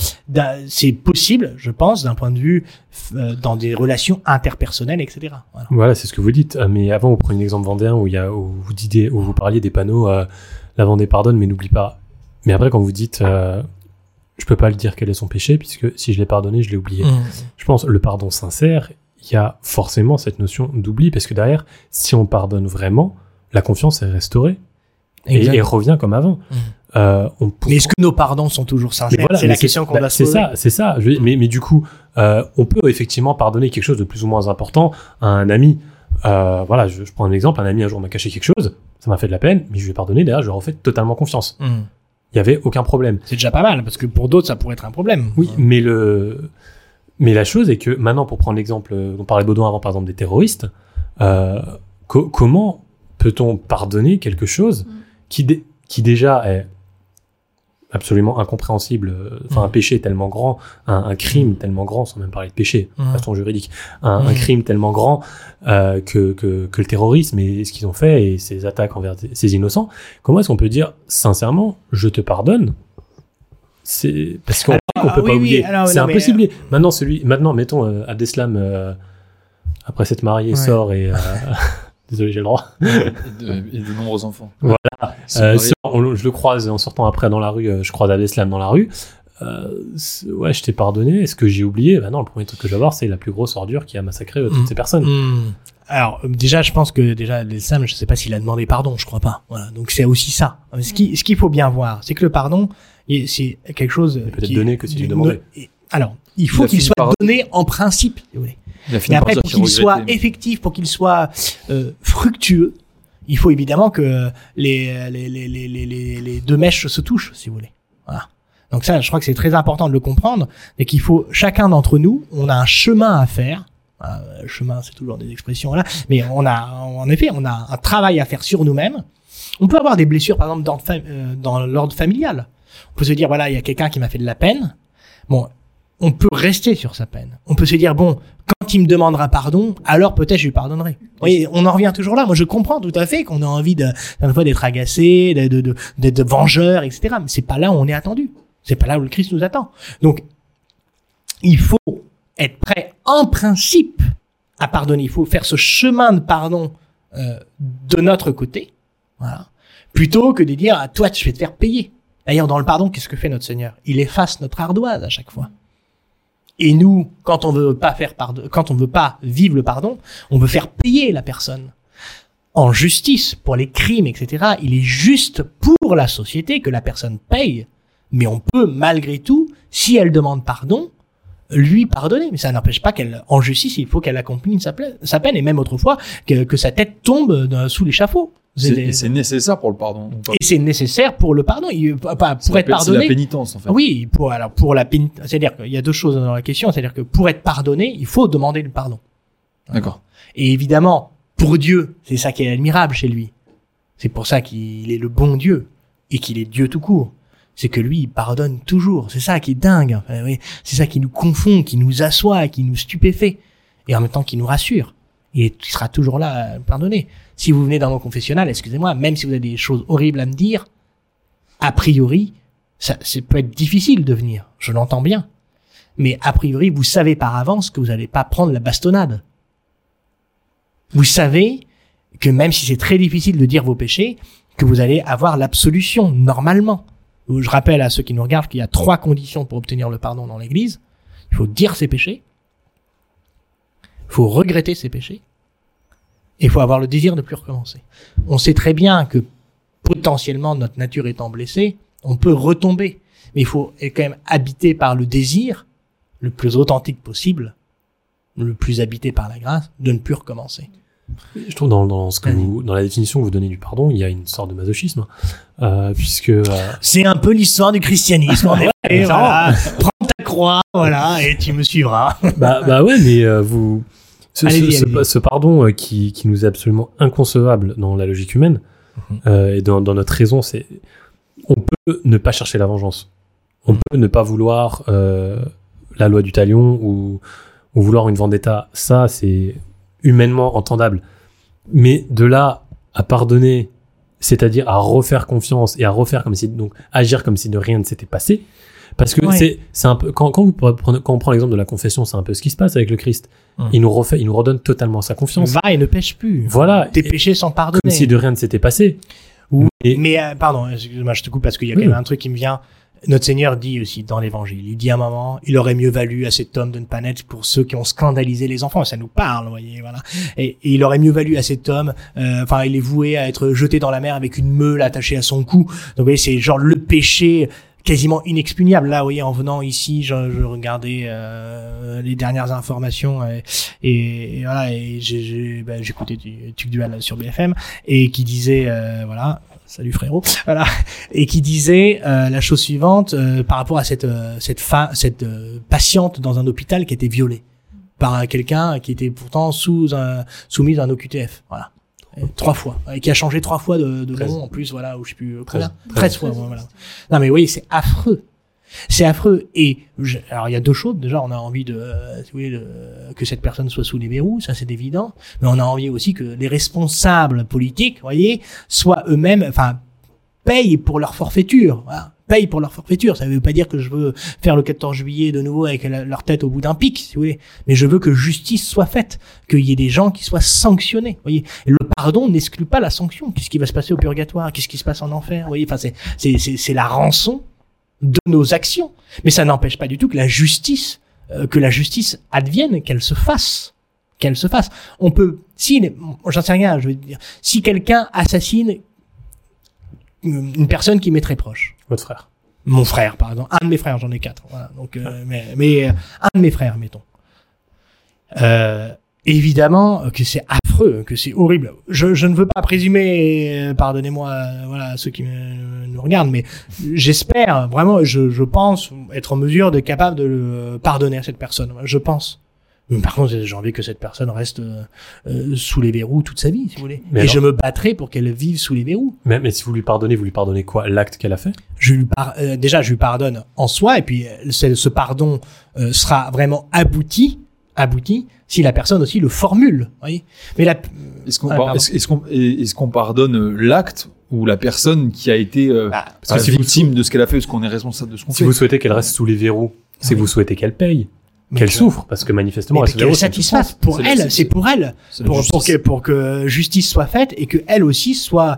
possible, je pense, d'un point de vue euh, dans des relations interpersonnelles, etc. Voilà. Voilà, c'est ce que vous dites. Euh, Mais avant, vous prenez un exemple vendéen où, il y a, où, vous, disiez, où vous parliez des panneaux euh, La Vendée pardonne, mais n'oublie pas. Mais après, quand vous dites euh, Je peux pas le dire quel est son péché, puisque si je l'ai pardonné, je l'ai oublié. Je pense le pardon sincère, il y a forcément cette notion d'oubli, parce que derrière, si on pardonne vraiment, la confiance est restaurée et, revient comme avant. Mm. Euh, on Mais est-ce que nos pardons sont toujours sincères voilà, C'est la question qu'on bah, doit se C'est poser. ça, c'est ça. Je veux dire, mais, mais du coup, euh, on peut effectivement pardonner quelque chose de plus ou moins important à un ami. Euh, voilà, je, je prends un exemple. Un ami un jour m'a caché quelque chose, ça m'a fait de la peine, mais je lui ai pardonné. Derrière, je lui ai refait totalement confiance. Hmm. Il y avait aucun problème. C'est déjà pas mal, parce que pour d'autres, ça pourrait être un problème. Oui, mais le, mais la chose est que maintenant, pour prendre l'exemple euh, dont parlait Baudouin avant, par exemple des terroristes, euh, co- comment peut-on pardonner quelque chose qui, dé- qui déjà est absolument incompréhensible, euh, enfin un Mm. péché tellement grand, un, un crime tellement grand, sans même parler de péché, Mm. façon juridique, un, un Mm. crime tellement grand euh, que, que, que le terrorisme et ce qu'ils ont fait et ces attaques envers ces innocents, comment est-ce qu'on peut dire sincèrement, je te pardonne? C'est parce qu'on peut ah, pas oui, oublier. c'est impossible. Maintenant, celui, maintenant, mettons euh, Abdeslam euh, après s'être marié Ouais. sort et euh, désolé, j'ai le droit. et, de, et de nombreux enfants. Voilà. Sont Euh, on- je le croise en sortant après dans la rue. euh, je croise Abdeslam dans la rue. Euh, ouais, je t'ai pardonné. Est-ce que j'ai oublié? Bah non, le premier truc que je vais voir, c'est la plus grosse ordure qui a massacré euh, toutes Mm. ces personnes. Hmm. Alors déjà, je pense que déjà l'islam, je sais pas s'il a demandé pardon, je crois pas. Voilà, donc c'est aussi ça. Ce qui, ce qu'il faut bien voir, c'est que le pardon, c'est quelque chose peut-être donné que si tu demandais. Alors, il faut qu'il soit donné en principe. si vous voulez. Mais après, pour qu'il soit effectif, pour qu'il soit euh, fructueux, il faut évidemment que les, les, les, les, les, les- les deux mèches se touchent, si vous voulez. Voilà. Donc ça, je crois que c'est très important de le comprendre, et qu'il faut chacun d'entre nous, on a un chemin à faire. Ah, euh, chemin, c'est toujours des expressions là, mais on a, en effet, on a un travail à faire sur nous-mêmes. On peut avoir des blessures, par exemple, euh, dans l'ordre familial. On peut se dire, voilà, il y a quelqu'un qui m'a fait de la peine. Bon, on peut rester sur sa peine. On peut se dire, bon, quand il me demandera pardon, alors peut-être je lui pardonnerai. Vous voyez, on en revient toujours là. Moi, je comprends tout à fait qu'on a envie de, fois d'être agacé, de, de, de, d'être de vengeur, etc. Mais c'est pas là où on est attendu. C'est pas là où le Christ nous attend. Donc, il faut être prêt, en principe, à pardonner. Il faut faire ce chemin de pardon euh, de notre côté, voilà, plutôt que de dire à toi, je vais te faire payer. D'ailleurs, dans le pardon, qu'est-ce que fait notre Seigneur? Il efface notre ardoise à chaque fois. Et nous, quand on veut pas faire quand on veut pas vivre le pardon, on veut faire payer la personne en justice pour les crimes, etc. Il est juste pour la société que la personne paye, mais on peut malgré tout, si elle demande pardon, lui pardonner. Mais ça n'empêche pas qu'elle, en justice, il faut qu'elle accomplisse sa, peine et même autrefois que, sa tête tombe dans- sous l'échafaud. Et c'est nécessaire pour le pardon. Et c'est nécessaire pour le pardon. Il, pas- pour être pé- c'est pardonné. la pénitence en fait. Oui, pour alors pour la pénitence, c'est-à-dire qu'il y a deux choses dans la question, c'est-à-dire que pour être pardonné, il faut demander le pardon. D'accord. Et évidemment, pour Dieu, c'est ça qui est admirable chez lui. C'est pour ça qu'il est le bon Dieu et qu'il est Dieu tout court. C'est que lui, il pardonne toujours. C'est ça qui est dingue. Enfin, oui, c'est ça qui nous confond, qui nous assoit, qui nous stupéfait. Et en même temps qui nous rassure. Il, est- il sera toujours là à pardonner. Si vous venez dans mon confessionnal, excusez-moi, même si vous avez des choses horribles à me dire, a priori, ça, ça peut être difficile de venir. Je l'entends bien. Mais a priori, vous savez par avance que vous n'allez pas prendre la bastonnade. Vous savez que même si c'est très difficile de dire vos péchés, que vous allez avoir l'absolution, normalement. Je rappelle à ceux qui nous regardent qu'il y a trois conditions pour obtenir le pardon dans l'église. Il faut dire ses péchés. Il faut regretter ses péchés. Il faut avoir le désir de plus recommencer. On sait très bien que potentiellement, notre nature étant blessée, on peut retomber. Mais il faut être quand même habité par le désir, le plus authentique possible, le plus habité par la grâce, de ne plus recommencer. Je trouve dans, dans, ce que vous, dans la définition que vous donnez du pardon, il y a une sorte de masochisme, euh, puisque euh, C'est un peu l'histoire du christianisme. en effet, voilà. Prends ta croix, voilà, et tu me suivras. bah, bah ouais, mais euh, vous ce, Allez-y, ce, ce- allez-y. ce pardon euh, qui, qui nous est absolument inconcevable dans la logique humaine Mhm. euh, et dans, dans notre raison, c'est on peut ne pas chercher la vengeance, on peut ne pas vouloir euh, la loi du talion ou, ou vouloir une vendetta. Ça, c'est humainement entendable. Mais de là à pardonner, c'est-à-dire à refaire confiance et à refaire comme si donc agir comme si de rien ne s'était passé. Parce que Ouais. c'est un peu quand quand, vous prenez- quand on prend l'exemple de la confession, c'est un peu ce qui se passe avec le Christ. Mhm. Il nous refait, il nous redonne totalement sa confiance. Va et ne pêche plus. Voilà, Tes péchés sont pardonnés. comme si de rien ne s'était passé. Oui. Et- Mais euh, pardon, excuse-moi, je te coupe parce qu'il y a Oui. quand même un truc qui me vient. Notre Seigneur dit aussi dans l'Évangile, il dit à un moment, il aurait mieux valu à cet homme de ne pas naître pour ceux qui ont scandalisé les enfants. Ça nous parle, vous voyez, voilà. Et, et il aurait mieux valu à cet homme, euh, enfin, il est voué à être jeté dans la mer avec une meule attachée à son cou. Donc, vous voyez, c'est genre le péché quasiment inexpugnable. Là, vous voyez, en venant ici, je, je regardais euh, les dernières informations et, et voilà, et j'ai ben, j'écoutais du Tuc Dual sur BFM et qui disait, euh, voilà, salut frérot, voilà, et qui disait euh, la chose suivante euh, par rapport à cette euh, cette fa- cette euh, patiente dans un hôpital qui été violée par un- quelqu'un qui était pourtant sous un soumise à un OQTF, voilà. Et trois fois, et qui a changé trois fois de, de nom en plus, voilà, ou je sais plus euh, Treize. combien, treize fois, ouais, voilà. Non mais oui, c'est affreux. C'est affreux. Et je- alors il y a deux choses. Déjà, on a envie de, euh, de- que cette personne soit sous les verrous, ça c'est évident. Mais on a envie aussi que les responsables politiques, vous voyez, soient eux-mêmes, enfin, payent pour leur forfaiture. Voilà. Payent pour leur forfaiture. Ça veut pas dire que je veux faire le 14 juillet de nouveau avec leur tête au bout d'un pic, si vous voulez. Mais je veux que justice soit faite, qu'il y ait des gens qui soient sanctionnés. Vous voyez. Le pardon n'exclut pas la sanction. Qu'est-ce qui va se passer au purgatoire? Qu'est-ce qui se passe en enfer? Vous voyez. Enfin, c'est c'est c'est la rançon de nos actions. Mais ça n'empêche pas du tout que la justice, euh, que la justice advienne, qu'elle se fasse, qu'elle se fasse. On peut, si, j'en sais rien, je veux dire, si quelqu'un assassine une une personne qui m'est très proche, Votre frère. mon frère, par exemple, un de mes frères, j'en ai quatre, voilà, donc, euh, mais, mais euh, un de mes frères, mettons. Euh, évidemment que c'est affreux, que c'est horrible. Je, je ne veux pas présumer, euh, pardonnez-moi, euh, voilà, ceux qui me- nous regardent, mais j'espère vraiment, je, je pense être en mesure de capable de le pardonner à cette personne. Je pense. Mais par contre, j'ai envie que cette personne reste euh, euh, sous les verrous toute sa vie, si vous voulez. Mais Et alors- je me battrai pour qu'elle vive sous les verrous. Mais, mais si vous lui pardonnez, vous lui pardonnez quoi? L'acte qu'elle a fait? Je lui par- euh, déjà je lui pardonne en soi et puis euh, ce, pardon euh, sera vraiment abouti abouti si la personne aussi le formule voyez mais la Est-ce qu'on Ah, par- pardonne l'acte ou la personne qui a été euh, Bah, parce que si c'est vous- victime de ce qu'elle a fait, parce qu'on est responsable de ce qu'on Si fait. vous souhaitez qu'elle reste sous les verrous, c'est que Oui. vous souhaitez qu'elle paye, qu'elle que- souffre, parce que manifestement, elle qu'elle satisfasse pour elle c'est- pour elle. pour, pour que pour que justice soit faite et que elle aussi soit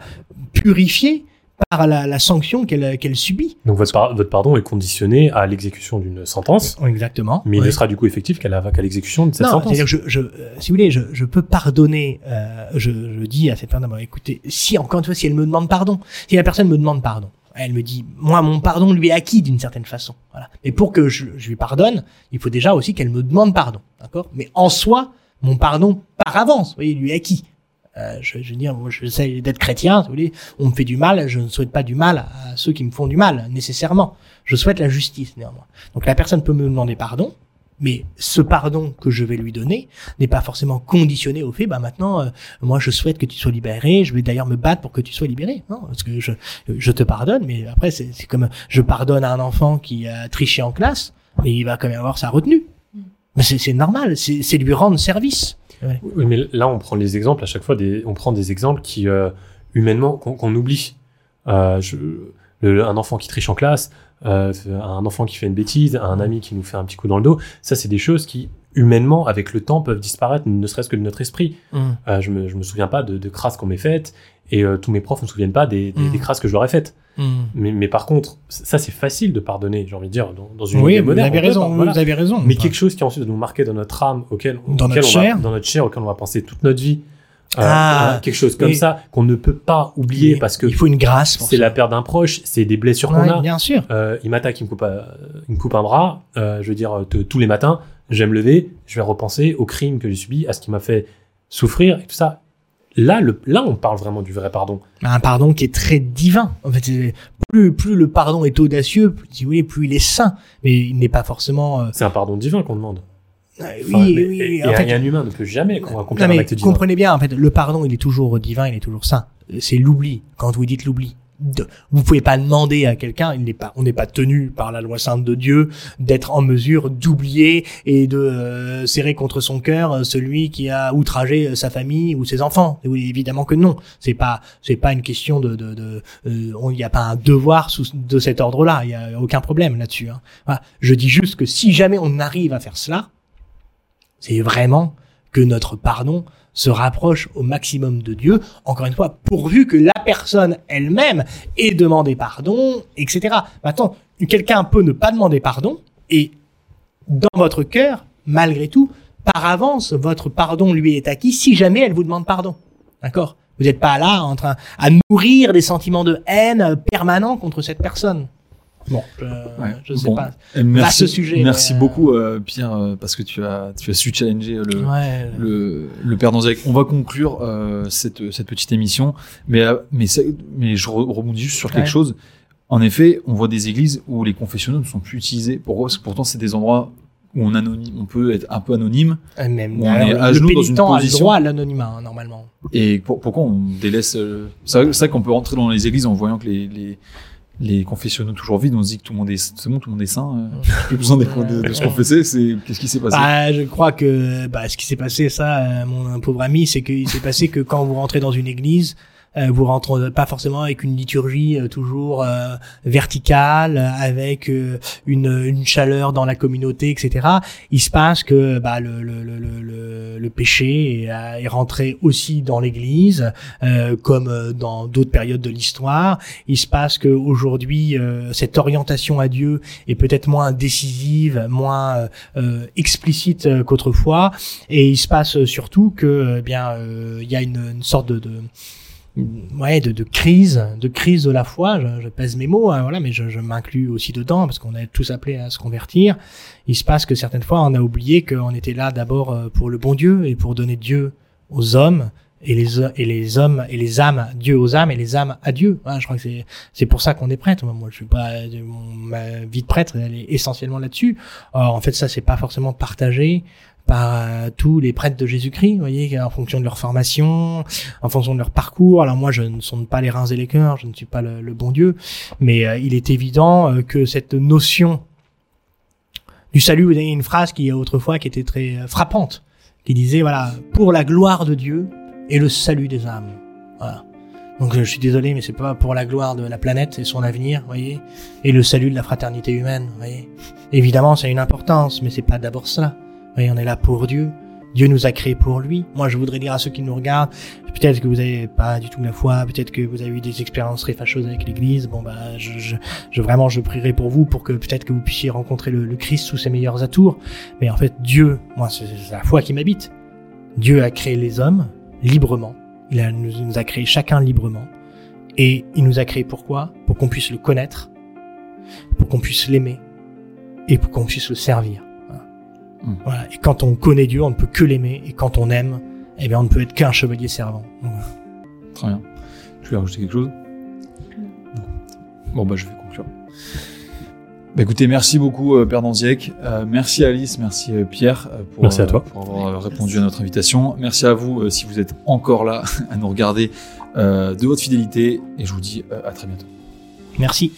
purifiée par la, la sanction qu'elle qu'elle subit. Donc votre, par- votre pardon est conditionné à l'exécution d'une sentence, exactement. Mais il ne sera du coup effectif qu'à l'exécution de cette non, sentence. c'est-à-dire que je, je, euh, si vous voulez, je, je peux pardonner. Euh, je, je dis à cette personne, écoutez, si encore une fois, si elle me demande pardon, si la personne me demande pardon, elle me dit, moi, mon pardon lui est acquis d'une certaine façon. Voilà. Mais pour que je, lui pardonne, il faut déjà aussi qu'elle me demande pardon, d'accord? Mais en soi, mon pardon par avance, vous voyez, lui est acquis. Euh, je, je veux dire, moi, j'essaie d'être chrétien, vous voulez. On me fait du mal, je ne souhaite pas du mal à ceux qui me font du mal, nécessairement. Je souhaite la justice, néanmoins. Donc la personne peut me demander pardon, Mais ce pardon que je vais lui donner n'est pas forcément conditionné au fait, bah maintenant, euh, moi je souhaite que tu sois libéré, je vais d'ailleurs me battre pour que tu sois libéré. Non, parce que je, je te pardonne, mais après c'est c'est comme je pardonne à un enfant qui a triché en classe, mais il va quand même avoir sa retenue. Mais c'est c'est normal, c'est c'est lui rendre service. Oui, mais là, on prend les exemples à chaque fois, des, on prend des exemples qui, euh, humainement, qu'on qu'on oublie. Euh, je, le- un enfant qui triche en classe, euh, un enfant qui fait une bêtise, un ami qui nous fait un petit coup dans le dos, ça, c'est des choses qui, humainement, avec le temps, peuvent disparaître, ne serait-ce que de notre esprit. Euh, je, me, je me souviens pas de, de crasses qu'on m'ait faites, et euh, tous mes profs ne se souviennent pas des, des, Mm. des crasses que je leur ai faites. Mais, mais par contre, ça, c'est facile de pardonner, j'ai envie de dire, dans, dans une Oui, idée vous moderne, avez raison, voilà. vous avez raison. Mais quelque chose qui ensuite va nous marquer dans notre âme, auquel, Dans auquel notre on va- chair. dans notre chair, auquel on va penser toute notre vie. Euh, Ah, voilà, quelque chose comme oui. ça qu'on ne peut pas oublier parce que il faut une grâce. c'est la perte d'un proche, c'est des blessures qu'on a. Bien sûr. Euh, il m'attaque, il me coupe, un- il me coupe un bras. Euh, je veux dire, tous les matins, je vais me lever, je vais repenser au crime que j'ai subi, à ce qui m'a fait souffrir et tout ça. Là, le, là, on parle vraiment du vrai pardon. un pardon qui est très divin. En fait, plus plus le pardon est audacieux, plus, voulez, plus il est saint. Mais il n'est pas forcément. euh, C'est un pardon divin qu'on demande. Enfin, oui, oui, et, oui. et En un, fait, et un humain ne peut jamais accomplir un acte divin. comprenez bien. En fait, le pardon, il est toujours divin, il est toujours saint. C'est l'oubli. Quand vous dites l'oubli, vous pouvez pas demander à quelqu'un. Il n'est pas. On n'est pas tenu par la loi sainte de Dieu d'être en mesure d'oublier et de euh, serrer contre son cœur euh, celui qui a outragé euh, sa famille ou ses enfants. Oui, évidemment que non. C'est pas. C'est pas une question de. de, de euh, on- il n'y a pas un devoir sous, de cet ordre-là. Il y a aucun problème là-dessus. hein. Voilà. Je dis juste que si jamais on arrive à faire cela, c'est vraiment que notre pardon se rapproche au maximum de Dieu, encore une fois, pourvu que la personne elle-même ait demandé pardon, etc. Maintenant, quelqu'un peut ne pas demander pardon, et dans votre cœur, malgré tout, par avance, votre pardon lui est acquis si jamais elle vous demande pardon. D'accord? Vous n'êtes pas là en train à nourrir des sentiments de haine permanents contre cette personne. Bon, je, je sais Bon. pas. Merci, Vaste sujet, merci mais, euh, beaucoup, euh, Pierre, euh, parce que tu as, tu as su challenger le, Ouais. le, le Père Danzac. On va conclure euh, cette, cette petite émission, mais, euh, mais, ça- mais je re- rebondis juste sur quelque Ouais. chose. En effet, on voit des églises où les confessionnaux ne sont plus utilisés. Que pourtant, c'est des endroits où on, anonyme, on peut être un peu anonyme. Euh, Même, Où on est à le genoux dans une pénitent a le position- droit à l'anonymat, hein, normalement. Et pour- pourquoi on délaisse euh, C'est vrai, vrai qu'on peut rentrer dans les églises en voyant que les, les, les confessionnaux toujours vides, on se dit que tout le monde est, c'est bon, tout le monde est saint. euh, plus besoin de, de- de se confesser. C'est qu'est-ce qui s'est passé? Bah, je crois que bah, ce qui s'est passé, ça, euh, mon pauvre ami, c'est qu'il s'est passé que quand vous rentrez dans une église, vous rentrez pas forcément avec une liturgie euh, toujours euh, verticale, euh, avec euh, une, une chaleur dans la communauté, etc. Il se passe que bah, le, le, le, le, péché est, euh, est rentré aussi dans l'église, euh, comme euh, dans d'autres périodes de l'histoire. Il se passe que aujourd'hui, euh, cette orientation à Dieu est peut-être moins décisive, moins euh, euh, explicite euh, qu'autrefois. Et il se passe euh, surtout que, euh, eh bien, euh, il y a une, une sorte de, de ouais, de, de crise, de crise de la foi. Je, je pèse mes mots, hein, voilà, mais je, je m'inclus aussi dedans parce qu'on est tous appelés à se convertir. Il se passe que certaines fois, on a oublié qu'on était là d'abord euh, pour le bon Dieu et pour donner Dieu aux hommes et les et les hommes et les âmes Dieu aux âmes et les âmes à Dieu. Voilà, je crois que c'est c'est pour ça qu'on est prêtre. Moi, je suis pas ma vie de prêtre, elle est essentiellement là-dessus. En fait, ça c'est pas forcément partagé par euh, tous les prêtres de Jésus-Christ, vous voyez, en fonction de leur formation, en fonction de leur parcours. Alors moi, je ne sonde pas les reins et les cœurs, je ne suis pas le, bon Dieu, mais euh, il est évident euh, que cette notion du salut, vous avez une phrase qui autrefois qui était très frappante, qui disait voilà pour la gloire de Dieu et le salut des âmes. Voilà. Donc je suis désolé, mais c'est pas pour la gloire de la planète et son avenir, voyez, et le salut de la fraternité humaine, voyez. Évidemment, ça a une importance, mais c'est pas d'abord cela. Voyez, on est là pour Dieu. Dieu nous a créés pour lui. Moi, je voudrais dire à ceux qui nous regardent, peut-être que vous avez pas du tout la foi, peut-être que vous avez eu des expériences très fâcheuses avec l'Église. Bon, bah, je, je, je- vraiment, je prierai pour vous pour que peut-être que vous puissiez rencontrer le, le Christ sous ses meilleurs atours. Mais en fait, Dieu, moi, c'est la foi qui m'habite. Dieu a créé les hommes librement. Il a, nous, nous a créé chacun librement. Et il nous a créé pourquoi Pour qu'on puisse le connaître, pour qu'on puisse l'aimer et pour qu'on puisse le servir. Voilà. Mm. Voilà. Et quand on connaît Dieu, on ne peut que l'aimer. Et quand on aime, eh bien, on ne peut être qu'un chevalier servant. Donc, voilà. Très bien. Tu veux rajouter quelque chose Non. Bon, bah, je vais conclure. Bah, écoutez, merci beaucoup euh, Père Danziek, Euh, merci Alice, merci euh, Pierre euh, pour, Merci à toi. pour avoir répondu à notre invitation. Merci à vous euh, si vous êtes encore là à nous regarder euh, de votre fidélité et je vous dis euh, à très bientôt. Merci.